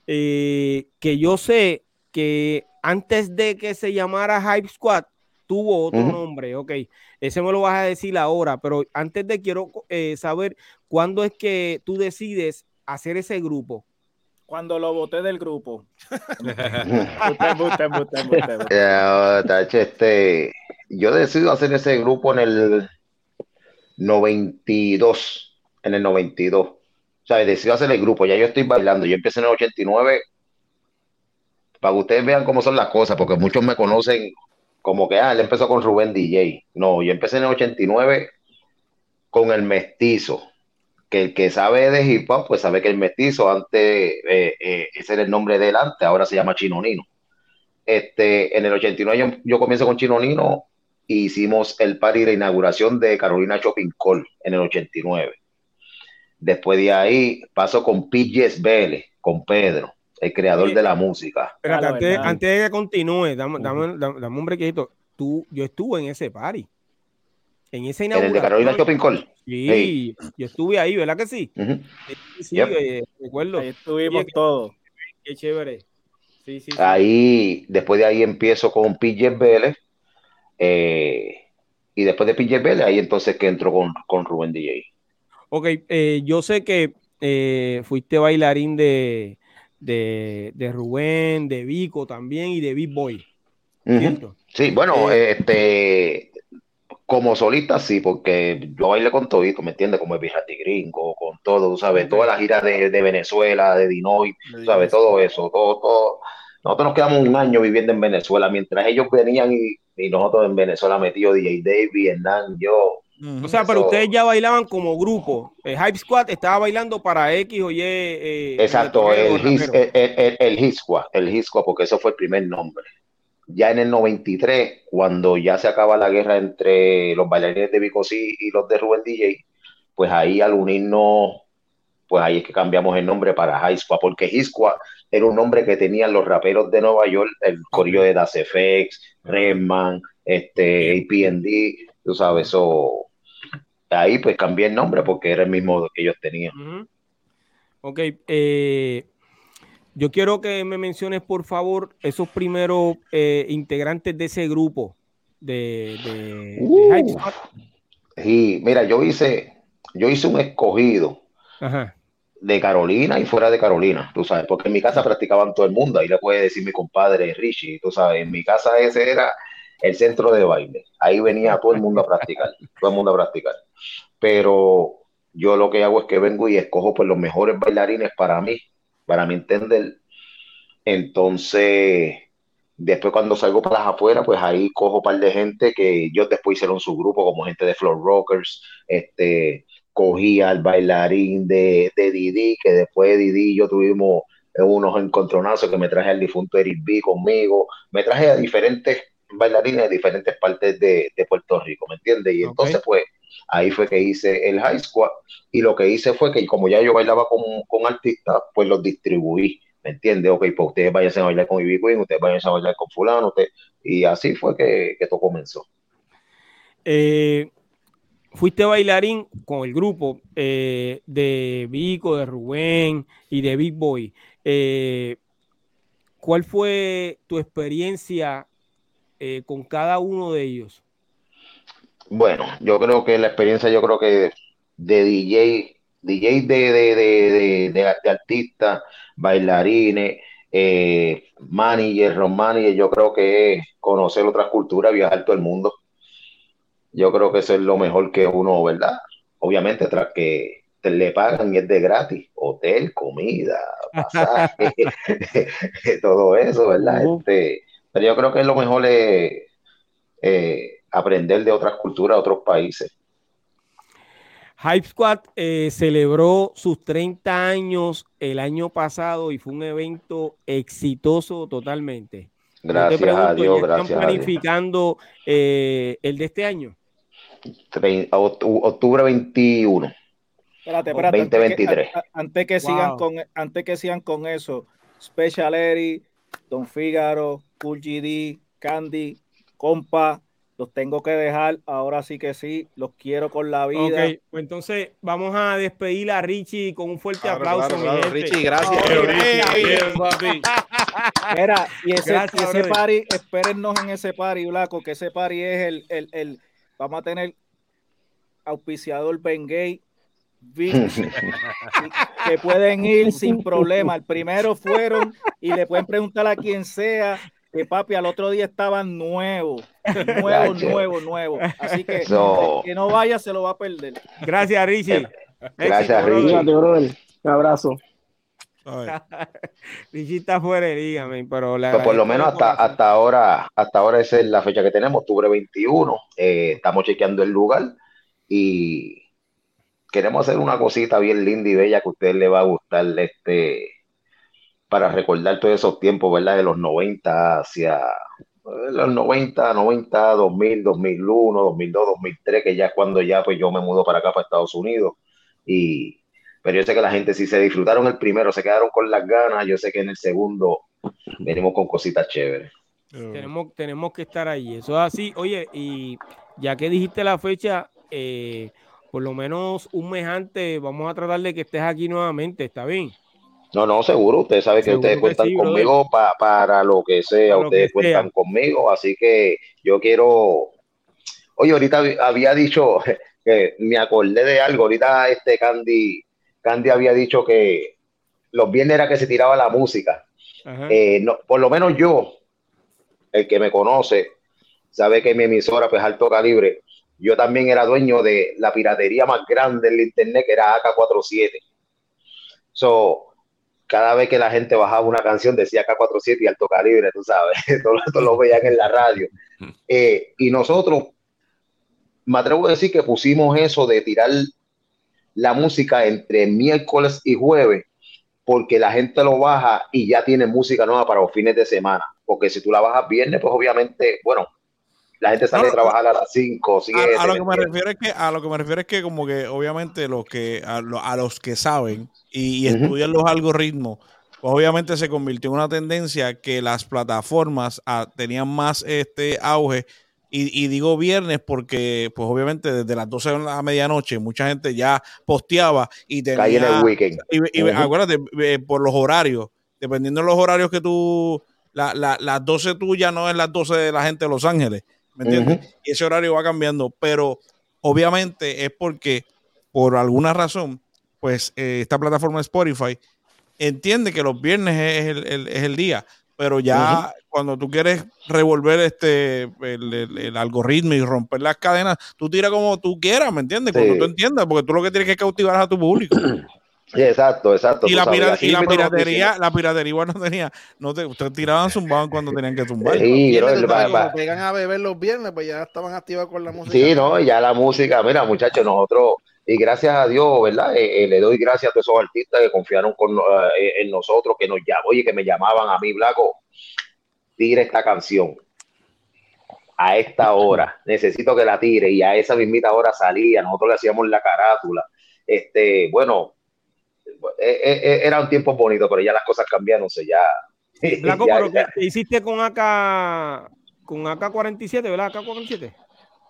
Que yo sé que antes de que se llamara Hype Squad, tuvo otro nombre, ok. Ese me lo vas a decir ahora, pero antes de quiero eh, saber cuándo es que tú decides hacer ese grupo. Cuando lo voté del grupo. <laughs> este, yo decido hacer ese grupo en el 92, en el 92. Sea, decido hacer el grupo, ya yo estoy bailando, yo empecé en el 89 para que ustedes vean cómo son las cosas, porque muchos me conocen como que, ah, él empezó con Rubén DJ. No, yo empecé en el 89 con el mestizo, que el que sabe de hip hop, pues sabe que el mestizo antes, eh, eh, ese era el nombre de él antes, ahora se llama Chino Nino. Este, en el 89 yo, yo comienzo con Chino Nino e hicimos el party de inauguración de Carolina Shopping Call en el 89. Después de ahí paso con PJs Vélez, con Pedro el creador de la música. Pero antes, de que continúe, dame, dame, un brequito. Tú, yo estuve en ese party. En ese inauguración. En el de Carolina Shopping Call. Sí, yo estuve ahí, ¿verdad que sí? Sí, eh, recuerdo. Ahí estuvimos todos. Qué chévere. Sí, sí, ahí, después de ahí empiezo con PJ Vélez. Eh, y después de PJ Vélez, ahí entonces que entro con, con Rubén DJ. Ok, eh, yo sé que fuiste bailarín de, de, de Rubén, de Vico también y de Big Boy. Sí, bueno, eh, este como solista sí, porque yo bailé con todito, ¿me entiendes? Como el Bijati Gringo, con todo, ¿sabes? Toda la gira de, de Venezuela, de Dinoy, ¿sabes? Todo eso, todo, todo. Nosotros nos quedamos un año viviendo en Venezuela, mientras ellos venían y, y nosotros en Venezuela metidos DJ Dave, Vietnam, yo, o sea, pero ustedes ya bailaban como grupo. El Hype Squad estaba bailando para X o Y. Eh, Exacto, el, his, el, el, Squad, el Squad, porque eso fue el primer nombre. Ya en el 93, cuando ya se acaba la guerra entre los bailarines de Bicosí y los de Rubén DJ, pues ahí al unirnos, pues ahí es que cambiamos el nombre para High Squad, porque High Squad era un nombre que tenían los raperos de Nueva York, el corillo de Das FX, Redman, este, APD, tú sabes, eso ahí pues cambié el nombre porque era el mismo que ellos tenían. Ok, eh, yo quiero que me menciones por favor esos primeros eh, integrantes de ese grupo de, de, uh. Sí, mira, yo hice, yo hice un escogido de Carolina y fuera de Carolina, tú sabes, porque en mi casa practicaban todo el mundo, ahí le puede decir mi compadre Richie, tú sabes, en mi casa ese era el centro de baile. Ahí venía todo el mundo a practicar, todo el mundo a practicar. Pero yo lo que hago es que vengo y escojo pues los mejores bailarines para mí, para mi entender. Entonces, después cuando salgo para las afueras, pues ahí cojo un par de gente que ellos después hicieron su grupo, como gente de Floor Rockers, este, cogí al bailarín de, de Didi, que después de Didi yo tuvimos unos encontronazos que me traje al difunto Eric B conmigo, me traje a diferentes bailarines de diferentes partes de, Puerto Rico, ¿me entiendes? Y entonces, pues, ahí fue que hice el High Squad y lo que hice fue que como ya yo bailaba con, con artistas, pues los distribuí, ¿me entiendes? Ok, pues ustedes vayan a bailar con Ivy Queen, ustedes vayan a bailar con fulano, usted, y así fue que, que todo comenzó. Eh, fuiste bailarín con el grupo eh, de Vico, de Rubén y de Big Boy. Eh, ¿Cuál fue tu experiencia eh, con cada uno de ellos? Bueno, yo creo que la experiencia, yo creo que de DJ, DJ de, de, de, de, artistas, bailarines, eh, manager, manager, yo creo que es conocer otras culturas, viajar todo el mundo. yo creo que eso es lo mejor que uno, ¿verdad? Obviamente, tras que te le pagan y es de gratis, hotel, comida, pasaje, <laughs> <laughs> todo eso, ¿verdad? Este, pero yo creo que es lo mejor es, eh, aprender de otras culturas, otros países. Hype Squad eh, celebró sus 30 años el año pasado y fue un evento exitoso totalmente. Gracias a pregunto, Dios, ¿ya están gracias a Dios. planificando eh, el de este año? Octubre 21. Espérate, espérate. antes que- 2023. a- a- Antes que, sigan Wow. con, antes que sigan con eso, Special Eri, Don Fígaro, Cool GD, Candy, Compa, los tengo que dejar. Ahora sí que sí, los quiero con la vida. Ok, pues entonces vamos a despedir a Richie con un fuerte Claro, aplauso, claro, mi claro. gente. Richie, gracias. Oye, Richie, oye, bien, papi. Mira, y ese, Gracias, y ese brother. party, espérennos en ese party, Blanco, que ese party es el, el, el vamos a tener auspiciador Ben Gay, <laughs> que pueden ir sin problema. El primero fueron y le pueden preguntar a quien sea que papi al otro día estaban nuevos, <laughs> nuevos, Gracias. nuevos, nuevos. Así que So- el que no vaya se lo va a perder. Gracias, Richie. Gracias, Éxito, brother. Richie. Un abrazo. <laughs> Richie está fuera de liga, pero le Pues por lo menos hasta, hasta ahora, hasta ahora esa es la fecha que tenemos, octubre 21. Eh, estamos chequeando el lugar y queremos hacer una cosita bien linda y bella que a ustedes les va a gustar, este, para recordar todos esos tiempos, ¿verdad? De los 90 hacia eh, los 90, 90, 2000, 2001, 2002, 2003, que ya es cuando ya pues yo me mudo para acá, para Estados Unidos. Y, pero yo sé que la gente si se disfrutaron el primero, se quedaron con las ganas, yo sé que en el segundo venimos con cositas chéveres. Tenemos, tenemos que estar ahí. Eso es así. Oye, y ya que dijiste la fecha, eh, por lo menos un mes antes, vamos a tratar de que estés aquí nuevamente. ¿Está bien? No, no, seguro, ustedes saben que Seguro ustedes que cuentan sí, conmigo pa- para lo que sea, Para ustedes que cuentan sea. conmigo, así que yo quiero, oye, ahorita hab- había dicho <laughs> que me acordé de algo, ahorita este Candy, Candy había dicho que los viernes era que se tiraba la música. Eh, no, por lo menos yo, el que me conoce, sabe que mi emisora, pues alto calibre, yo también era dueño de la piratería más grande del internet, que era AK-47. So, cada vez que la gente bajaba una canción decía AK-47 y alto calibre, tú sabes, <laughs> todos esto lo veían en la radio. Eh, y nosotros, me atrevo a decir que pusimos eso de tirar la música entre miércoles y jueves, porque la gente lo baja y ya tiene música nueva para los fines de semana. Porque si tú la bajas viernes, pues obviamente, bueno, la gente sale No, a trabajar a las 5, 7. a, a lo que me refiero es que a lo que me refiero es que como que obviamente los que a, lo- a los que saben y, estudian los algoritmos pues obviamente se convirtió en una tendencia que las plataformas ah, tenían más este auge y, y digo viernes porque pues obviamente desde las 12 de la medianoche mucha gente ya posteaba y tenía en el weekend. y, y Ujú. acuérdate, eh, por los horarios, dependiendo de los horarios que tú, la, la, las 12 tuyas no es las 12 de la gente de Los Ángeles, ¿me entiendes? Y ese horario va cambiando, pero obviamente es porque por alguna razón, pues eh, esta plataforma Spotify entiende que los viernes es el, el- es el día, pero ya cuando tú quieres revolver este el, algoritmo y romper las cadenas, tú tiras como tú quieras, ¿me entiendes? Cuando tú entiendas, porque tú lo que tienes que cautivar es a tu público. <clears throat> Sí, exacto, exacto. Y la, pira- y piratería, la piratería igual no tenía, no te, ustedes tiraban zumbaban cuando tenían que zumbar. Sí, Viernes, va- va- como pegan a beber los viernes, pues ya estaban activados con la música. Sí, no, y ya la música, mira, muchachos, nosotros, y gracias a Dios, ¿verdad? Eh, eh, le doy gracias a todos esos artistas que confiaron con, eh, en nosotros, que nos llamó y que me llamaban a mí, Blanco, tira esta canción a esta hora, <laughs> necesito que la tire, y a esa mismita hora salía, nosotros le hacíamos la carátula, este, bueno, era un tiempo bonito, pero ya las cosas cambiaron, o sea, ya, <laughs> Blanco, ya- pero ya- ¿qué, hiciste con AK, con AK-47, ¿verdad? AK-47.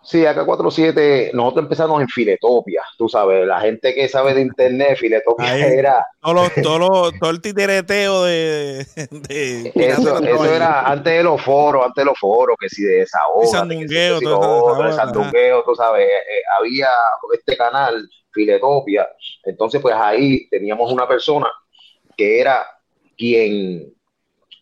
Sí, acá 47, nosotros empezamos en Filetopia, tú sabes, la gente que sabe de internet, Filetopia Ahí. era, Todo, lo- todo, lo- todo el titereteo de, de- eso, de- eso era antes de los foros, antes de los foros, que si de desahogo, Y sandungueo, todo todo sandungueo, tú sabes, eh, eh, había este canal, Filetopia, entonces pues ahí teníamos una persona que era quien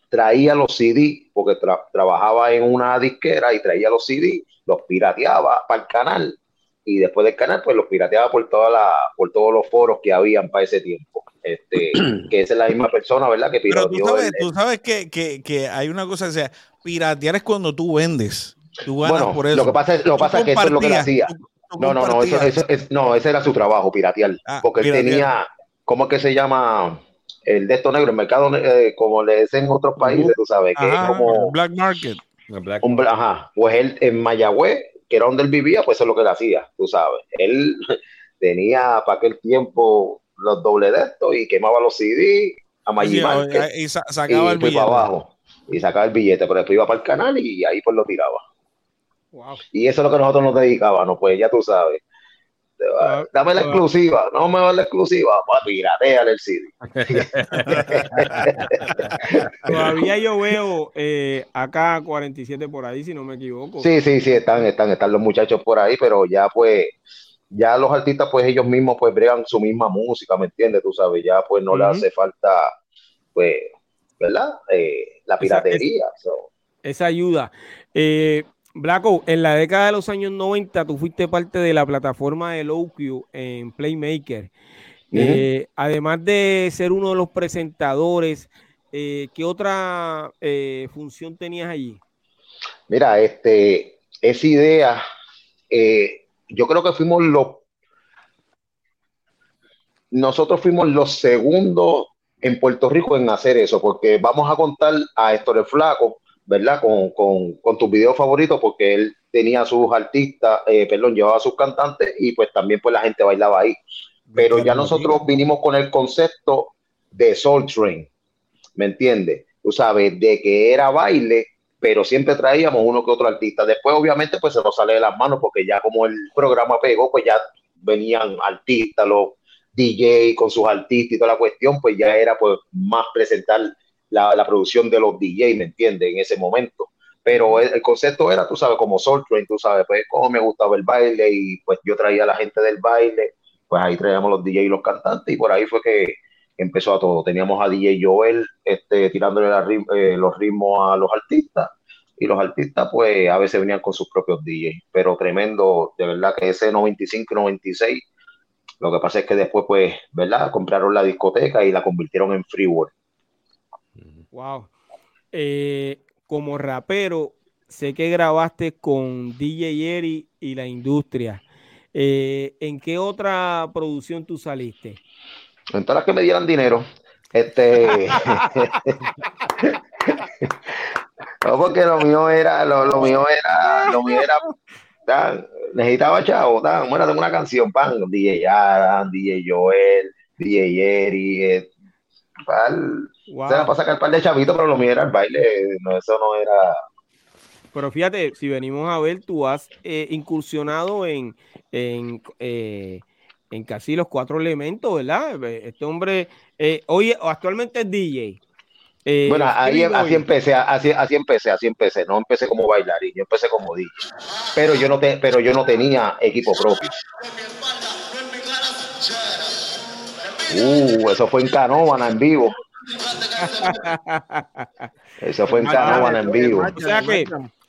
traía los CD, porque tra- trabajaba en una disquera y traía los CD los pirateaba para el canal y después del canal pues los pirateaba por toda la por todos los foros que habían para ese tiempo este <clears throat> que esa es la misma persona verdad que Pero tú pirateó sabes, el- tú sabes que, que, que hay una cosa, o sea, piratear es cuando tú vendes. Tú ganas bueno por eso. lo que pasa es lo que pasa es que eso es lo que él hacía tú no no no eso, eso es, no ese era su trabajo piratear Ah, porque él tenía cómo es que se llama el de estos negros el mercado eh, como le dicen en otros países tú sabes que Ajá, es como Black Market. Black un ajá, pues él en Mayagüez, que era donde él vivía, pues eso es lo que él hacía, tú sabes. Él <laughs> tenía para aquel tiempo los doble de estos y quemaba los CD a Sí, Market y sa- y sacaba el billete. para abajo y sacaba el billete, pero después iba para el canal y ahí pues lo tiraba. Wow. Y eso es lo que nosotros nos dedicábamos, pues ya tú sabes. Va- Dame la exclusiva, no me va la exclusiva, pues pirateale el CD. <laughs> Todavía yo veo eh, acá 47 por ahí, si no me equivoco. Sí, sí, sí, están, están, están los muchachos por ahí, pero ya pues, ya los artistas pues ellos mismos pues bregan su misma música, ¿me entiendes? Tú sabes, ya pues no le hace falta, pues, ¿verdad? Eh, la Esa- piratería. so. Esa ayuda. Eh, Blacko, en la década de los años 90 tú fuiste parte de la plataforma de LowQ en Playmaker. Eh, además de ser uno de los presentadores, eh, ¿qué otra eh, función tenías allí? Mira, este, esa idea, yo creo que fuimos los, nosotros fuimos los segundos en Puerto Rico en hacer eso, porque vamos a contar a Héctor el Flaco, ¿verdad? Con, con, con tus videos favoritos, porque él tenía sus artistas, eh, perdón, llevaba sus cantantes y pues también pues la gente bailaba ahí. Pero ya nosotros vinimos con el concepto de Soul Train, ¿me entiendes? Tú sabes, de que era baile, pero siempre traíamos uno que otro artista. Después, obviamente, pues se nos sale de las manos, porque ya como el programa pegó, pues ya venían artistas, los DJ con sus artistas y toda la cuestión, pues ya era pues más presentar la, la producción de los DJ, ¿me entiendes? En ese momento. Pero el, el concepto era, tú sabes, como Soul Train, tú sabes, pues como me gustaba el baile y pues yo traía a la gente del baile, pues ahí traíamos los DJ y los cantantes y por ahí fue que empezó a todo. Teníamos a DJ Joel este, tirándole la eh, los ritmos a los artistas y los artistas pues a veces venían con sus propios DJ, pero tremendo, de verdad que ese 95 y 96, lo que pasa es que después pues, ¿verdad? Compraron la discoteca y la convirtieron en Freeworld. Wow. Eh, como rapero, sé que grabaste con DJ Eri y la industria. Eh, ¿En qué otra producción tú saliste? En todas las que me dieran dinero, este... <laughs> no, porque lo mío era, lo, lo mío era, lo mío era, tan, necesitaba chavo, tan, bueno, tengo una canción, pan, DJ DJ Joel, DJ Eri, eh, pal, Wow. o sea, para sacar un par de chavitos, pero lo mío era el baile, no, eso no era, Pero fíjate, si venimos a ver, tú has eh, incursionado en, en, eh, en casi los cuatro elementos, ¿verdad? Este hombre, eh, hoy actualmente es DJ. Eh, bueno, ahí, así empecé, así, así empecé, así empecé, no empecé como bailarín, yo empecé como DJ, pero yo no, te, pero yo no tenía equipo propio. Uh, eso fue en Canóvana en vivo. <laughs> Eso fue en Canóvana en vivo. O sea que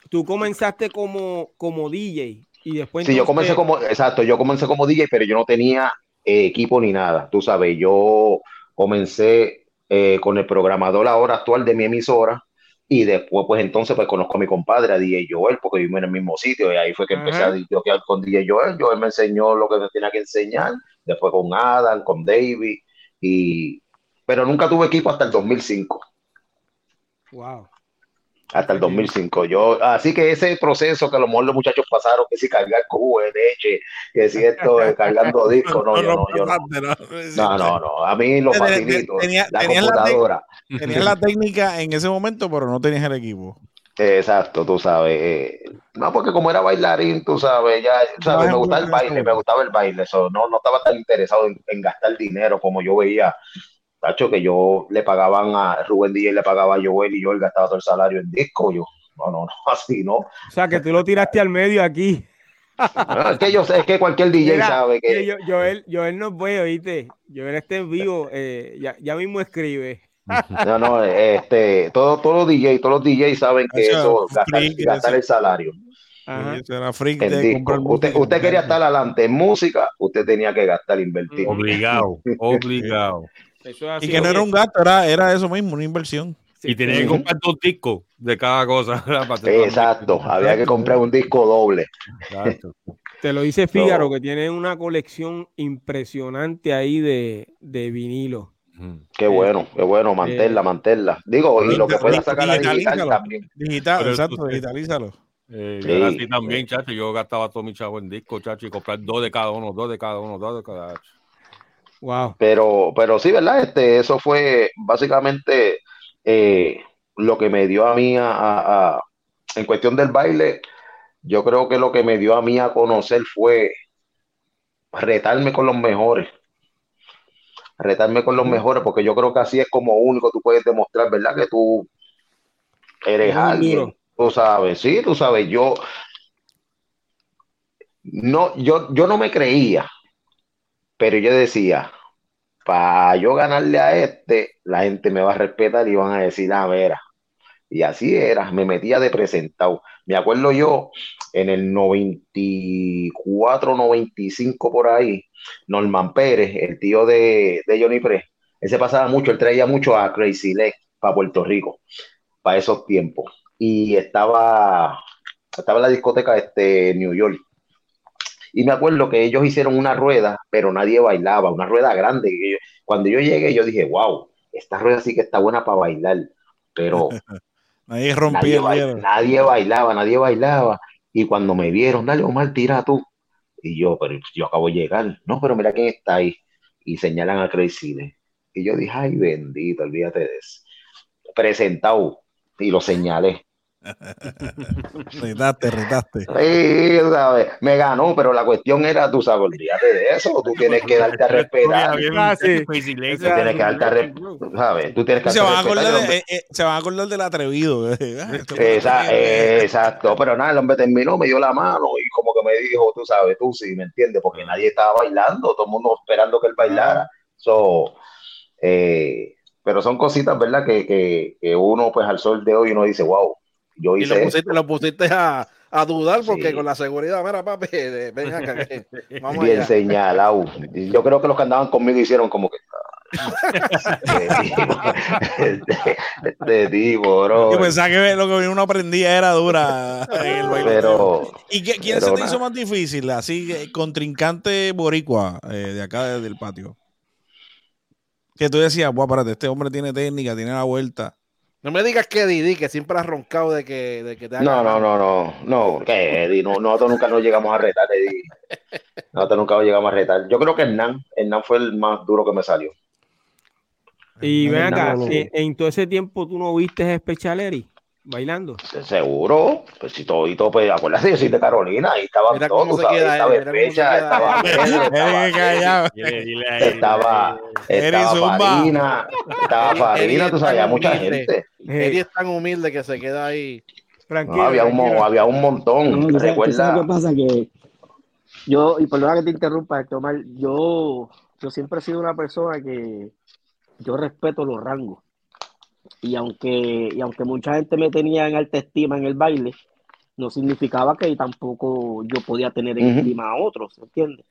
tú comenzaste como, como DJ y después. Sí, yo comencé como, exacto, yo comencé como DJ, pero yo no tenía eh, equipo ni nada. Tú sabes, yo comencé eh, con el programador ahora actual de mi emisora y después, pues entonces, pues conozco a mi compadre, a DJ Joel, porque vivimos en el mismo sitio y ahí fue que empecé Ajá. a DJ con DJ Joel. Joel me enseñó lo que me tenía que enseñar, después con Adam, con David, y, pero nunca tuve equipo hasta el 2005. Wow. hasta el 2005. Yo, así que ese proceso que a lo mejor los muchachos pasaron, que si cargar cubo de leche, que si esto eh, cargando <laughs> discos, no, yo no, yo no. No, no, no, a mí lo Tenía- facilito. tenía- la la tec- computadora. Tenías la técnica en ese momento, pero no tenías el equipo. Exacto, tú sabes. eh, no, porque como era bailarín, tú sabes, ya, sabes, me gustaba el baile, me gustaba el baile, eso, no, no estaba tan interesado en, en gastar dinero como yo veía, tacho, que yo le pagaban a Rubén DJ, le pagaba a Joel y yo él gastaba todo el salario en disco, yo, no, no, no, <laughs> así, ¿no? O sea que tú lo tiraste al medio aquí. No, es que yo sé, es que cualquier DJ Mira, sabe que... yo- Joel, Joel nos ve, oíste. Joel está en vivo, eh, ya, ya mismo escribe. No, no, este, todos, todos los DJ, todos los DJ saben que Eso, eso, gastar, gastar el salario. Ajá. Sí, ese era freak de disco. Usted, quería estar adelante en música, usted tenía que gastar, invertir. Obligado, obligado. Eso es así, Y que no era un gasto, era, era eso mismo, una inversión. Sí, Y tenía que comprar dos discos de cada cosa. <laughs> Exacto, había que comprar un disco doble. Exacto. Te lo dice Fígaro, No. que tiene una colección impresionante ahí de, de vinilo. Qué bueno, qué bueno, mantenerla, mantenerla. Digo, y lo que pueda sacar la digital también. Digital, Pero exacto, digitalízalo. Eh, Sí, yo era así sí. también, chacho. Yo gastaba todo mi chavo en disco, chacho, y comprar dos de cada uno, dos de cada uno, dos de cada Wow. Pero, pero sí, ¿verdad? Este, eso fue básicamente eh, lo que me dio a mí a, a- a- en cuestión del baile. Yo creo que lo que me dio a mí a conocer fue retarme con los mejores. Retarme con los mejores, porque yo creo que así es como único tú puedes demostrar, ¿verdad? Que tú eres alguien. Tú sabes, sí, tú sabes, yo no, yo, yo no me creía, pero yo decía, para yo ganarle a este, la gente me va a respetar y van a decir, ah, vera. Y así era, me metía de presentado. Me acuerdo yo, en el 94, 95 por ahí, Norman Pérez, el tío de, de Johnny Pre, él se pasaba mucho, él traía mucho a Crazy Leg para Puerto Rico, para esos tiempos. Y estaba, estaba en la discoteca este, New York. Y me acuerdo que ellos hicieron una rueda, pero nadie bailaba, una rueda grande. cuando yo llegué, yo dije, wow, esta rueda sí que está buena para bailar, pero <laughs> nadie, bail- hielo. nadie bailaba, nadie bailaba. Y cuando me vieron, dale, Omar, tira tú. Y yo, pero yo acabo de llegar. No, pero mira quién está ahí. Y señalan a Crazy. Y yo dije, ay, bendito, olvídate de eso. Presentado. Y lo señalé. <laughs> Retaste, retaste. Sí, tú sabes, me ganó, pero la cuestión era, tú sabes, olvídate de eso, tú tienes que darte a respetar, tú Ah, sí. Legs. tienes que darte a respetar, ¿sabes? Tú tienes que Se van, a acordar respetar. de, eh, eh, se van a acordar del atrevido. <laughs> Ah, Esa- eh, exacto, pero nada, el hombre terminó, me dio la mano y como que me dijo, tú sabes, tú sí, ¿me entiendes? Porque nadie estaba bailando, todo el mundo esperando que él bailara. So, eh, pero son cositas, ¿verdad? Que, que, que uno, pues al sol de hoy, uno dice, wow, yo Y lo pusiste, lo pusiste a, a dudar porque Sí. con la seguridad, mira, papi, ven acá, vamos bien allá. señalado. <laughs> Yo creo que los que andaban conmigo hicieron como que. <laughs> este, tipo, bro. Yo pensaba que lo que uno aprendía era dura en el baile. Pero ¿Y qué- quién pero se te hizo más difícil? Así, contrincante boricua eh, de acá de- del patio. Que tú decías, guau, espérate, este hombre tiene técnica, tiene la vuelta. No me digas que Didi, que siempre has roncado de que, de que te no, haga- no, no, no, no, que Eddie, no, nosotros nunca nos llegamos a retar, Eddie. Nosotros nunca nos llegamos a retar. Yo creo que Hernán, Hernán fue el más duro que me salió. Y ven acá, en, en todo ese tiempo tú no viste a Specialeri bailando. Seguro, pues si todo y todo, pues acuérdate, yo soy de Carolina, ahí Mira <laughs> <laughs> tú sabes, estaba cómo se Especha, estaba estaba Eh, estaba, estaba. Farina, estaba Farina, tú es sabes, tan mucha gente. Eddie es tan humilde que se queda ahí. Tranquilo. No, había, un, tranquilo. había un montón. No, ¿tú sabes, tú sabes Recuerda, qué pasa? Que yo, y perdona que te interrumpa, este, Omar, yo, yo siempre he sido una persona que yo respeto los rangos. Y aunque, y aunque mucha gente me tenía en alta estima en el baile, no significaba que tampoco yo podía tener en Ujú. estima a otros, ¿entiendes?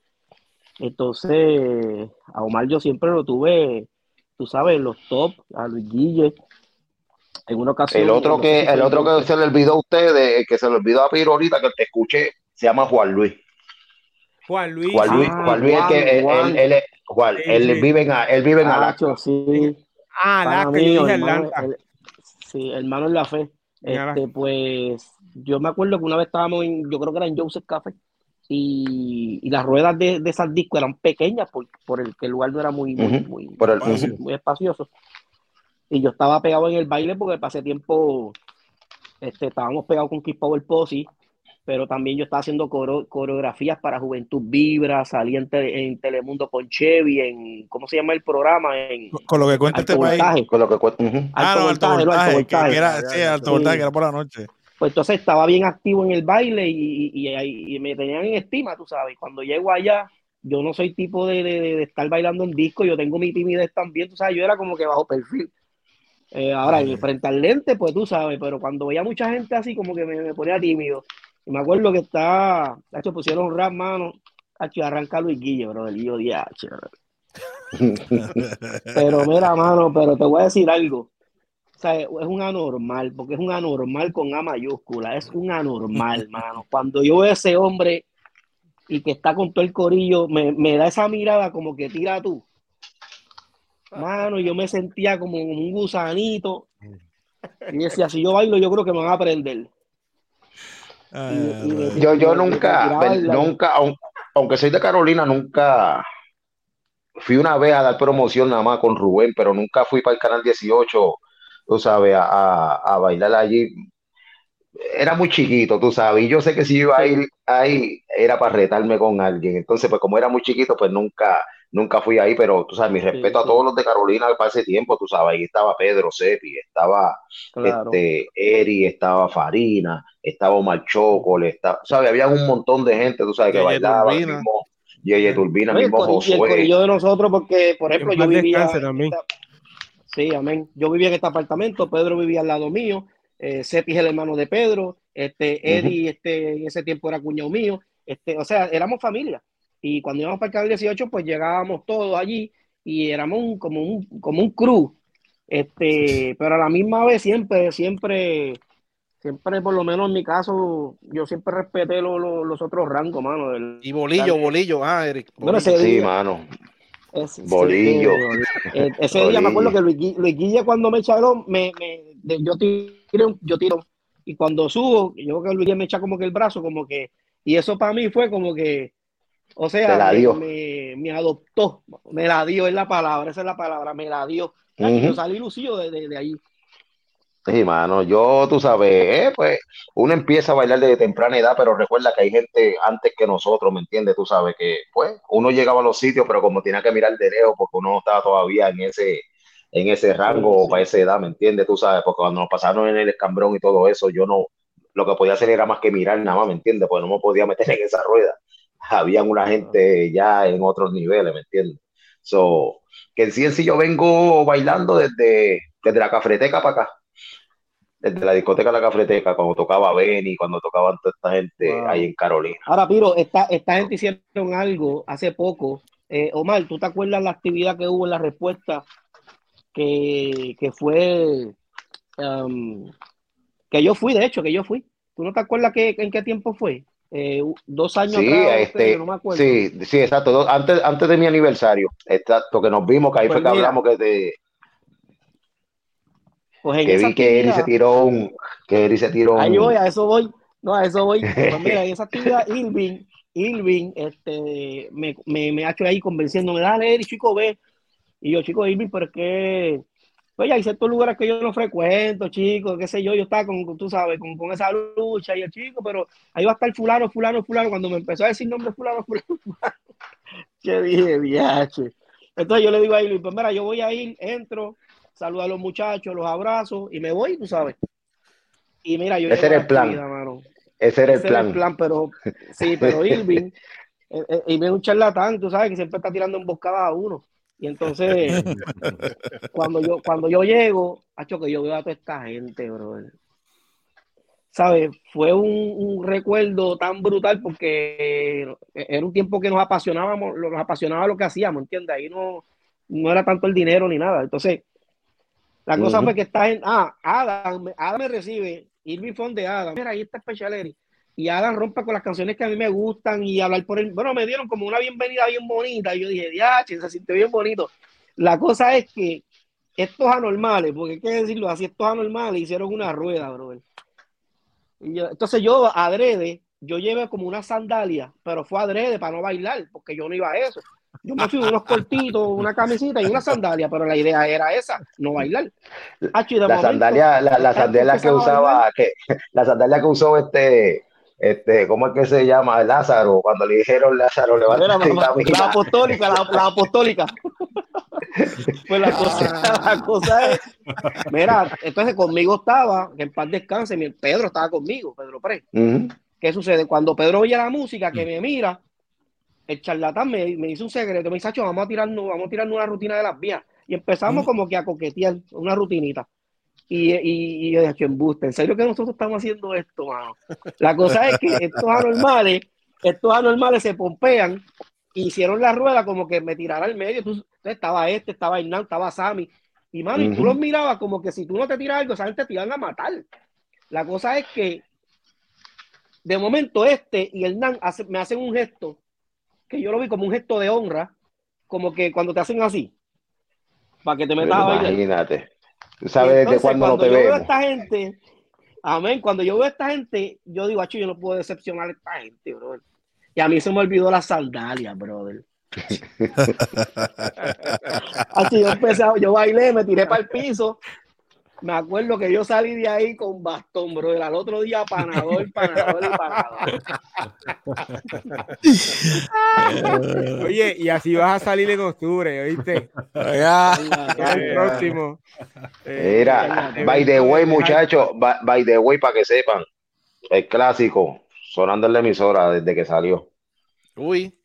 Entonces, a Omar yo siempre lo tuve, tú sabes, en los top, a Luis Guille. En una ocasión. el otro que, el otro que se le olvidó a ustedes, el que se le olvidó a Piro ahorita, que te escuché, se llama Juan Luis. Juan Luis. Juan Luis, Ah, Juan Luis, el que él, Juan. él- Juan, Sí, él sí. vive en, él vive en Alaska. Nacho, sí. Ah, Pana la que yo mío, dije hermano, Atlanta. el- sí, hermano en la fe. Alaska. Este, pues, yo me acuerdo que una vez estábamos en, yo creo que era en Joseph Café, y, y las ruedas de, de esas discos eran pequeñas por, por el que el lugar no era muy, muy, Ujú, muy, por el- muy- ujú. muy espacioso. Y yo estaba pegado en el baile porque pasé tiempo, este, estábamos pegados con Keep Power Posse, pero también yo estaba haciendo coro- coreografías para Juventud Vibra, salí en, Tele- en Telemundo con Chevy, en, ¿cómo se llama el programa? En Con lo que cuenta este país. Con lo que cuesta. ujú. Ah, Alto no, alto voltaje, alto voltaje. que- voltaje. que era, sí, alto Sí. voltaje, que era por la noche. Pues entonces estaba bien activo en el baile y, y- y- y me tenían en estima, tú sabes. Cuando llego allá, yo no soy tipo de, de- de estar bailando en disco, yo tengo mi timidez también, tú sabes, yo era como que bajo perfil. Eh, ahora, en frente al lente, pues tú sabes, pero cuando veía mucha gente así, como que me, me ponía tímido. Y me acuerdo que está, hecho, pusieron rap, mano, hecho, arranca Luis Guille, bro, el hijo de H, <laughs> Pero mira, mano, pero te voy a decir algo. O sea, es un anormal, porque es un anormal con A mayúscula, es un anormal, <laughs> mano. Cuando yo veo a ese hombre y que está con todo el corillo, me, me da esa mirada como que tira tú. Mano, yo me sentía como un gusanito. Y decía, si yo bailo, yo creo que me van a aprender. Yo, yo nunca, nunca, aunque soy de Carolina, nunca fui una vez a dar promoción nada más con Rubén, pero nunca fui para el canal 18, tú sabes, a, a bailar allí. Era muy chiquito, tú sabes, y yo sé que si iba a ir ahí era para retarme con alguien. Entonces, pues como era muy chiquito, pues nunca, nunca fui ahí, pero tú sabes, mi respeto a todos los de Carolina para ese tiempo, tú sabes, ahí estaba Pedro Sepi, estaba este, Eri, estaba Farina, estaba Omar Chocole, estaba, sabes, había un montón de gente, tú sabes, que bailaba. y ella Turbina, mismo Josué. Y yo de nosotros, porque, por ejemplo, yo vivía. sí, amén. Yo vivía en este apartamento, Pedro vivía al lado mío eh, Sepi es el hermano de Pedro, este, Eddie este, en ese tiempo era cuñado mío, este, o sea, éramos familia. Y cuando íbamos para el canal 18, pues llegábamos todos allí y éramos como un, como un crew. Este, pero a la misma vez siempre, siempre, siempre, por lo menos en mi caso, yo siempre respeté los otros rangos, mano. y bolillo, bolillo, ah, Eric. sí, mano. bolillo. Eh, ese día me acuerdo que Luis, Guille cuando me echaron, me, me, yo tiro, yo tiro. Y cuando subo, yo creo que Luis me echa como que el brazo, como que, y eso para mí fue como que, o sea, me, me, adoptó, me la dio, es la palabra, esa es la palabra, me la dio. Yo salí lucido de, de, de, ahí. Sí, mano, yo, tú sabes, eh, pues uno empieza a bailar desde temprana edad, pero recuerda que hay gente antes que nosotros, ¿me entiendes? Tú sabes que, pues, uno llegaba a los sitios, pero como tenía que mirar de lejos, porque uno no estaba todavía en ese, en ese rango o para esa edad, ¿me entiendes? Tú sabes, porque cuando nos pasaron en el escambrón y todo eso, yo no, lo que podía hacer era más que mirar nada más, ¿me entiendes? Porque no me podía meter en esa rueda. Habían una gente ya en otros niveles, ¿me entiendes? So, que en sí en sí yo vengo bailando desde, desde la cafreteca para acá. Desde la discoteca La Cafreteca, cuando tocaba Benny, cuando tocaban toda esta gente ahí en Carolina. Ahora, Piro, esta, esta gente hicieron algo hace poco. Eh, Omar, ¿tú te acuerdas la actividad que hubo en la respuesta que, fue um, que yo fui, de hecho, que yo fui. ¿Tú no te acuerdas que, en qué tiempo fue? Eh, dos años sí, este, no me acuerdo. Sí, sí, exacto. antes, antes de mi aniversario, exacto, que nos vimos, que ahí fue pues que hablamos que de. Pues que vi que Eri se tiró un. Que Eri se tiró Ahí voy, a eso voy. No, a eso voy. Pues mira, en <laughs> esa actividad, Irving, Irving, este, me, me, me ha hecho ahí convenciéndome, dale, Eri, chico, ve, y yo, chico, Irving, es que, oye, hay ciertos lugares que yo no frecuento, chicos, qué sé yo, yo estaba con, tú sabes, con, con, esa lucha y el chico, pero ahí va a estar fulano, fulano, fulano, cuando me empezó a decir nombre fulano, <laughs> fulano, fulano, que dije, viaje. Entonces yo le digo a Irving, pues mira, yo voy a ir, entro, saludo a los muchachos, los abrazo y me voy, tú sabes. Y mira, yo... Ese era el plan. Ese era el Ese plan. Era el plan, pero sí, pero <laughs> Irving, eh, eh, y me un charlatán, tú sabes, que siempre está tirando emboscadas a uno. Y entonces, cuando yo, cuando yo llego, hecho que yo veo a toda esta gente, bro. ¿Sabes? Fue un, recuerdo tan brutal porque era un tiempo que nos apasionábamos, nos apasionaba lo que hacíamos, ¿entiendes? Ahí no, no era tanto el dinero ni nada. Entonces, la cosa fue que está en. Ah, Adam, Adam me recibe, Irving Fond de Adam. Mira, ahí está Specialeri y Adam rompe con las canciones que a mí me gustan y hablar por él. Bueno, me dieron como una bienvenida bien bonita. Y yo dije, diache, se sintió bien bonito. La cosa es que estos anormales, porque hay que decirlo así, estos anormales hicieron una rueda, bro. entonces yo, adrede, yo llevé como una sandalia, pero fue adrede para no bailar, porque yo no iba a eso. Yo me fui unos cortitos, una camisita y una sandalia, pero la idea era esa, no bailar. la, sandalia, la, la sandalia que usaba, que, <laughs> la sandalia que usó este este, ¿cómo es que se llama? Lázaro, cuando le dijeron Lázaro, levanta la, la, apostólica, la, <laughs> apostólica. pues la cosa, la cosa es, mira, entonces conmigo estaba, que en paz descanse, mi Pedro estaba conmigo, Pedro Pre. ¿Qué sucede? Cuando Pedro oye la música, que me mira, el charlatán me, me hizo un secreto, me dice, vamos a tirarnos, vamos a tirarnos una rutina de las vías. Y empezamos como que a coquetear, una rutinita. Y, y, y yo dije, embuste, ¿en serio que nosotros estamos haciendo esto, mano? La cosa es que estos anormales, estos anormales se pompean, hicieron la rueda como que me tirara al medio. Entonces, estaba este, estaba Hernán, estaba Sammy. Y, mano, y tú los mirabas como que si tú no te tiras algo, esa gente te iban a matar. La cosa es que, de momento, este y Hernán hace, me hacen un gesto que yo lo vi como un gesto de honra, como que cuando te hacen así, para que te metas a bailar. Imagínate. Tú sabes desde Entonces, cuándo no cuando te yo veo a esta gente, amén, cuando yo veo a esta gente, yo digo, acho, yo no puedo decepcionar a esta gente, brother. Y a mí se me olvidó las sandalias, brother. <laughs> Así yo empecé, yo bailé, me tiré para el piso. Me acuerdo que yo salí de ahí con bastón, brother. Al otro día, panador, panador y panador. <laughs> Oye, y así vas a salir en octubre, ¿oíste? Ya. El próximo. Eh, Mira, el by the way, muchachos, by, by the way, para que sepan, el clásico, sonando en la emisora desde que salió. Uy,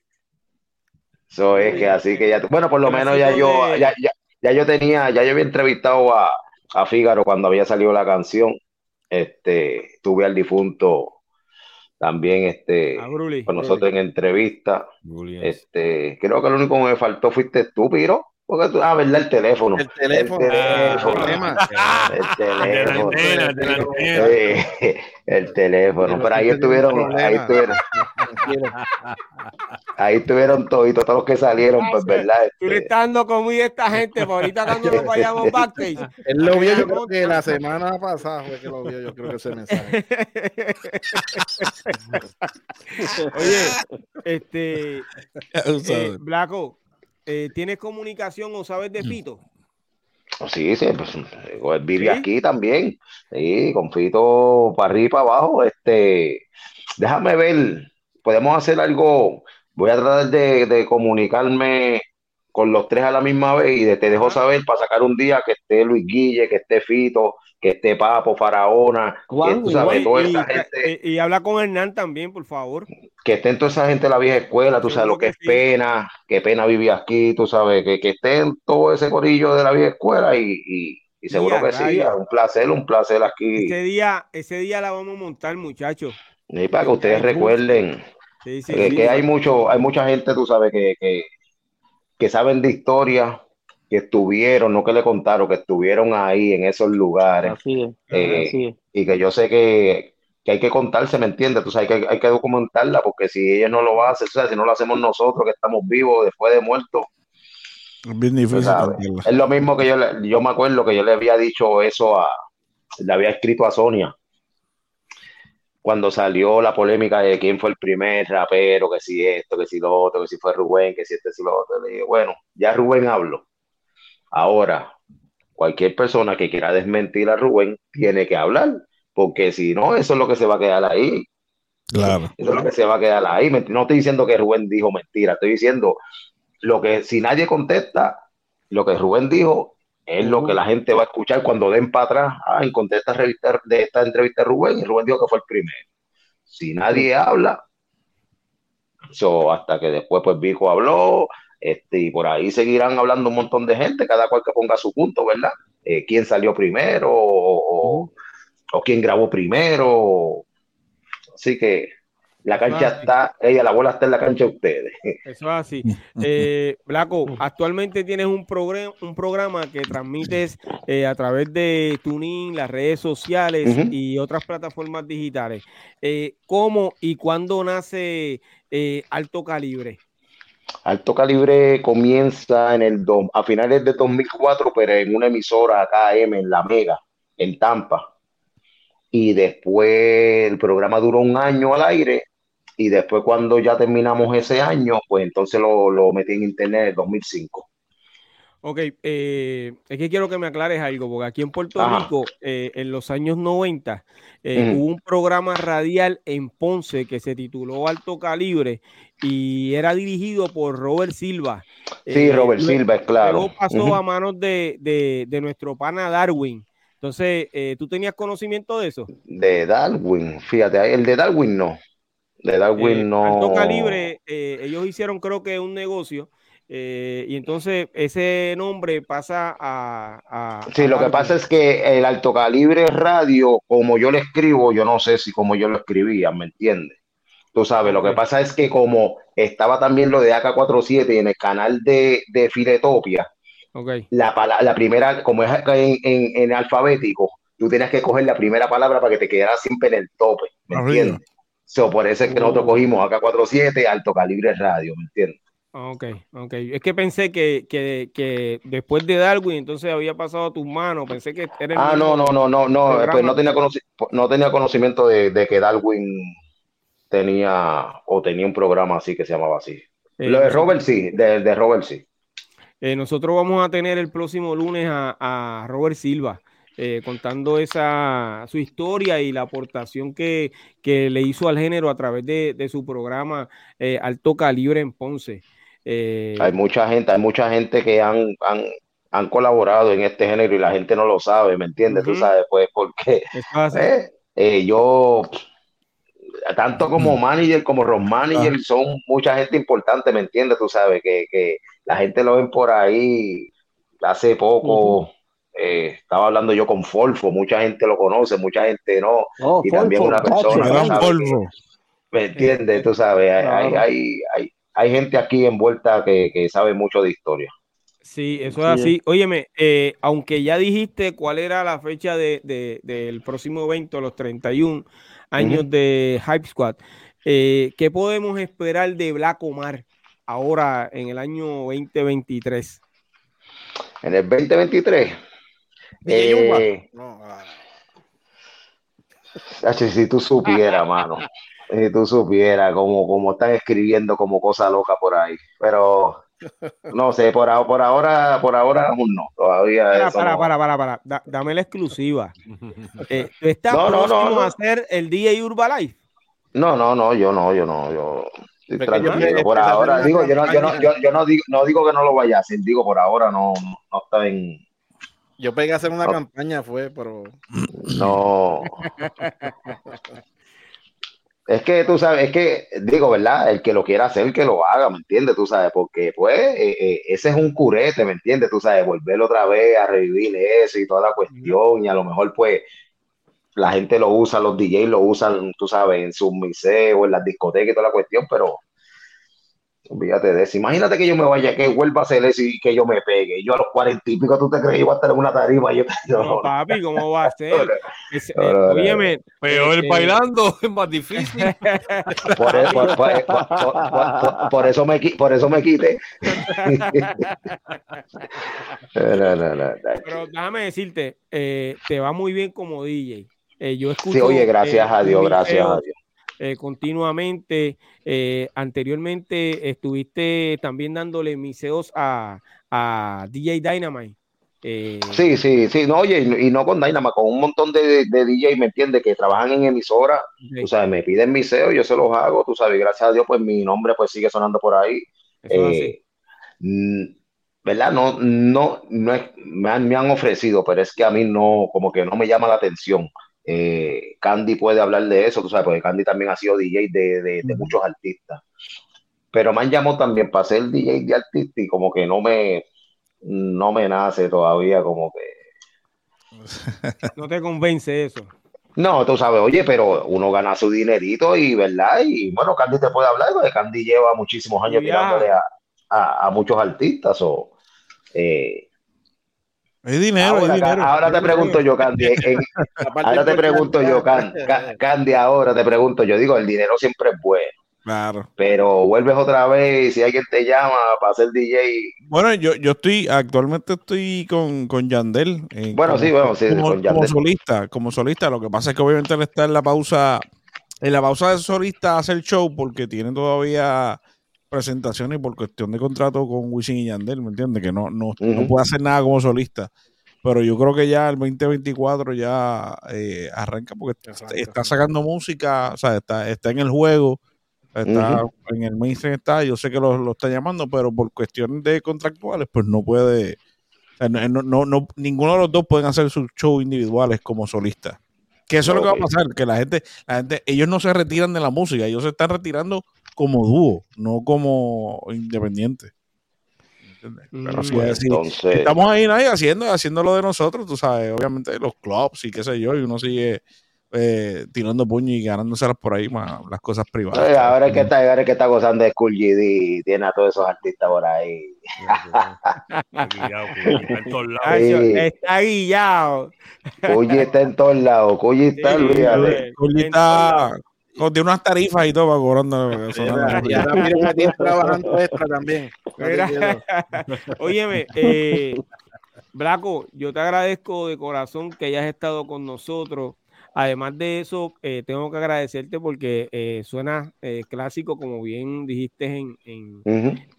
Eso es que así que ya, bueno, por lo menos ya yo, ya, ya, ya yo tenía, ya yo había entrevistado a, a Fígaro cuando había salido la canción. Este, tuve al difunto también, este, Bruli. con nosotros en entrevista. Este, creo que lo único que me faltó fuiste tú, Piro. Porque tú, ah, ¿verdad? El teléfono. el teléfono. El teléfono. el tema. El teléfono. <laughs> antena. Eh, el teléfono. Pero ahí estuvieron, ahí estuvieron, <laughs> ahí estuvieron toditos, todos los que salieron, pues, ¿verdad? Tú le Este, estás dando comida a esta gente, por ahorita cuando nos vayamos backstage. Él lo vio, yo creo que la semana pasada fue que lo vio, yo creo que ese mensaje. <laughs> Oye, este, eh. Blanco, eh, ¿tienes comunicación o sabes de Fito? Sí, sí, pues vive ¿Sí? aquí también. Sí, con Fito para arriba y para abajo. Este, déjame ver, podemos hacer algo. Voy a tratar de, de comunicarme con los tres a la misma vez y de- te dejo saber para sacar un día que esté Luis Guille, que esté Fito, que esté Papo, Faraona, que Juan, tú sabes, Y, toda y- esa gente, eh, y habla con Hernán también, por favor. que estén toda esa gente de la vieja escuela, tú sabes lo que que es sí. pena, que pena vivir aquí, tú sabes, que, que estén todo ese corillo de la vieja escuela y, y, y seguro que sí, un placer, un placer aquí. Ese día, ese día la vamos a montar, muchachos. Y para que ustedes recuerden Sí, sí, que, sí. que hay mucho, hay mucha gente, tú sabes, que, que, que saben de historia, que estuvieron, no que le contaron, que estuvieron ahí en esos lugares. Así es, Eh, así es. y que yo sé que, que hay que contarse, ¿me entiendes? Tú sabes que hay, hay que documentarla, porque si ellos no lo hacen, o sea, si no lo hacemos nosotros, que estamos vivos después de muertos, Es bien difícil. Es lo mismo que yo, le- yo me acuerdo que yo le había dicho eso a, le había escrito a Sonia cuando salió la polémica de quién fue el primer rapero, que si esto, que si lo otro, que si fue Rubén, que si este, si lo otro. Le dije, bueno, ya Rubén habló. Ahora, cualquier persona que quiera desmentir a Rubén tiene que hablar, porque si no, eso es lo que se va a quedar ahí. Claro. Eso es lo que se va a quedar ahí. No estoy diciendo que Rubén dijo mentira, estoy diciendo lo que si nadie contesta, lo que Rubén dijo es lo que la gente va a escuchar cuando den para atrás. Ah, encontré esta revista de esta entrevista de Rubén y Rubén dijo que fue el primero. Si nadie habla, so, hasta que después pues Vico habló, este, y por ahí seguirán hablando un montón de gente, cada cual que ponga su punto, ¿verdad? Eh, quién salió primero o, o- o quién grabó primero. Así que la cancha Ah, está, ella, la bola está en la cancha de ustedes. Eso es así. <laughs> Eh, Blanco, actualmente tienes un, programa un programa que transmites eh, a través de Tuning, las redes sociales y otras plataformas digitales. Eh, ¿Cómo y cuándo nace eh, Alto Calibre? Alto Calibre comienza en el do- a finales de 2004, pero en una emisora KM en La Mega, en Tampa. Y después el programa duró un año al aire. Y después, cuando ya terminamos ese año, pues entonces lo, lo metí en internet en 2005. Ok, eh, es que quiero que me aclares algo, porque aquí en Puerto Ajá. Rico, eh, en los años 90, eh, hubo un programa radial en Ponce que se tituló Alto Calibre y era dirigido por Robert Silva. Sí, Eh, Robert lue- Silva, es claro. Luego pasó a manos de, de- de nuestro pana Darwin. Entonces, eh, ¿tú tenías conocimiento de eso? De Darwin, fíjate, el de Darwin no. De Darwin Eh, no. Alto Calibre, eh, ellos hicieron creo que un negocio eh, y entonces ese nombre pasa a... a sí, a lo que pasa es que el alto calibre radio, como yo lo escribo, yo no sé si como yo lo escribía, ¿me entiendes? Tú sabes, lo que pasa es que como estaba también lo de AK-47 y en el canal de, de Filetopia, Ok. la, la primera, como es en, en, en alfabético, tú tienes que coger la primera palabra para que te quedara siempre en el tope, ¿me Arriba. entiendes? So, por eso es que nosotros Oh. cogimos AK-47, alto calibre radio, ¿me entiendes? Ok, ok. Es que pensé que, que, que después de Darwin entonces había pasado a tus manos. Pensé que era el Ah, no, no, no, no, no, programa. pues no tenía, conoci- no tenía conocimiento de, de que Darwin tenía o tenía un programa así que se llamaba así. Eh, Lo de Robert sí, de, de Robert sí. Eh, nosotros vamos a tener el próximo lunes a, a Robert Silva eh, contando esa su historia y la aportación que, que le hizo al género a través de, de su programa Alto Calibre en Ponce. Hay mucha gente, hay mucha gente que han, han, han colaborado en este género y la gente no lo sabe, ¿me entiendes? Tú sabes, pues, porque eh, eh, yo, tanto como manager como rock manager, son mucha gente importante, ¿me entiendes? Tú sabes, que, que la gente lo ven por ahí. Hace poco eh, estaba hablando yo con Folfo, mucha gente lo conoce, mucha gente no, Oh, y también una persona. ¿Me entiendes? Tú sabes, hay, hay, Claro. hay, hay, hay gente aquí envuelta que, que sabe mucho de historia. Sí, eso es Así. Óyeme, eh, aunque ya dijiste cuál era la fecha de, de- del próximo evento, los 31 años Ujú. de Hype Squad, eh, ¿qué podemos esperar de Black Omar ahora en el año 2023? En el 2023, DJ Yumba. eh, No, ah. Si tú supieras, mano, si tú supieras cómo, cómo están escribiendo como cosa loca por ahí, pero no sé, por, ahora- por ahora, por ahora aún no, todavía Para, eso para, no. para, para, para. Da- dame la exclusiva. Eh, ¿Tú estás No, no, no, a hacer el DJ Urbalife? No, no, no, yo no, yo no, yo estoy tranquilo. Por ahora, digo, yo no, yo no, yo, yo no digo, no digo que no lo vaya a hacer, digo, por ahora no, no, no está en, Yo pegué a hacer una Ah. campaña, fue, pero no. <laughs> Es que tú sabes, es que digo, ¿verdad? El que lo quiera hacer, que lo haga, ¿me entiendes? Tú sabes, porque pues eh, eh, ese es un curete, ¿me entiendes? Tú sabes, volver otra vez a revivir eso y toda la cuestión, y a lo mejor pues la gente lo usa, los DJs lo usan, tú sabes, en sus museos, en las discotecas y toda la cuestión, pero olvídate de eso. Imagínate que yo me vaya, que vuelva a hacer eso y que yo me pegue. Yo a los cuarenta y pico, ¿tú te crees que iba a estar en una tarima? Yo, <laughs> No, no, papi, ¿cómo va a ser? Óyeme, Peor eh, bailando, <laughs> es más difícil. <laughs> Por, e- por- por- por- por- por- por eso me, por eso me quité. No, no, no, no. Pero déjame decirte, eh, te va muy bien como DJ. Eh, yo escucho. Sí, oye, gracias eh, a Dios, gracias a Dios. Eh, continuamente. Eh, anteriormente estuviste también dándole miseos a, a DJ Dynamite. Eh, Sí, sí, sí, no, oye, y y no con Dynama, con un montón de, de DJ, ¿me entiendes? Que trabajan en emisora, ok, tú sabes, me piden mi SEO, yo se los hago, tú sabes, y gracias a Dios, pues mi nombre pues sigue sonando por ahí. Eh, mm, ¿verdad? No, no, no es, me han, me han ofrecido, pero es que a mí no, como que no me llama la atención. Eh, Candy puede hablar de eso, tú sabes, porque Candy también ha sido DJ de, de, muchos artistas. Pero me han llamado también para ser DJ de artista y como que no me, no me nace todavía, como que. <laughs> No te convence eso. No, tú sabes, oye, pero uno gana su dinerito y, ¿verdad? Y bueno, Candy te puede hablar, porque Candy lleva muchísimos años tirándole a, a, a muchos artistas. O, eh, Hay dinero, ahora, hay dinero. ahora te pregunto yo, Candy, en- <laughs> ahora te pregunto yo, Candy, ahora te pregunto yo, digo, el dinero siempre es bueno, Claro. pero vuelves otra vez y si alguien te llama para ser DJ, Bueno, yo, yo estoy, actualmente estoy con, con Yandel. eh, Bueno, como- sí, bueno, sí, como, con como Yandel. solista, como solista. Lo que pasa es que obviamente él está en la pausa, en la pausa de solista hace el show porque tiene todavía presentaciones por cuestión de contrato con Wisin y Yandel, ¿me entiendes? Que no, no, no puede hacer nada como solista. Pero yo creo que ya el 2024 ya eh, arranca porque está sacando música, o sea, está, está en el juego, está en el mainstream está, yo sé que lo, lo está llamando, pero por cuestiones de contractuales, pues no puede, o sea, no, no, no- no- ninguno de los dos pueden hacer sus shows individuales como solistas. Que eso es lo que va a pasar, que la gente, la gente, ellos no se retiran de la música, ellos se están retirando como dúo, no como independiente. Pero Mm. sí, Pues entonces, estamos ahí, ahí haciendo, haciendo lo de nosotros, tú sabes, obviamente los clubs y qué sé yo, y uno sigue eh, tirando puños y ganándoselas por ahí, más las cosas privadas. ahora es que está, ahora es que está gozando de Cool GD y tiene a todos esos artistas por ahí. Está en todos lados. Ay, yo- Sí. Está guillado. Cuyi está en todos lados, Cuyi está, Sí, olvídate. En está tiene unas tarifas y todo para cobrando. Y ahora- y ahora miren a ti trabajando extra también. Mira. <laughs> Óyeme, eh, Blaco, yo te agradezco de corazón que hayas estado con nosotros. Además de eso, eh, tengo que agradecerte porque eh, suena eh, clásico, como bien dijiste en,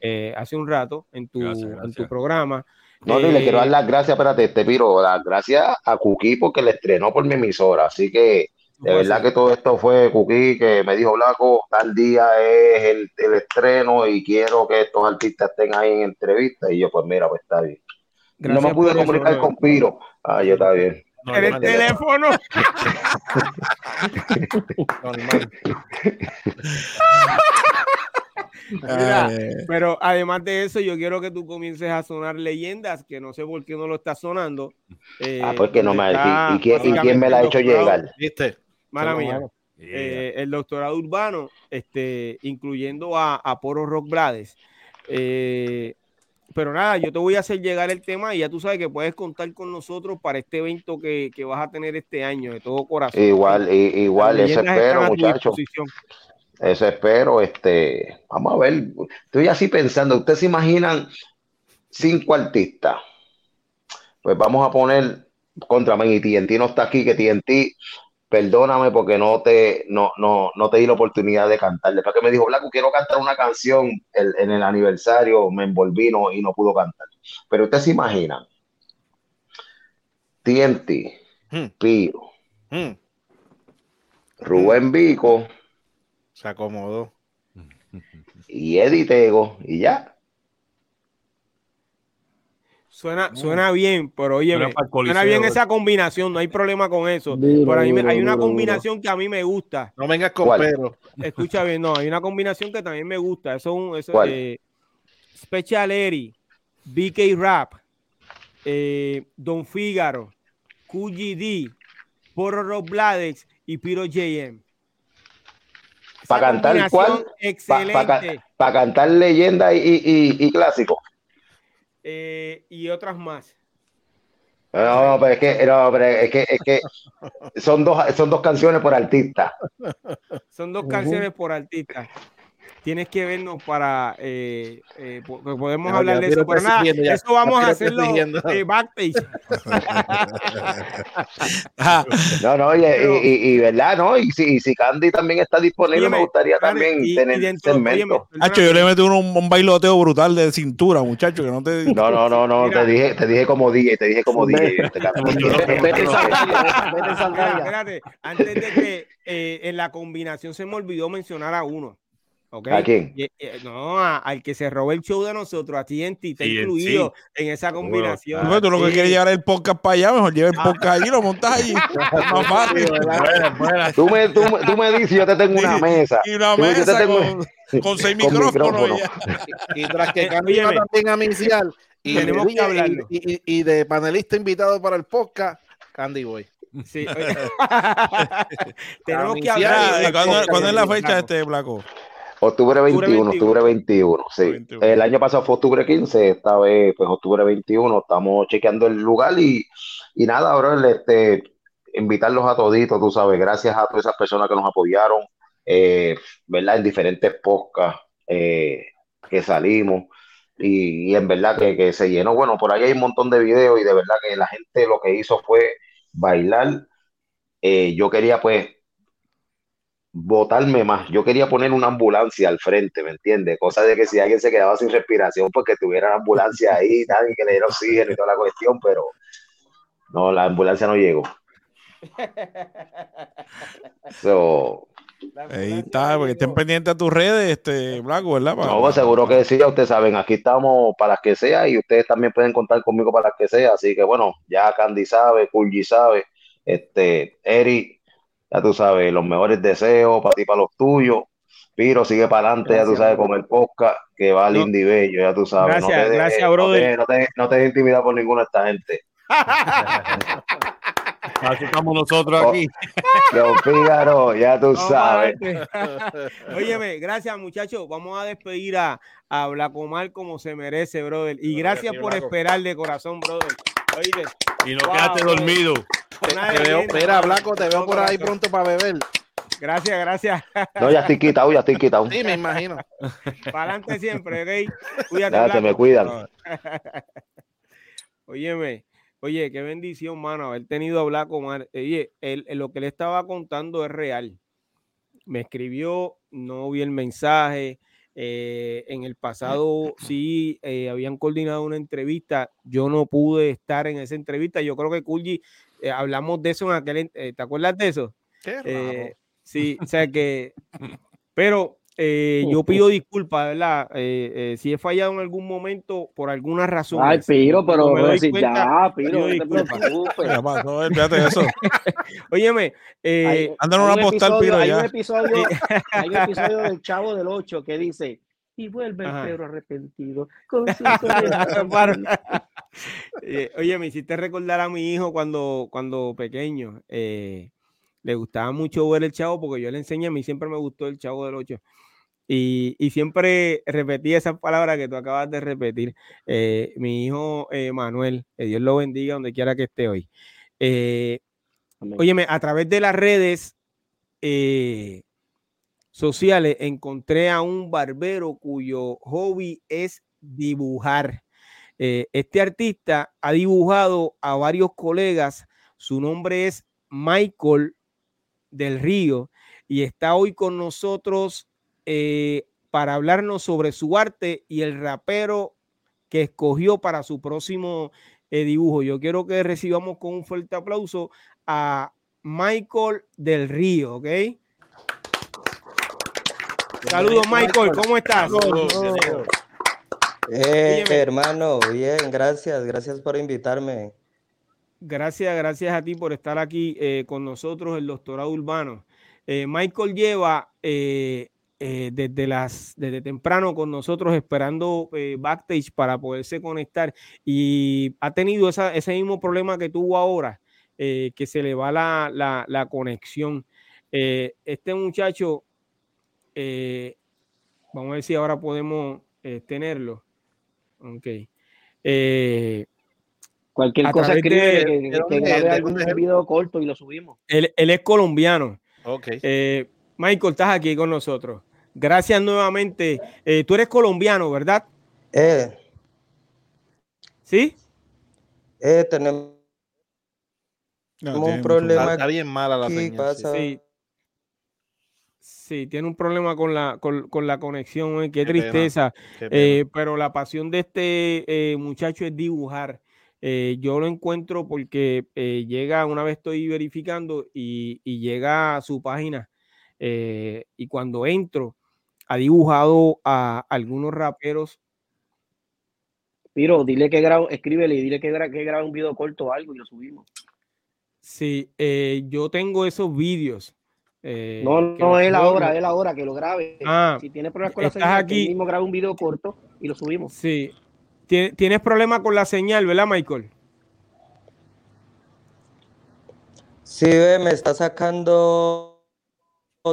eh, hace un rato en tu, Gracias, en tu programa. No, le quiero dar las gracias, espérate, te piro, las gracias a Cuki porque le estrenó por mi emisora, así que de verdad que todo esto fue Cuki que me dijo, Blanco, tal día es el, el estreno y quiero que estos artistas estén ahí en entrevista, y yo, pues mira, pues está bien. No me pude comunicar con Piro, ah, yo está bien. En el teléfono. <laughs> <laughs> Mira, Pero además de eso, yo quiero que tú comiences a sonar leyendas, que no sé por qué no lo está sonando. eh, Ah, pues no me... ¿Y, y quién, y quién me la ha hecho llegar? ¿Viste? Mala mía. Yeah. eh, el doctorado urbano, este, incluyendo a, a Poro Rock Blades. Eh, pero nada, yo te voy a hacer llegar el tema y ya tú sabes que puedes contar con nosotros para este evento que, que vas a tener este año, de todo corazón. Igual, igual, eso leyendas espero, muchachos. Eso espero, este, vamos a ver, estoy así pensando, ¿ustedes se imaginan cinco artistas? Pues vamos a poner contra mí y TNT no está aquí, que TNT, perdóname porque no te, no, no, no te di la oportunidad de cantar. Después que me dijo, Blanco, quiero cantar una canción el- en el aniversario, me envolví no- y no pudo cantar. Pero ustedes se imaginan, TNT, Hmm. Piro, hmm, Rubén Vico se acomodó. y Eddie Tego, y ya. Suena, suena bien, pero oye, Suena bien eh. esa combinación, no hay problema con eso. Duro, pero a mí me- duro, hay una duro, combinación que a mí me gusta. No vengas con ¿Cuál? pero. Escucha bien, no, hay una combinación que también me gusta. Eso es un eso, ¿Cuál? eh, Special Eri, BK Rap, eh, Don Fígaro, QGD, Poro Rock Blades y Piro JM. Esa Pa' cantar, ¿cuál? Para Excelente. cantar leyenda y, y, y- y clásico. Eh, y otras más. No, pero es que, no, pero es que, es que son dos, son dos canciones por artista. Son dos canciones por artista. Tienes que vernos para eh, eh, po- po- podemos hablar ya de eso. Pero nada, ya. eso vamos a hacerlo eh, backstage. ah, No, no, oye, y, y, y verdad, ¿no? Y si, y si Candy también está disponible, me gustaría también y- y tener dentro- segmento. Hacho, yo le metí un, un bailoteo brutal de cintura, muchacho, que no te. No, no, no, no, Mira. te dije, te dije como DJ, te dije como DJ. este espérate, antes de que eh, en la combinación se me olvidó mencionar a uno. ¿Ok? ¿A quién? Y, eh, no, a- al que se robó el show de nosotros, a TNT, está TNT. incluido en esa combinación. Tú lo que Sí. quieres llevar el podcast para allá, mejor lleva el podcast allí, lo montas allí. <laughs> Más fácil. Tú me, tú, me- tú me dices, yo te tengo una mesa. Y una Tú mesa yo te tengo- con, <laughs> con seis con micrófonos. micrófono. y ya. Y tras que Eh, óyeme. también a inicial. Y, <laughs> Tenemos que y- hablarlo. y, de panelista invitado para el podcast, Candy Boy. Sí. Tenemos que hablar. Ah, ¿y ¿Cuándo, es la fecha de este Blanco? Octubre 21, 21. octubre 21, sí. 21. El año pasado fue octubre 15, esta vez pues octubre 21, estamos chequeando el lugar y, y nada, bro, este, invitarlos a toditos, tú sabes, gracias a todas esas personas que nos apoyaron, eh, ¿verdad? En diferentes podcasts eh, que salimos y, y en verdad que, que se llenó, bueno, por ahí hay un montón de videos y de verdad que la gente lo que hizo fue bailar. Eh, yo quería pues botarme más. Yo quería poner una ambulancia al frente, ¿me entiendes? Cosa de que si alguien se quedaba sin respiración, pues que tuviera la ambulancia ahí y <laughs> tal, y que le diera oxígeno y toda la cuestión, pero no, la ambulancia no llegó. <laughs> So, Ahí está, porque estén pendientes a tus redes, este Blanco, ¿verdad? No, seguro que sí, ya ustedes saben, aquí estamos para las que sea y ustedes también pueden contar conmigo para las que sea, así que bueno, ya Candy sabe, Kulji sabe, este, Eric, ya tú sabes, los mejores deseos para ti, para los tuyos, Piro, sigue para adelante, ya tú sabes, con el podcast, que va No. lindo y bello, ya tú sabes. no Gracias, te dejes- gracias, no te brother. No te, no te intimidar por ninguna de esta gente. <laughs> Así estamos nosotros Oh, aquí. <laughs> Don Fígaro, ya tú sabes. <laughs> Óyeme, gracias muchachos. Vamos a despedir a, a Blacomar como se merece, brother. Y gracias por esperar de corazón, brother. Oíste, Y no Wow, quedaste bro. dormido. Te veo, mano. Blanco, te veo por ahí pronto para beber. Gracias, gracias. No, ya estoy quitado, ya estoy quitado. Sí, me imagino. Para adelante siempre, ¿ok? Cuídate, Ya, se me cuidan. <laughs> Óyeme, oye, qué bendición, mano, haber tenido a Blanco, man. Oye, él- él- lo que le estaba contando es real. Me escribió, no vi el mensaje. Eh, en el pasado sí eh, habían coordinado una entrevista. Yo no pude estar en esa entrevista. Yo creo que Kulji, eh, hablamos de eso en aquel. ¿Te acuerdas de eso? Qué raro. Sí, o sea que, pero eh, yo pido <laughs> disculpas, ¿verdad? Eh, eh, si he fallado en algún momento por alguna razón. Ay, Piro, pero me doy si cuenta, ya, Piro, pido no te preocupes. Eso. <laughs> Óyeme, eh, Hay- Andan hay una un postal, episodio- Piro, hay ya. un episodio, <laughs> hay un episodio del Chavo del 8 que dice y vuelve Ajá. el Pedro arrepentido con sus orejas Para. amarillas". Eh, oye, me hiciste recordar a mi hijo cuando, cuando pequeño. eh, le gustaba mucho ver el chavo porque yo le enseñé, a mí siempre me gustó el chavo del 8. Y, y siempre repetía esas palabras que tú acabas de repetir. Eh, mi hijo eh, Manuel, que Dios lo bendiga donde quiera que esté hoy. Eh, óyeme, a través de las redes eh, sociales encontré a un barbero cuyo hobby es dibujar. Eh, este artista ha dibujado a varios colegas. Su nombre es Michael del Río y está hoy con nosotros eh, para hablarnos sobre su arte y el rapero que escogió para su próximo eh, dibujo. Yo quiero que recibamos con un fuerte aplauso a Michael del Río, ¿ok? Saludos, Michael, ¿cómo estás? Eh, hermano, bien, gracias, gracias por invitarme. Gracias, gracias a ti por estar aquí eh, con nosotros, el doctorado urbano. Eh, Michael lleva eh, desde, las, desde temprano con nosotros esperando eh, backstage para poderse conectar y ha tenido esa- ese mismo problema que tuvo ahora, eh, que se le va la, la- la conexión. Eh, este muchacho, eh, vamos a ver si ahora podemos eh, tenerlo. Ok. Eh, Cualquier A cosa través escribe de- que, ¿de que grabe algún video corto y lo subimos. él, él es colombiano. Ok. Eh, Michael, estás aquí con nosotros. Gracias nuevamente. Eh, tú eres colombiano, ¿verdad? Eh, Sí. eh, tenemos No, un problema Está, bien mala la señal. sí. tiene un problema con la, con, con la conexión. eh, Qué, pena, tristeza. Qué pena. Eh, pero la pasión de este eh, muchacho es dibujar. Eh, yo lo encuentro porque eh, llega, una vez estoy verificando y, y llega a su página eh, y cuando entro ha dibujado a algunos raperos. Piro, dile que graba, escríbele y dile que, gra- que grabe un video corto o algo y lo subimos. Sí, eh, yo tengo esos vídeos. eh, No, no, él puedo- ahora, él ahora, que lo grabe. Ah, si tiene problemas con la estás señal, aquí. mismo grabe un video corto y lo subimos. Sí. Tien- Tienes problema con la señal, ¿verdad, Michael? Sí, ve, me está sacando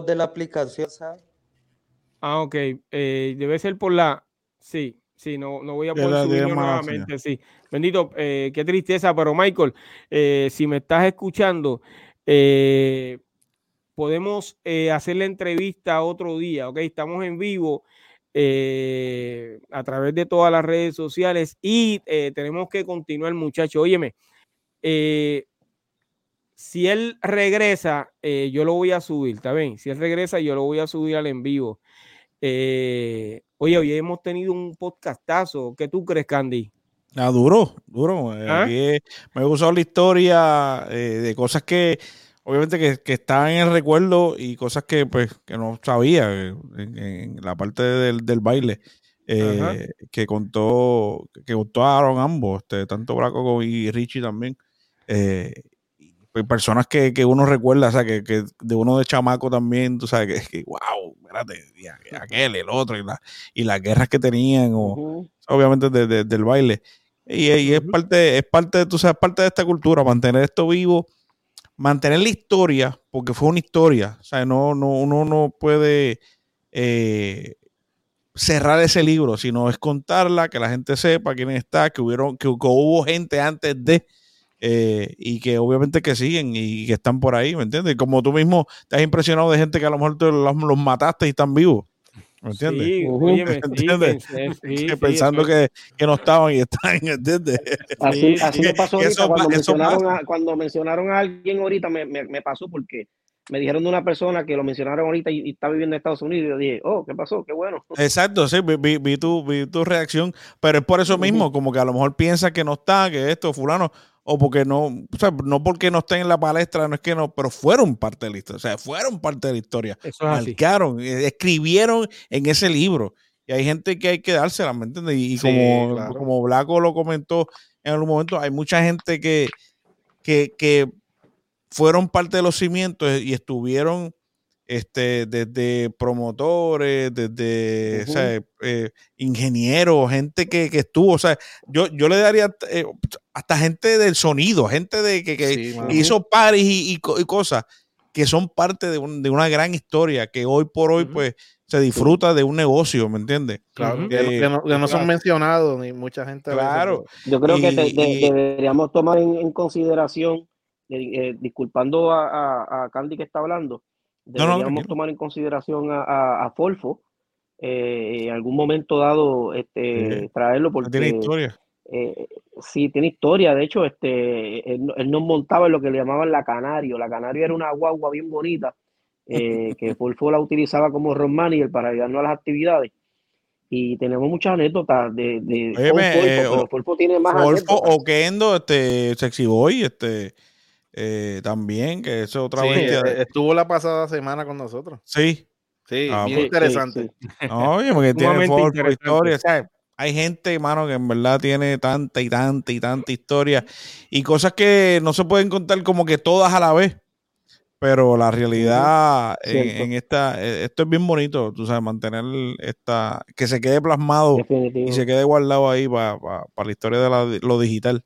de la aplicación. ¿sabes? Ah, ok. eh, debe ser por la. Sí, sí, no, no voy a poder subirlo nuevamente. Sí. Bendito, eh, qué tristeza, pero Michael, eh, si me estás escuchando, eh, podemos hacer la entrevista otro día, ¿ok? Estamos en vivo a través de todas las redes sociales y tenemos que continuar, muchachos. Óyeme, si él regresa, eh, yo lo voy a subir, ¿está bien? Si él regresa, yo lo voy a subir al en vivo. Eh, oye, hoy hemos tenido un podcastazo. ¿Qué tú crees, Candy? Ah, duro, duro. Eh, ¿Ah? eh, me ha gustado la historia eh, de cosas que, obviamente, que, que estaban en el recuerdo y cosas que, pues, que no sabía en, en la parte del, del baile. eh, que contó que contaron ambos, este, tanto Braco como- y Richie también. Eh, personas que, que uno recuerda, o sea, que, que de uno de chamaco también, tú sabes, que, que wow, espérate, aquel, el otro, y, la- y las guerras que tenían, o obviamente de- de- del baile. Y, y es parte, es parte, tú sabes, parte de esta cultura, mantener esto vivo, mantener la historia, porque fue una historia, o sea, no, no, uno no puede eh, cerrar ese libro, sino es contarla, que la gente sepa quién está, que hubieron, que, que hubo gente antes de, eh, y que obviamente que siguen y que están por ahí, ¿me entiendes? Como tú mismo te has impresionado de gente que a lo mejor tú los, los mataste y están vivos, ¿me entiendes? Sí, <laughs> sí, ¿Entiendes? sí, <laughs> Que sí, pensando que, que no estaban y están, ¿entiendes? <laughs> Así, Sí, así sí. me pasó ahorita eso cuando eso mencionaron, pasa. a, cuando mencionaron a alguien ahorita me, me, me pasó porque me dijeron de una persona que lo mencionaron ahorita y, y está viviendo en Estados Unidos y yo dije, oh, ¿qué pasó? Qué bueno. Exacto, sí, vi, vi- vi tu, vi tu reacción, pero es por eso mismo, como que a lo mejor piensa que no está, que esto, fulano, o porque no, o sea, no porque no estén en la palestra, no es que no, pero fueron parte de la historia, o sea, fueron parte de la historia, es marcaron, eh, escribieron en ese libro, y hay gente que hay que dársela, ¿me entiendes? Y, Sí, como, claro. como Blanco lo comentó en algún momento, hay mucha gente que, que, que fueron parte de los cimientos y estuvieron este, desde promotores, desde Ujú. o sea, eh, ingenieros, gente que, que estuvo, o sea, yo, yo le daría eh, hasta gente del sonido, gente de que, que Sí, hizo paris y, y co- y cosas que son parte de, un- de una gran historia que hoy por hoy pues se disfruta de un negocio, ¿me entiendes? Claro, Ujú. que, no- Eh, que no, que no son mencionados ni mucha gente. Claro. Yo creo que Y- te- de- y- deberíamos tomar en, en consideración, eh, eh, disculpando a, a- a Candy que está hablando, No, no, deberíamos tomar en consideración a, a, a Folfo eh, en algún momento dado este, traerlo no tiene porque historia. Eh, sí, tiene historia. De hecho, este, él, él nos montaba en lo que le llamaban la Canario. La Canario era una guagua bien bonita eh, que Folfo la utilizaba como road manager para ayudarnos a las actividades. Y tenemos muchas anécdotas de, de Folfo, eh, pero o- Folfo tiene más Wolfo anécdotas. Oquendo, este, Sexy Boy, este, eh, también, que eso es otra sí, bestia. eh, estuvo la pasada semana con nosotros. Sí, Sí, Ah, bien pues. interesante. No, oye, porque <laughs> tiene historia. o sea, hay gente, mano, que en verdad tiene tanta y tanta y tanta historia y cosas que no se pueden contar como que todas a la vez. Pero la realidad en, esta, eh, esto es bien bonito, tú sabes, mantener esta, que se quede plasmado Definitivo. y se quede guardado ahí para la historia de la- lo digital.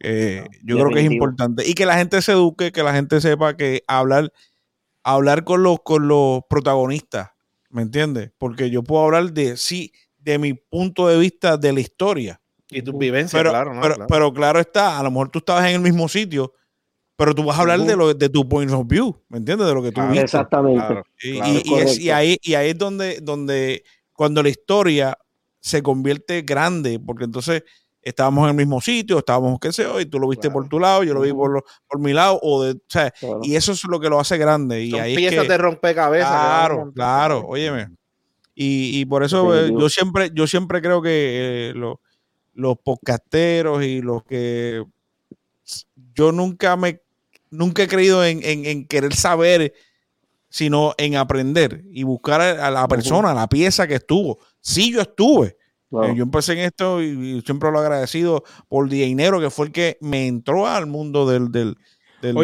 Eh, yo creo que es importante. Y que la gente se eduque, que la gente sepa que hablar, hablar con los, con los protagonistas, ¿me entiendes? Porque yo puedo hablar de sí, de mi punto de vista de la historia. Y tus vivencias, Pero claro, ¿no? pero, Claro. pero claro está, a lo mejor tú estabas en el mismo sitio, pero tú vas a hablar de lo de tu point of view, ¿me entiendes? De lo que tú Claro. viste. Exactamente. Claro. Y, Claro, y- es y es- ahí, y ahí es donde, donde cuando la historia se convierte grande, porque entonces estábamos en el mismo sitio, estábamos, qué sé yo, y tú lo viste por tu lado, yo lo vi por, lo- por mi lado, o de, o sea, Claro. y eso es lo que lo hace grande. Y Son ahí es piezas que- de rompecabezas. Claro, claro, óyeme. Y, y por eso eh, yo siempre, yo siempre creo que eh, lo- los podcasteros y los que yo nunca me nunca he creído en, en- en querer saber, sino en aprender y buscar a, la persona, a la pieza que estuvo. Sí, yo estuve. Claro. Eh, Yo empecé en esto y, y siempre lo he agradecido por Dinero, que fue el que me entró al mundo del, del, del.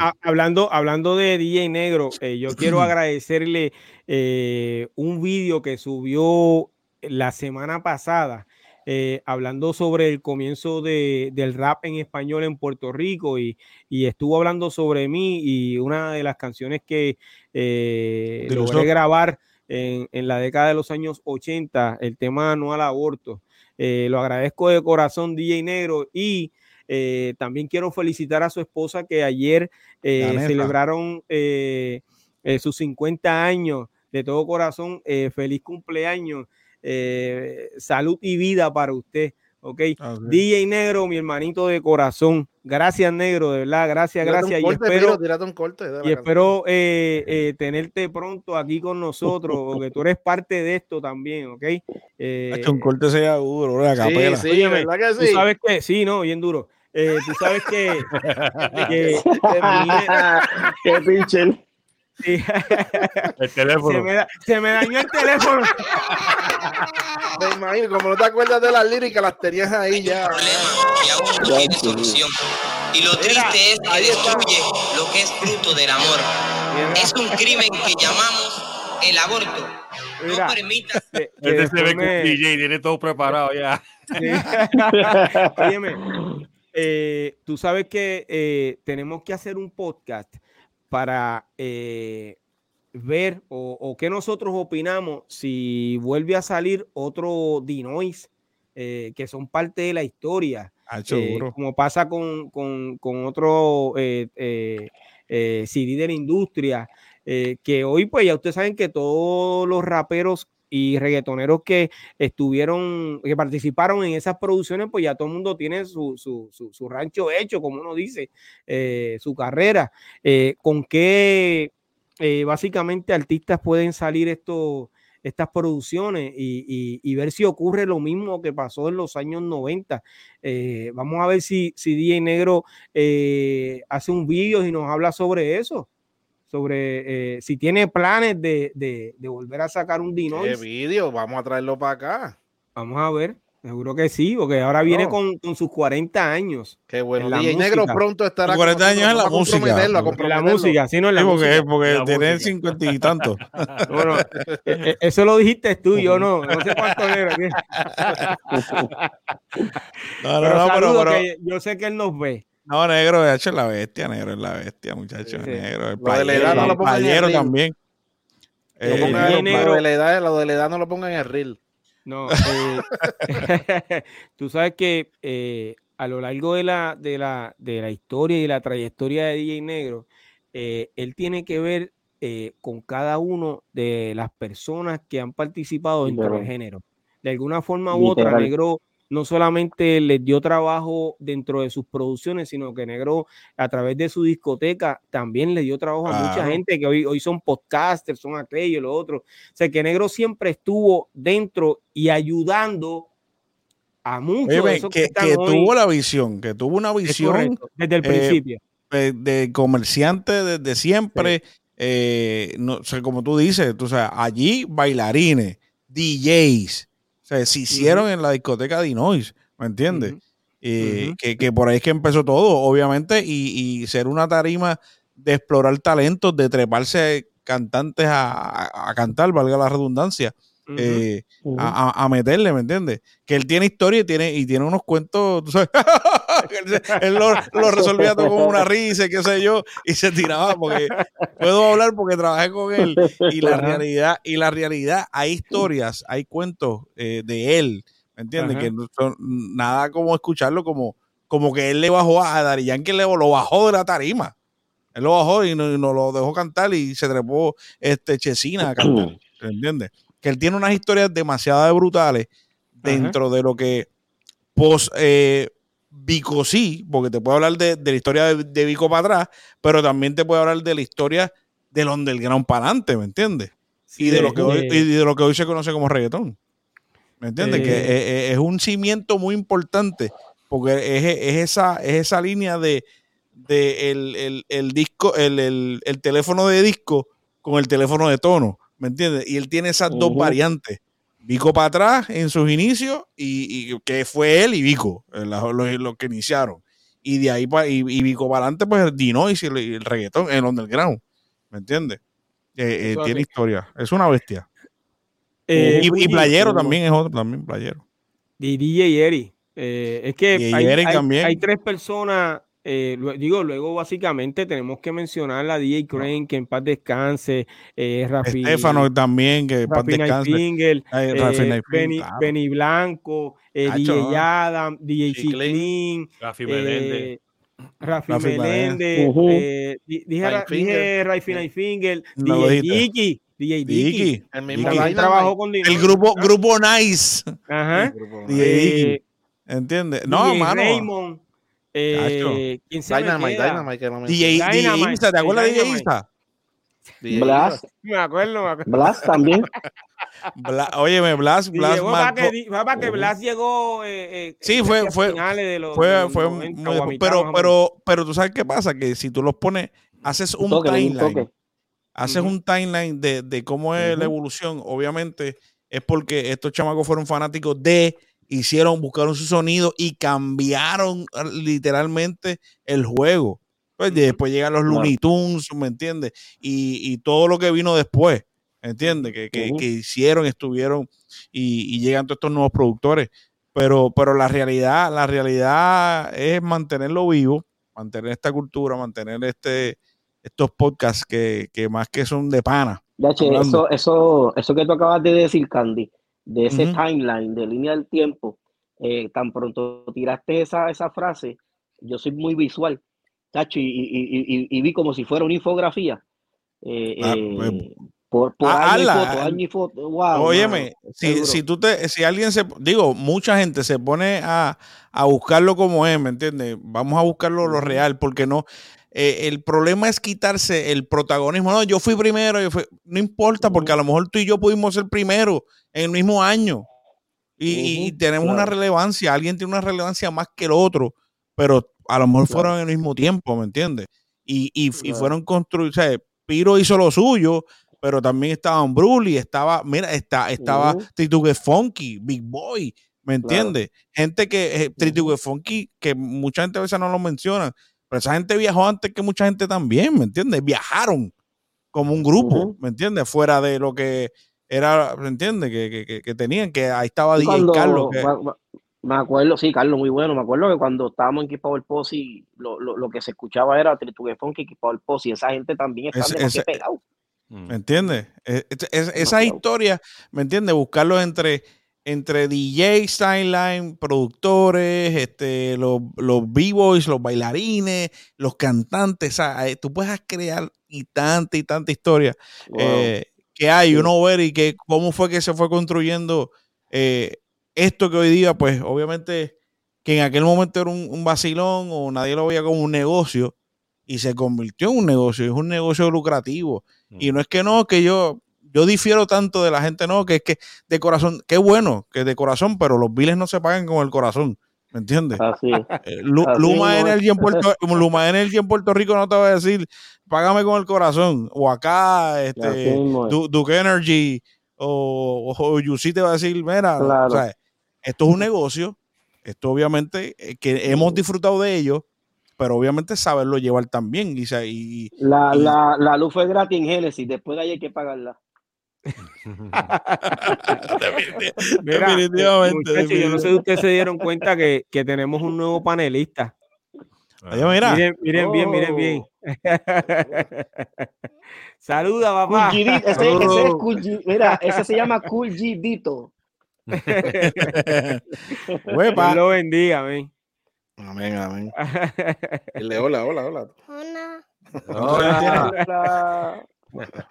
Ha- hablando, hablando de DJ Negro, eh, yo quiero <clears throat> agradecerle eh, un vídeo que subió la semana pasada, eh, hablando sobre el comienzo de- del rap en español en Puerto Rico y, y estuvo hablando sobre mí y una de las canciones que eh, logré grabar en, en la década de los años 80, el tema no al aborto. Eh, lo agradezco de corazón, DJ Negro, y también quiero felicitar a su esposa que ayer celebraron sus 50 años de todo corazón. eh, feliz cumpleaños, eh, salud y vida para usted. Ok, Ah. DJ Negro, mi hermanito de corazón. Gracias, Negro, de verdad, gracias, Tírate gracias. Y corte, espero, tírate un corte y espero eh, eh, tenerte pronto aquí con nosotros, porque tú eres parte de esto también, ¿ok? Eh, un corte sea duro, la capela. Sí, sí, Óyeme, ¿verdad que Tú sí? sabes que, sí, no, bien duro. Eh, tú sabes que, <laughs> que- <laughs> Qué pinche. Sí, El <laughs> se, teléfono. me da- se me dañó el teléfono. Me imagino, como no te acuerdas de las líricas, las tenías ahí ya. problema y aún no tiene solución. Y lo triste es que destruye lo que es fruto del amor. Es un crimen que llamamos el aborto. No Mira, permitas que- que Este se ve con me- DJ, tiene todo preparado ya. Sí. <laughs> Óyeme, eh, tú sabes que eh, tenemos que hacer un podcast para eh, ver o, o qué nosotros opinamos si vuelve a salir otro Dinois eh, que son parte de la historia. Hacho, eh, como pasa con, con, con otro CD de la industria, que hoy pues ya ustedes saben que todos los raperos y reggaetoneros que estuvieron, que participaron en esas producciones, pues ya todo el mundo tiene su, su, su, rancho hecho, como uno dice, eh, su carrera. Eh, ¿Con qué eh, básicamente artistas pueden salir estos, estas producciones y, y- ver si ocurre lo mismo que pasó en los años 90? Eh, vamos a ver si, si DJ Negro eh, hace un vídeo y nos habla sobre eso. Sobre eh, si tiene planes de, de- de volver a sacar un ¿Qué Dinois. vídeo? Vamos a traerlo para acá. Vamos a ver, seguro que sí, porque ahora viene con, con sus 40 años. Qué bueno. En la DJ Negro música. pronto estará. Con 40 con años en la música. comprometerlo, a En la comprometerlo. música, sí, no en la Sí, porque, música. porque La tiene música. cincuenta y tantos. <laughs> Bueno, eh, eh, eso lo dijiste tú, yo no, no sé cuánto era. ¿qué? <laughs> No, no, Pero no, pero, pero- que yo sé que él nos ve. No, negro, de hecho es la bestia, negro es la bestia, muchacho, Sí, sí. negro. El Lo de la edad playero, no lo el pongan en el playero ring. también. Eh, pongan- lo- Negro- lo de la edad, lo de la edad no lo pongan en el reel. No, <laughs> eh, <laughs> tú sabes que eh, a lo largo de la, de, la, de la historia y la trayectoria de DJ Negro, eh, él tiene que ver eh, con cada uno de las personas que han participado dentro del género. De alguna forma u otra. Negro no solamente les dio trabajo dentro de sus producciones, sino que Negro a través de su discoteca también le dio trabajo a mucha Claro. gente que hoy, hoy son podcasters, son aquello, lo otro. O sea, que Negro siempre estuvo dentro y ayudando a muchos de Óyeme, esos que, que, están que hoy. tuvo la visión, que tuvo una visión correcto, desde el eh, principio. de, de comerciante desde siempre. eh, no, o sea, como tú dices, tú sabes, allí bailarines, DJs, sea, se hicieron en la discoteca Dinois, ¿me entiendes? Eh, Ujú. que, que por ahí es que empezó todo, obviamente, y, y ser una tarima de explorar talentos, de treparse cantantes a, a- a cantar, valga la redundancia, eh, a- a meterle, ¿me entiendes? Que él tiene historia y tiene, y tiene unos cuentos, tú sabes, <laughs> <laughs> él, lo, lo resolvía todo con una risa, qué sé yo, y se tiraba porque puedo hablar porque trabajé con él y la realidad, y la realidad, hay historias, hay cuentos eh, de él, ¿me entiendes? Ajá. Que no son nada como escucharlo como, como que él le bajó a Dari Yankee, le, lo bajó de la tarima. Él lo bajó y nos no lo dejó cantar y se trepó este Chesina a cantar. <clears throat> ¿Entiendes? Que él tiene unas historias demasiado brutales dentro de lo que pos eh, Vico sí, porque te puedo hablar de, de la historia de, de Vico para atrás, pero también te puedo hablar de la historia del underground para adelante, ¿me entiendes? Y de, lo que hoy, eh, y de lo que hoy se conoce como reggaetón. ¿Me entiendes? Eh. que es, es- un cimiento muy importante, porque es, es esa, es esa línea de, de el, el- el disco, el, el- el teléfono de disco con el teléfono de tono, ¿me entiendes? Y él tiene esas dos variantes. Vico para atrás en sus inicios, y, y que fue él y Vico, eh, los, los que iniciaron. Y de ahí para, y, y Vico para adelante, pues el Dinois y el, el reggaetón, el underground, ¿me entiendes? Eh, eh, tiene historia, es una bestia. eh, y, Playero también es otro, también Playero. Y DJ Eri. Es que hay tres personas. Eh, digo, luego básicamente tenemos que mencionar a DJ Crane, que en paz descanse, eh, Rafi, Estefano también, que paz Rafi descanse. Eh, Rafi Benny, claro. Benny Blanco, eh, DJ ¿no? Adam, DJ. Chiclin, Rafi Meléndez. eh, Rafi Rafi Meléndez, eh, dije, dije Rafi No lo DJ. Dicky, DJ Dicky. El mismo Dicky. trabajó con El grupo, ¿ah? grupo Nice. Ajá. Grupo- DJ Dicky. ¿Entiendes? No, DJ mano. Raymond, eh, ¿quién se me Dynamite, queda? Dynamite, que no DJ, Dynamite, Isa, ¿te acuerdas de DJ Dynamite. Isa? Blas, Me acuerdo, me acuerdo. Blas también. Bla- óyeme, Blas, Blas llegó para que, para que Blas llegó. eh, eh, Sí, fue- fue- finales de los- de fue, los fue 90 muy o a después. mitad, pero, pero, pero tú sabes qué pasa, que si tú los pones, haces un toque, timeline, haces un timeline de, de cómo es la evolución, obviamente es porque estos chamacos fueron fanáticos de hicieron, buscaron su sonido y cambiaron ah, literalmente el juego. Pues después llegan los Looney Tunes, ¿me entiendes? Y, y todo lo que vino después, ¿entiendes? Que, que, hicieron, estuvieron y, y llegan todos estos nuevos productores. Pero, pero la realidad, la realidad es mantenerlo vivo, mantener esta cultura, mantener este, estos podcasts que, que más que son de pana. Eso, eso, eso que tú acabas de decir, Candy, de ese timeline, de línea del tiempo, eh, tan pronto tiraste esa, esa frase, yo soy muy visual, tacho, y, y- y- vi como si fuera una infografía. eh, Ah, eh, pues, por por Ah, y hazla. foto. Wow, Óyeme, si, si tú te, si alguien se, digo, mucha gente se pone a, a buscarlo como es, ¿me entiendes? Vamos a buscarlo lo real, porque no, eh, el problema es quitarse el protagonismo. No, yo fui primero, yo fui- no importa, porque a lo mejor tú y yo pudimos ser primero en el mismo año. Y, tenemos una relevancia, alguien tiene una relevancia más que el otro, pero a lo mejor fueron Claro. en el mismo tiempo, ¿me entiendes? Y, y, fueron construidos, o sea, Piro hizo lo suyo, pero también estaban Brully, estaba, mira, está, estaba. Tritugue Funky, Big Boy, ¿me entiendes? Gente que, eh, Tritugue Funky, que mucha gente a veces no lo menciona, pero esa gente viajó antes que mucha gente también, ¿me entiendes? Viajaron como un grupo. ¿me entiendes? Fuera de lo que era, ¿me entiendes? Que, que, que- que tenían, que ahí estaba Y DJ cuando, Carlos. que- me acuerdo, sí, Carlos, muy bueno. Me acuerdo que cuando estábamos en Keep Power Posse, lo, lo, lo que se escuchaba era Tritugue Funky, Keep Power Posse, y esa gente también está Ese- pegado. ¿Me entiendes? Es- es- es- esas historias, ¿me entiendes? Buscarlos entre, entre DJ, Sideline, productores, este, los, los B-Boys, los bailarines, los cantantes. o sea, eh, tú puedes crear y tanta y tanta historia Wow. eh, que hay, uno ver y que cómo fue que se fue construyendo eh, esto que hoy día, pues obviamente que en aquel momento era un, un vacilón o nadie lo veía como un negocio y se convirtió en un negocio, es un negocio lucrativo. Y no es que no, que yo, yo difiero tanto de la gente, no, que es que de corazón, qué bueno, que de corazón, pero los biles no se pagan con el corazón, ¿me entiendes? Así. <laughs> Eh, Lu- Así Luma. Energy en Puerto <laughs> Luma Energy en Puerto Rico no te va a decir págame con el corazón o acá este. Du- Duke Energy o, o Yusi te va a decir mira no, Claro. o sea, esto es un negocio esto obviamente eh, que hemos disfrutado de ello pero obviamente saberlo llevar también y, y- La, y- la, la luz fue gratis en Génesis, después de ahí hay que pagarla. <laughs> Mira, eh, definitivamente, yo no sé si ustedes se dieron cuenta que, que tenemos un nuevo panelista. Mira Miren, miren bien, miren bien. <laughs> Saluda, papá. Cool ese, ese es Cool G- mira, ese se llama Cool G Dito. <laughs> Dios lo bendiga, amén. Amén, amén. Dile hola, hola, hola. Hola.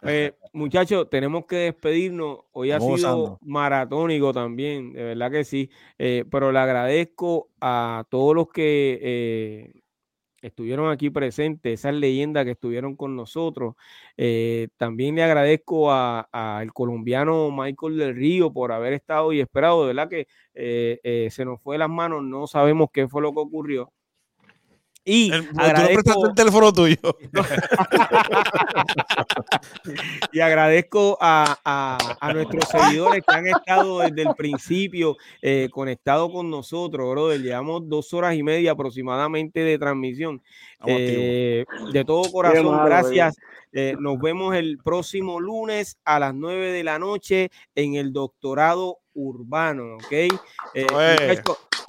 Eh, muchachos, tenemos que despedirnos. Hoy ha Estamos sido gozando. maratónico también, de verdad que sí. Eh, pero le agradezco a todos los que eh, estuvieron aquí presentes, esas leyendas que estuvieron con nosotros. Eh, también le agradezco a- al colombiano Michael del Río por haber estado y esperado. De verdad que se nos fue de las manos, no sabemos qué fue lo que ocurrió. Y El- tú no agradezco, prestaste el teléfono tuyo <laughs> y agradezco a, a- a nuestros seguidores que han estado desde el principio eh, conectados con nosotros, brother. Llevamos dos horas y media aproximadamente de transmisión. Eh, de todo corazón, malo, gracias. Eh, nos vemos el próximo lunes a las 9 de la noche en el doctorado urbano, ¿ok? Eh, eh,